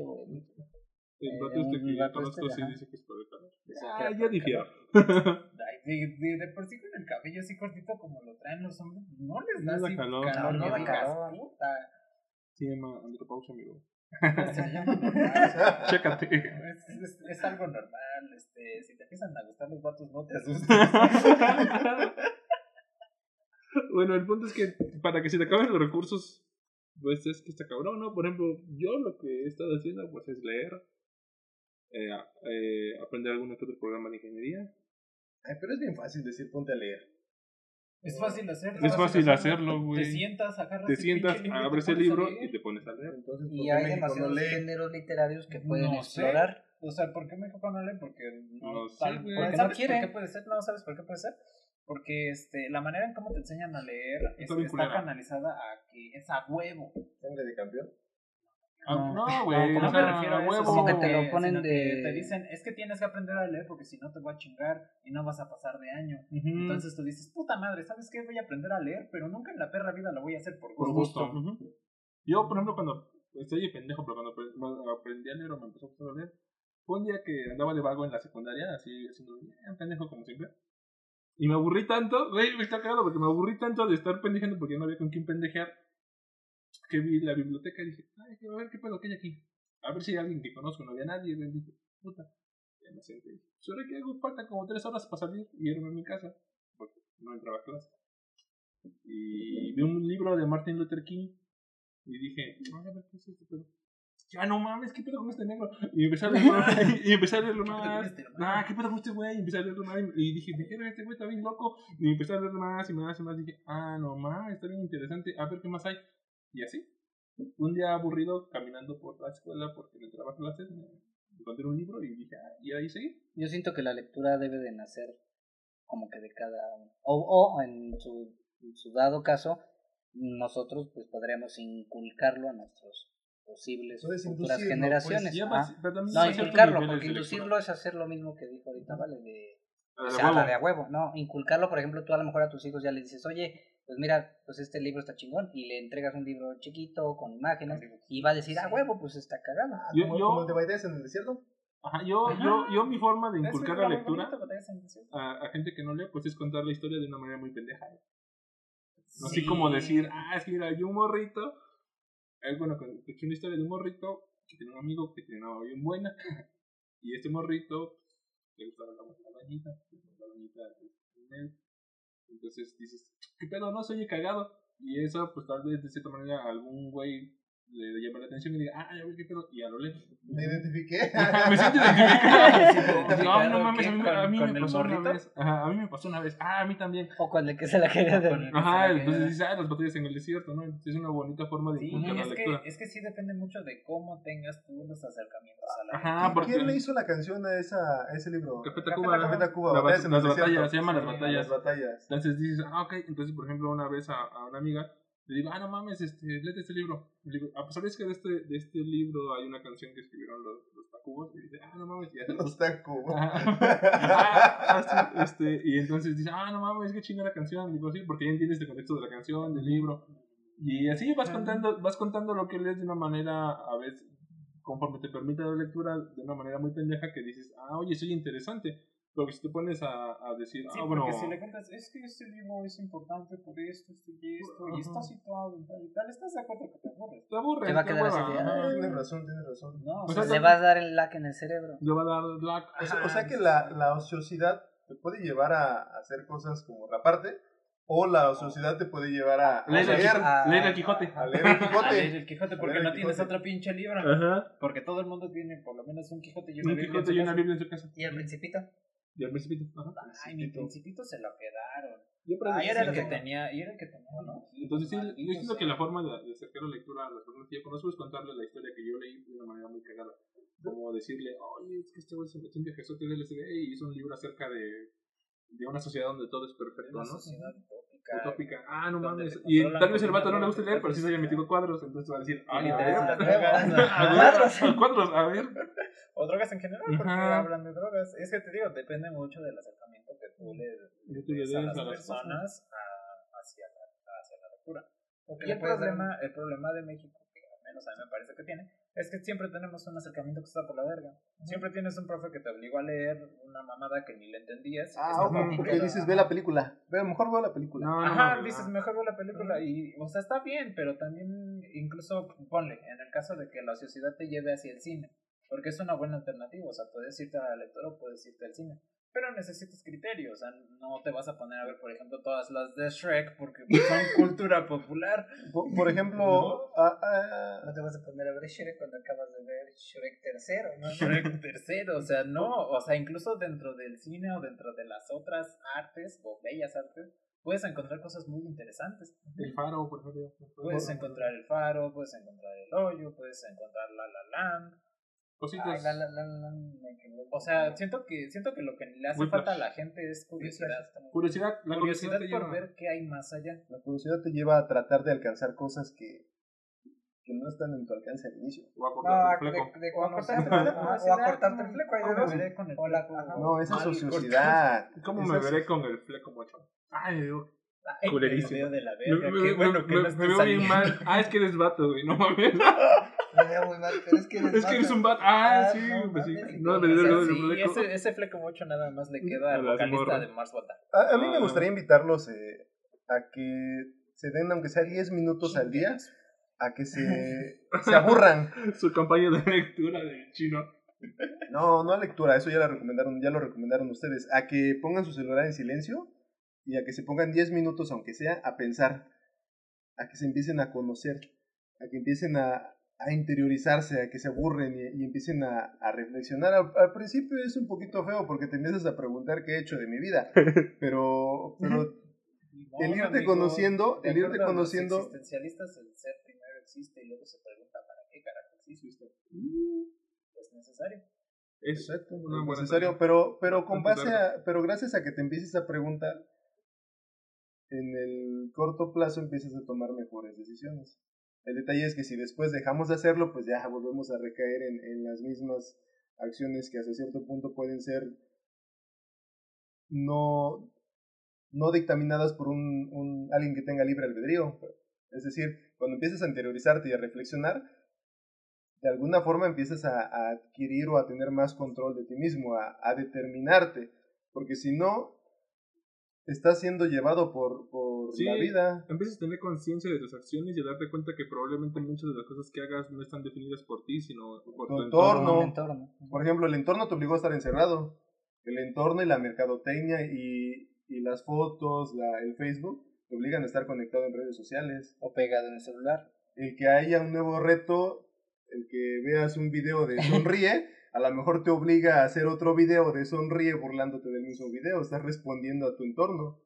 El Eh, vato este que conozco sí dice que es por el calor. Ah, yo el difiero. De, de, de por sí con el cabello así cortito como lo traen los hombres, no les da No así calor. calor, No, no no da calor. puta. Se llama andropausia, amigo. Se llama <laughs> normal. Chécate. Es, es, es algo normal, este, si te empiezan a gustar los vatos no te <laughs> asustes. bueno, el punto es que para que se te acaben los recursos, pues es que está cabrón, ¿no? Por ejemplo, yo lo que he estado haciendo pues es leer, eh, eh, aprender algún otro programa de ingeniería. Ay, pero es bien fácil decir ponte a leer. Es fácil hacer. Es fácil hacerlo, Te güey. sientas, agarras Te el sientas, pinche libro, abres te el libro y te pones a leer. Entonces, ¿por y hay no demasiados lee? géneros literarios que pueden No sé. explorar. O sea, ¿por qué México no lee? Porque no, No tal- porque Porque ¿Sabes no quiere. por qué puede ser? No, ¿sabes por qué puede ser? Porque este, la manera en cómo te enseñan a leer Está bien está culera. canalizada a que es a huevo. Sangre de campeón. Ah, No. No, güey. No, me refiero a eso, huevo. que sino te lo ponen de- Te dicen, es que tienes que aprender a leer porque si no te voy a chingar y no vas a pasar de año. Entonces tú dices, puta madre, ¿sabes qué? Voy a aprender a leer, pero nunca en la perra vida lo voy a hacer por por gusto. Yo, por ejemplo, cuando estoy de pendejo, pero cuando apre- cuando aprendí a leer o me empezó a leer, fue un día que andaba de vago en la secundaria, así haciendo un pendejo como siempre. Y me aburrí tanto, güey, me está cagado porque me aburrí tanto de estar pendejando porque no había con quién pendejear. Que vi la biblioteca y dije, ay, a ver qué pedo que hay aquí. A ver si hay alguien que conozco, no había nadie, bendito. Puta. Ya me senté. Solo que hago falta como tres horas para salir y irme a mi casa. Porque no entraba a clase. Y vi un libro de Martin Luther King y dije, "Ay, a ver qué es este pedo. Ya no mames, ¿qué pedo con este negro? Y empecé a leerlo, <laughs> y empecé a leerlo más. Este, Ah, ¿qué pedo con este güey? Y empecé a leerlo más. Y dije, "Verga, este güey está bien loco. Y empecé a leerlo más y más y más. Y dije, ah, no mames, está bien interesante. A ver qué más hay. Y así. Un día aburrido caminando por la escuela porque me trabajo clases, me encontré un libro y dije, ah, y ahí seguí. Yo siento que la lectura debe de nacer como que de cada. O, o en, su, en su dado caso, nosotros pues podríamos inculcarlo a nuestros posibles Puedes futuras inducirlo, generaciones. pues, también No, inculcarlo, porque de inducirlo es hacer lo mismo que dijo ahorita, ¿vale? De, Ah, de la huevo. de a huevo, ¿no? Inculcarlo, por ejemplo, tú a lo mejor a tus hijos ya le dices, oye, pues mira, pues este libro está chingón, y le entregas un libro chiquito con imágenes, y va a decir, a huevo, pues está cagado. Yo- como, yo- como el de Baidés en el desierto. Ajá, yo, Ajá. yo, yo mi forma de inculcar la lectura bonito, a, a gente que no lee, pues es contar la historia de una manera muy pendeja. Así Sí. como decir, ah, es que mira, hay un morrito. Es bueno, escuché una historia de un morrito que tiene un amigo que tiene una bien buena. Y este morrito le gustaba la, bañita, la bañita él. Entonces dices, ¿qué pedo? No, se oye cagado. Y eso, pues tal vez de cierta manera algún güey le, llama la atención y diga, ah, ya ve qué pedo. Y ya lo lee. Me identifiqué. <laughs> me siento identificado. <laughs> No, no mames, a mí, ¿Con- a mí me pasó una morrito? vez. Ajá, a mí me pasó una vez. Ah, a mí también. O con el que se la quería de... Ajá, entonces dices, ah, las batallas en el desierto, ¿no? Es una bonita forma de Sí, inculcar la es lectura. que, es que sí depende mucho de cómo tengas tú los acercamientos a la Ajá, porque ¿Quién le hizo la canción a, esa, a ese libro? Café Tacuba. Café Tacuba, las batallas, se llaman las batallas. Las batallas. Entonces dices, ah, ok. Entonces, por ejemplo, una vez a, a una amiga le digo, ah, no mames, este, léete este libro. Le digo, ah, pues sabes que de este, de este libro hay una canción que escribieron los, los Tacubos. Y dice, ah, no mames, ya <laughs> Los Tacuba. Ah, ah, este, y entonces dice, ah, no mames, qué chinga la canción. Digo, sí, porque ya entiendes el contexto de la canción, del libro. Y así vas contando, vas contando lo que lees de una manera, a veces, conforme te permite la lectura, de una manera muy pendeja que dices, ah, oye, soy interesante. Pero que si te pones a, a decir, Sí, ah, bueno, porque si le cuentas, es que este libro es importante por esto, esto y esto, y está situado en tal y tal, ¿estás de acuerdo que te aburres? te aburres, Te va a quedar así de, ajá. Tienes razón, tienes razón. No, o Pues sea, Le vas a dar el lag en el cerebro. Le va a dar lag. O sea, o Ah, sea que la, la ociosidad te puede llevar a hacer cosas como raparte, o la ociosidad te puede llevar a, a Leer el leer, Quijote, a- leer el Quijote. a leer el a Quijote. leer el Quijote porque el no tienes Quijote. otro pinche libro. Ajá. Porque todo el mundo tiene por lo menos un Quijote y una Un Biblia. Quijote en y una. Biblia en su casa. ¿Y el principito? Y al principito. Ajá. Ay, mi principito se lo quedaron. Yo Ah, era el que tenía, y era el que tenía, ¿no? Entonces sí, yo siento sea. que la forma de, de acercar la lectura a las personas que ya conozco es contarle la historia que yo leí de una manera muy cagada. Como decirle, oye, es que este güey se metió en del LSD y hizo un libro acerca de, de una sociedad donde todo es perfecto, Una ¿no? sociedad utópica. Utópica. Ah, no mames. Y tal vez el vato no le guste leer, pero sí se haya droga. metido cuadros, entonces va a decir, ah, le <laughs> a interesan ver. las <laughs> drogas. A Cuadros. cuadros, a ver. <laughs> O drogas en general, porque hablan de drogas. Es que te digo, depende mucho del acercamiento que tú le des a las personas hacia, la, hacia la lectura. Y el problema, el problema de México, que al menos a mí me parece que tiene, es que siempre tenemos un acercamiento que está por la verga. Siempre tienes un profe que te obligó a leer una mamada que ni le entendías. Ah, muy porque dices, ve la película. Ve, mejor veo la película. No, no, Ajá, dices, mejor ve la película y, o sea, está bien, pero también incluso ponle, en el caso de que la ociosidad te lleve hacia el cine, porque es una buena alternativa, o sea, puedes irte a la lectura o puedes irte al cine, pero necesitas criterio, o sea, no te vas a poner a ver, por ejemplo, todas las de Shrek porque son <laughs> cultura popular. Por, por ejemplo, ah, ah, No te vas a poner a ver Shrek cuando acabas de ver Shrek tercero, ¿no? Shrek tercero, o sea, no, o sea, incluso dentro del cine o dentro de las otras artes o bellas artes, puedes encontrar cosas muy interesantes. El faro, por ejemplo. Puedes encontrar el faro, puedes encontrar el hoyo, puedes encontrar la la land. Cositas. Ay, la, la, la, la, me equivoco. O sea, siento que siento que lo que le hace Muy falta a la gente es curiosidad. Curiosidad, la Curiosidad te por lleva- ver qué hay más allá. la curiosidad te lleva a tratar de alcanzar cosas que, que no están en tu alcance al inicio. o a No, cortar el de, fleco. de O a cortarte ajá, o a cortarte el ¿cómo- fleco ahí de cómo me veré con el fleco? No, esa es Mal ociosidad. ¿Cómo me veré con el fleco mocho? Ay, Dios. Ay, Culerísimo. me veo de la Me, verga. me- Qué me- bueno que me- no me veo bien mal. Ah, es que eres vato, güey. No mames. <laughs> Me veo muy mal, pero es que eres Es que eres vato. un vato. Ah, Ah, sí, no pues sí. No, O dio sí, ese, ese fleco mocho nada más le queda A al vocalista de Mars Volta. A, a mí me Ah. gustaría invitarlos eh, a que se den, aunque sea 10 minutos al día, a que se, <laughs> se aburran. Su campaña de lectura de chino. No, no a lectura, eso ya lo recomendaron, ya lo recomendaron ustedes. A que pongan su celular en silencio y a que se pongan 10 minutos, aunque sea, a pensar. A que se empiecen a conocer, a que empiecen a, a interiorizarse, a que se aburren y, y empiecen a, a reflexionar. Al, al principio es un poquito feo porque te empiezas a preguntar qué he hecho de mi vida, <laughs> pero, pero el irte amigo, conociendo, el irte a los conociendo, existencialistas, el ser primero existe y luego se pregunta para qué carajo existe. Es necesario. Es Exacto, es necesario, pero, pero con base a, pero gracias a que te empieces a preguntar, en el corto plazo empiezas a tomar mejores decisiones. El detalle es que si después dejamos de hacerlo, pues ya volvemos a recaer en, en las mismas acciones que hasta cierto punto pueden ser no, no dictaminadas por un, alguien que tenga libre albedrío. Es decir, cuando empiezas a interiorizarte y a reflexionar, de alguna forma empiezas a, adquirir o a tener más control de ti mismo, a, determinarte, porque si no, estás siendo llevado por Sí, la vida. Empiezas a tener conciencia de tus acciones y a darte cuenta que probablemente muchas de las cosas que hagas no están definidas por ti, sino por Tu tu entorno. Por ejemplo, el entorno te obligó a estar encerrado. El entorno y la mercadotecnia y, y las fotos, la, el Facebook, te obligan a estar conectado en redes sociales. O pegado en el celular. El que haya un nuevo reto, el que veas un video de <laughs> sonríe, a lo mejor te obliga a hacer otro video de sonríe burlándote del mismo video. Estás respondiendo a tu entorno.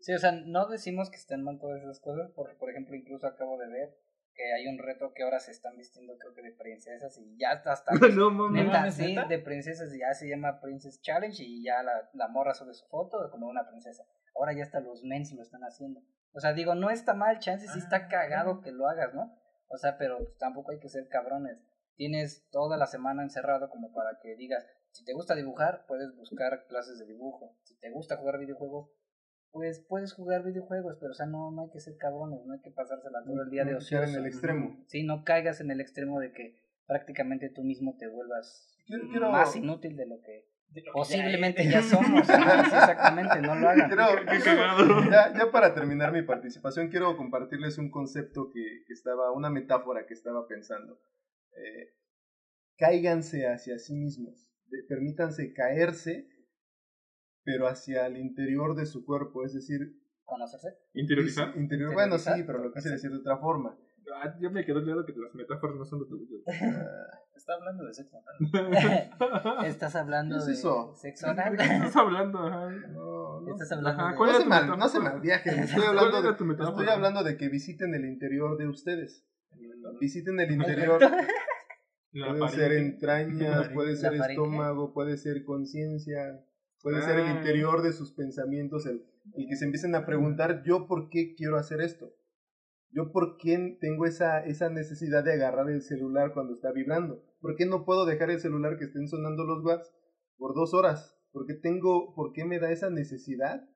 Sí, o sea, no decimos que estén mal todas esas cosas, porque por ejemplo incluso acabo de ver que hay un reto que ahora se están vistiendo creo que de princesas y ya está hasta <laughs> no mames. neta, sí, ¿neta? de princesas y ya se llama Princess Challenge y ya la, la morra sube su foto como una princesa. Ahora ya hasta los mens lo están haciendo. O sea, digo, no está mal, chance sí está cagado que lo hagas, ¿no? O sea, pero pues, tampoco hay que ser cabrones. Tienes toda la semana encerrado como para que digas, si te gusta dibujar, puedes buscar clases de dibujo. Si te gusta jugar videojuegos, pues puedes jugar videojuegos, pero o sea, no, no hay que ser cabrones, no hay que pasársela todo el día de No ocioso. en el extremo. Sí, no caigas en el extremo de que prácticamente tú mismo te vuelvas Quiero, quiero, más inútil de lo que De lo que posiblemente ya ya somos. <laughs> Sí, exactamente, no lo hagan. quiero- ya, ya para terminar mi participación, quiero compartirles un concepto que, que estaba, una metáfora que estaba pensando. Eh, cáiganse hacia sí mismos, de- permítanse caerse, pero hacia el interior de su cuerpo, es decir, Conocerse. ¿Interiorizar? interior, bueno, sí, pero lo quise decir de otra forma. Ah, ya me quedó claro que las metáforas no son de tu <laughs> Está hablando de sexo anal. <laughs> Estás hablando ¿Qué es de eso? sexo ¿De qué anal. estás hablando? Ajá. no, no, Estás hablando Ajá, de- ¿cuál no era se mal, no se malviajen, <laughs> estoy ¿Cuál hablando, era de, tu metáfora? estoy hablando de que visiten el interior de ustedes. Visiten el interior, Pueden ser entrañas, puede ser estómago, puede ser conciencia, puede ser el Ah. interior de sus pensamientos, el, el que se empiecen a preguntar, ¿yo por qué quiero hacer esto? ¿Yo por qué tengo esa, esa necesidad de agarrar el celular cuando está vibrando? ¿Por qué no puedo dejar el celular que estén sonando los watts por dos horas? ¿Por qué, tengo, ¿Por qué me da esa necesidad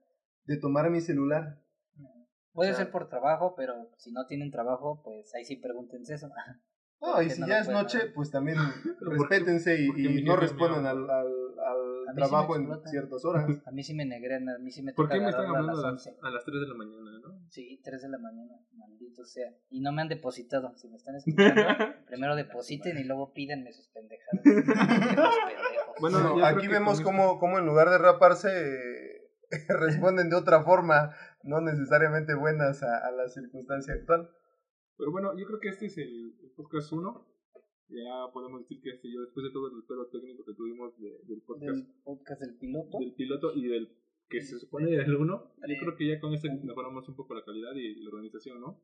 de tomar mi celular? Puede O sea- ser por trabajo, pero si no tienen trabajo, pues ahí sí pregúntense eso. <laughs> No, y si no ya es noche, pues también <laughs> ¿por respétense y, por no respondan al, al, al sí trabajo en ciertas horas. <laughs> A mí sí me negrean, a mí sí me ¿Por toca qué me están hablando a las las, 11. a las 3 de la mañana, no? Sí, 3 de la mañana, maldito sea. Y no me han depositado. Si me están escuchando, <laughs> primero depositen y luego pídanme sus pendejadas. Bueno, No, aquí vemos cómo, cómo en lugar de raparse eh, responden de otra forma, no necesariamente buenas a, a la circunstancia actual. Pero bueno, yo creo que este es el, el podcast 1. Ya podemos decir que este, yo después de todo el pedo técnico que tuvimos de- del podcast Del podcast del piloto. del piloto y del que se supone del 1, yo creo que ya con este mejoramos un poco la calidad y la organización, ¿no?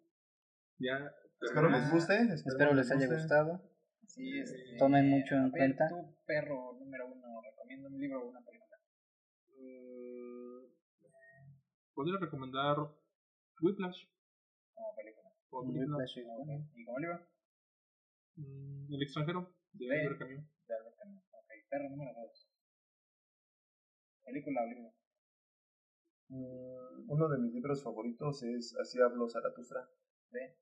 Ya. Espero les guste. Espero les haya guste. gustado. Sí, este, Tomen mucho en cuenta. Tu perro número uno, recomienda un libro o una película. Mm, Podría recomendar Whiplash. Como película. ¿Y como libro? Mm, El extranjero de. Oliver Camus. De Albert Camus. Ok, perro número dos. Película o libro. Mm, Uno de mis libros favoritos es Así habló Zaratustra. ¿De?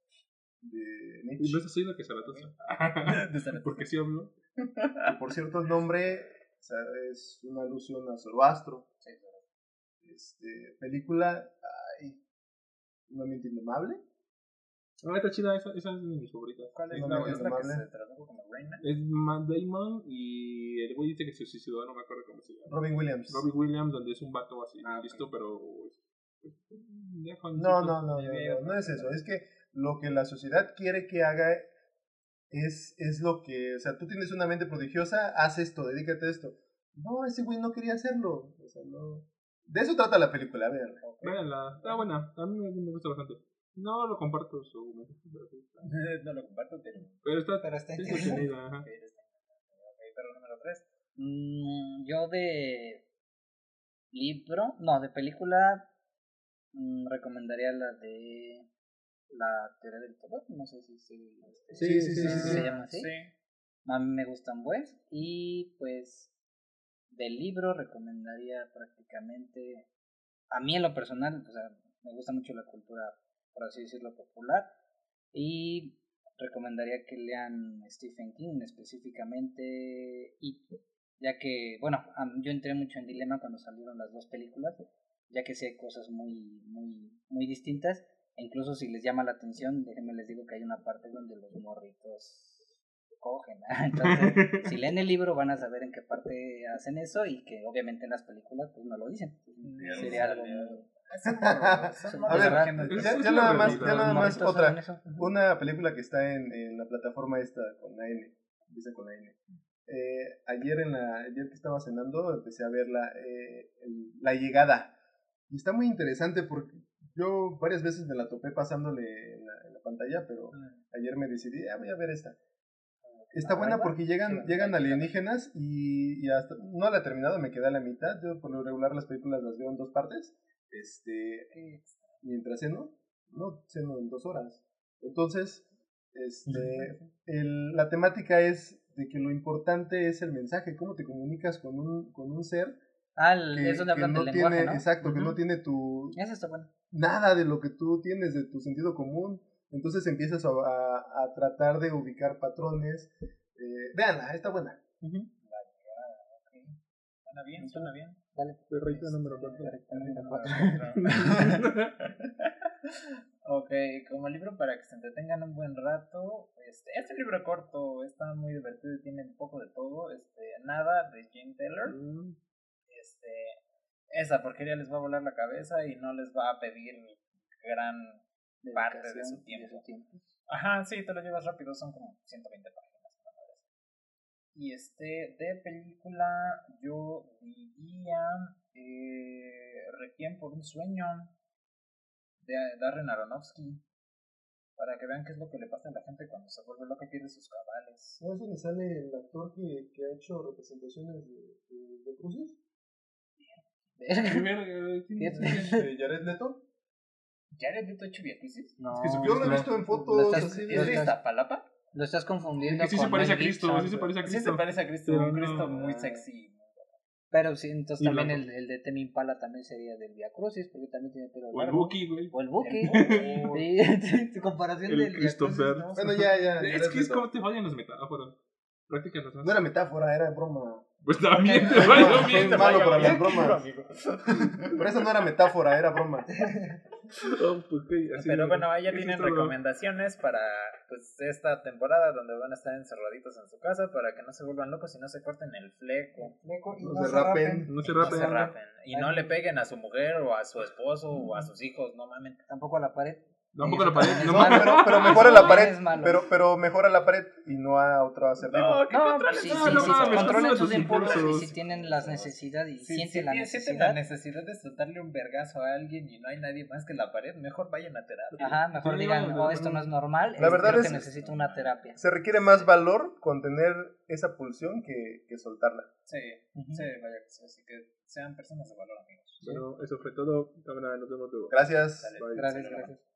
De Y no Nietzsche. es así lo que Zaratustra. <laughs> De Zaratustra. Porque sí hablo. Que, por cierto, el nombre o sea, es una alusión a Zoroastro. Sí, claro. Este, película, ay, una mente indomable. Ah, está chida, esa, esa es de mis favoritas. ¿Cuál es No la, me es la que se tradujo como? Es Matt Damon y el güey dice que se suicidó, no me acuerdo cómo se llama. Robin Williams. Robbie Williams, donde es un vato así, Ah, listo, pero. pues, ya No, no, no, no, no, no es eso. Es que lo que la sociedad quiere que haga es, es lo que, o sea, tú tienes una mente prodigiosa, haz esto, dedícate a esto. No, ese güey no quería hacerlo. O sea, no. De eso trata la película, véanla. Véanla, está buena, a mí me gusta bastante. No lo comparto su pero <laughs> no lo comparto, pero. Pero está, Pero está ajá. pero está- Ok, perro número tres. Mm, yo de libro, no, de película, mm, recomendaría la de la teoría del todo, no sé si se, este, Sí, sí, sí, se sí, sí. llama así. A mí me gustan pues. Y pues del libro recomendaría prácticamente, a mí en lo personal, o sea, me gusta mucho la cultura, por así decirlo, popular. Y recomendaría que lean Stephen King específicamente y ya que, bueno, yo entré mucho en dilema cuando salieron las dos películas, ya que sé hay cosas muy, muy, muy distintas. E incluso si les llama la atención, déjenme les digo que hay una parte donde los morritos cogen. ¿ah? <laughs> Entonces, <laughs> si leen el libro van a saber en qué parte hacen eso y que obviamente en las películas pues no lo dicen. Sería algo muy... A ver, ya, ya nada más, ya nada más otra. Una película que está en, en la plataforma esta con la N. Empieza con la N. Eh, ayer, en la, ayer que estaba cenando empecé a ver la, eh, el- la llegada. Y está muy interesante porque yo varias veces me la topé pasándole en la, en la pantalla, pero ayer me decidí, ah, voy a ver esta. Está buena porque llegan, llegan alienígenas y, y hasta, no la he terminado, me quedé a la mitad. Yo por lo regular las películas las veo en dos partes. Este, mientras ceno, no, ceno en dos horas. Entonces, este, <laughs> el- la temática es de que lo importante es el mensaje, cómo te comunicas con un, con un ser Ah, que, es donde que hablan no del tiene, lenguaje, ¿no? exacto, que no tiene tu, Eso está bueno. nada de lo que tú tienes, de tu sentido común. Entonces empiezas a, a- a tratar de ubicar patrones. Eh, véanla, está buena. Suena bien, suena bien. Dale. Perrito número cuatro. <laughs> Ok, como libro para que se entretengan un buen rato, este, este libro corto está muy divertido y tiene un poco de todo, este, nada de Jane Taylor, Mm, este, esa porquería les va a volar la cabeza y no les va a pedir gran parte de su tiempo. Ajá, sí, te lo llevas rápido, son como 120 páginas. Y este, de película, yo diría eh, Requiem por un sueño de Darren Aronofsky. Para que vean qué es lo que le pasa a la gente cuando se vuelve loca y pierde sus cabales. ¿No es donde sale el actor que, que ha hecho representaciones de, de, de cruces? qué verga, ¿quién es <laughs> Jared Leto? ¿Jared Leto hecho Viacrisis? No, que su- Yo lo he no. visto en fotos ¿Es de Iztapalapa? Lo estás confundiendo Que sí se con parece a Cristo, sí se parece a Sí Cristo. se parece a Cristo, Pero un no. Cristo muy sexy. Pero sí, entonces Y también el, el de Temi Impala también sería del Via Crucis, porque también tiene pelo O el. Buki, güey. O el Buki. <laughs> Sí, tu comparación El del Christopher. No. Bueno, ya, ya. Es que es como te fallan las metáforas. Prácticas las No era metáfora, era broma. Pues también te te malo para las bromas. <laughs> Por eso no era metáfora, era broma. <laughs> Oh, pues, Pero bueno, tienen todo. recomendaciones para pues esta temporada donde van a estar encerraditos en su casa para que no se vuelvan locos y no se corten el fleco, No se rapen. No se no se rapen. rapen y no le peguen a su mujer o a su esposo o a sus hijos, no mamen. Tampoco a la pared. Tampoco la pared. <laughs> No, pero, pero mejora la pared. Pero, pero mejora la pared y no a otro ser vivo. No, ¿qué No, controles? sí, no, sí, no sí, mames, controlen sus tus impulsos y si tienen las necesidades y Si, sienten si la sienten la necesidad. necesidad de soltarle un vergazo a alguien y no hay nadie más que la pared, mejor vayan a terapia. Ajá, mejor Sí, digan, no, oh, esto no es normal, La verdad creo es- que necesito una terapia. Se requiere más valor contener esa pulsión que, que soltarla. Sí, sí, vaya que sí, así que sean personas de valor, amigos. Bueno, eso fue todo. Nos vemos luego. Gracias. Dale. Bye. Gracias, gracias.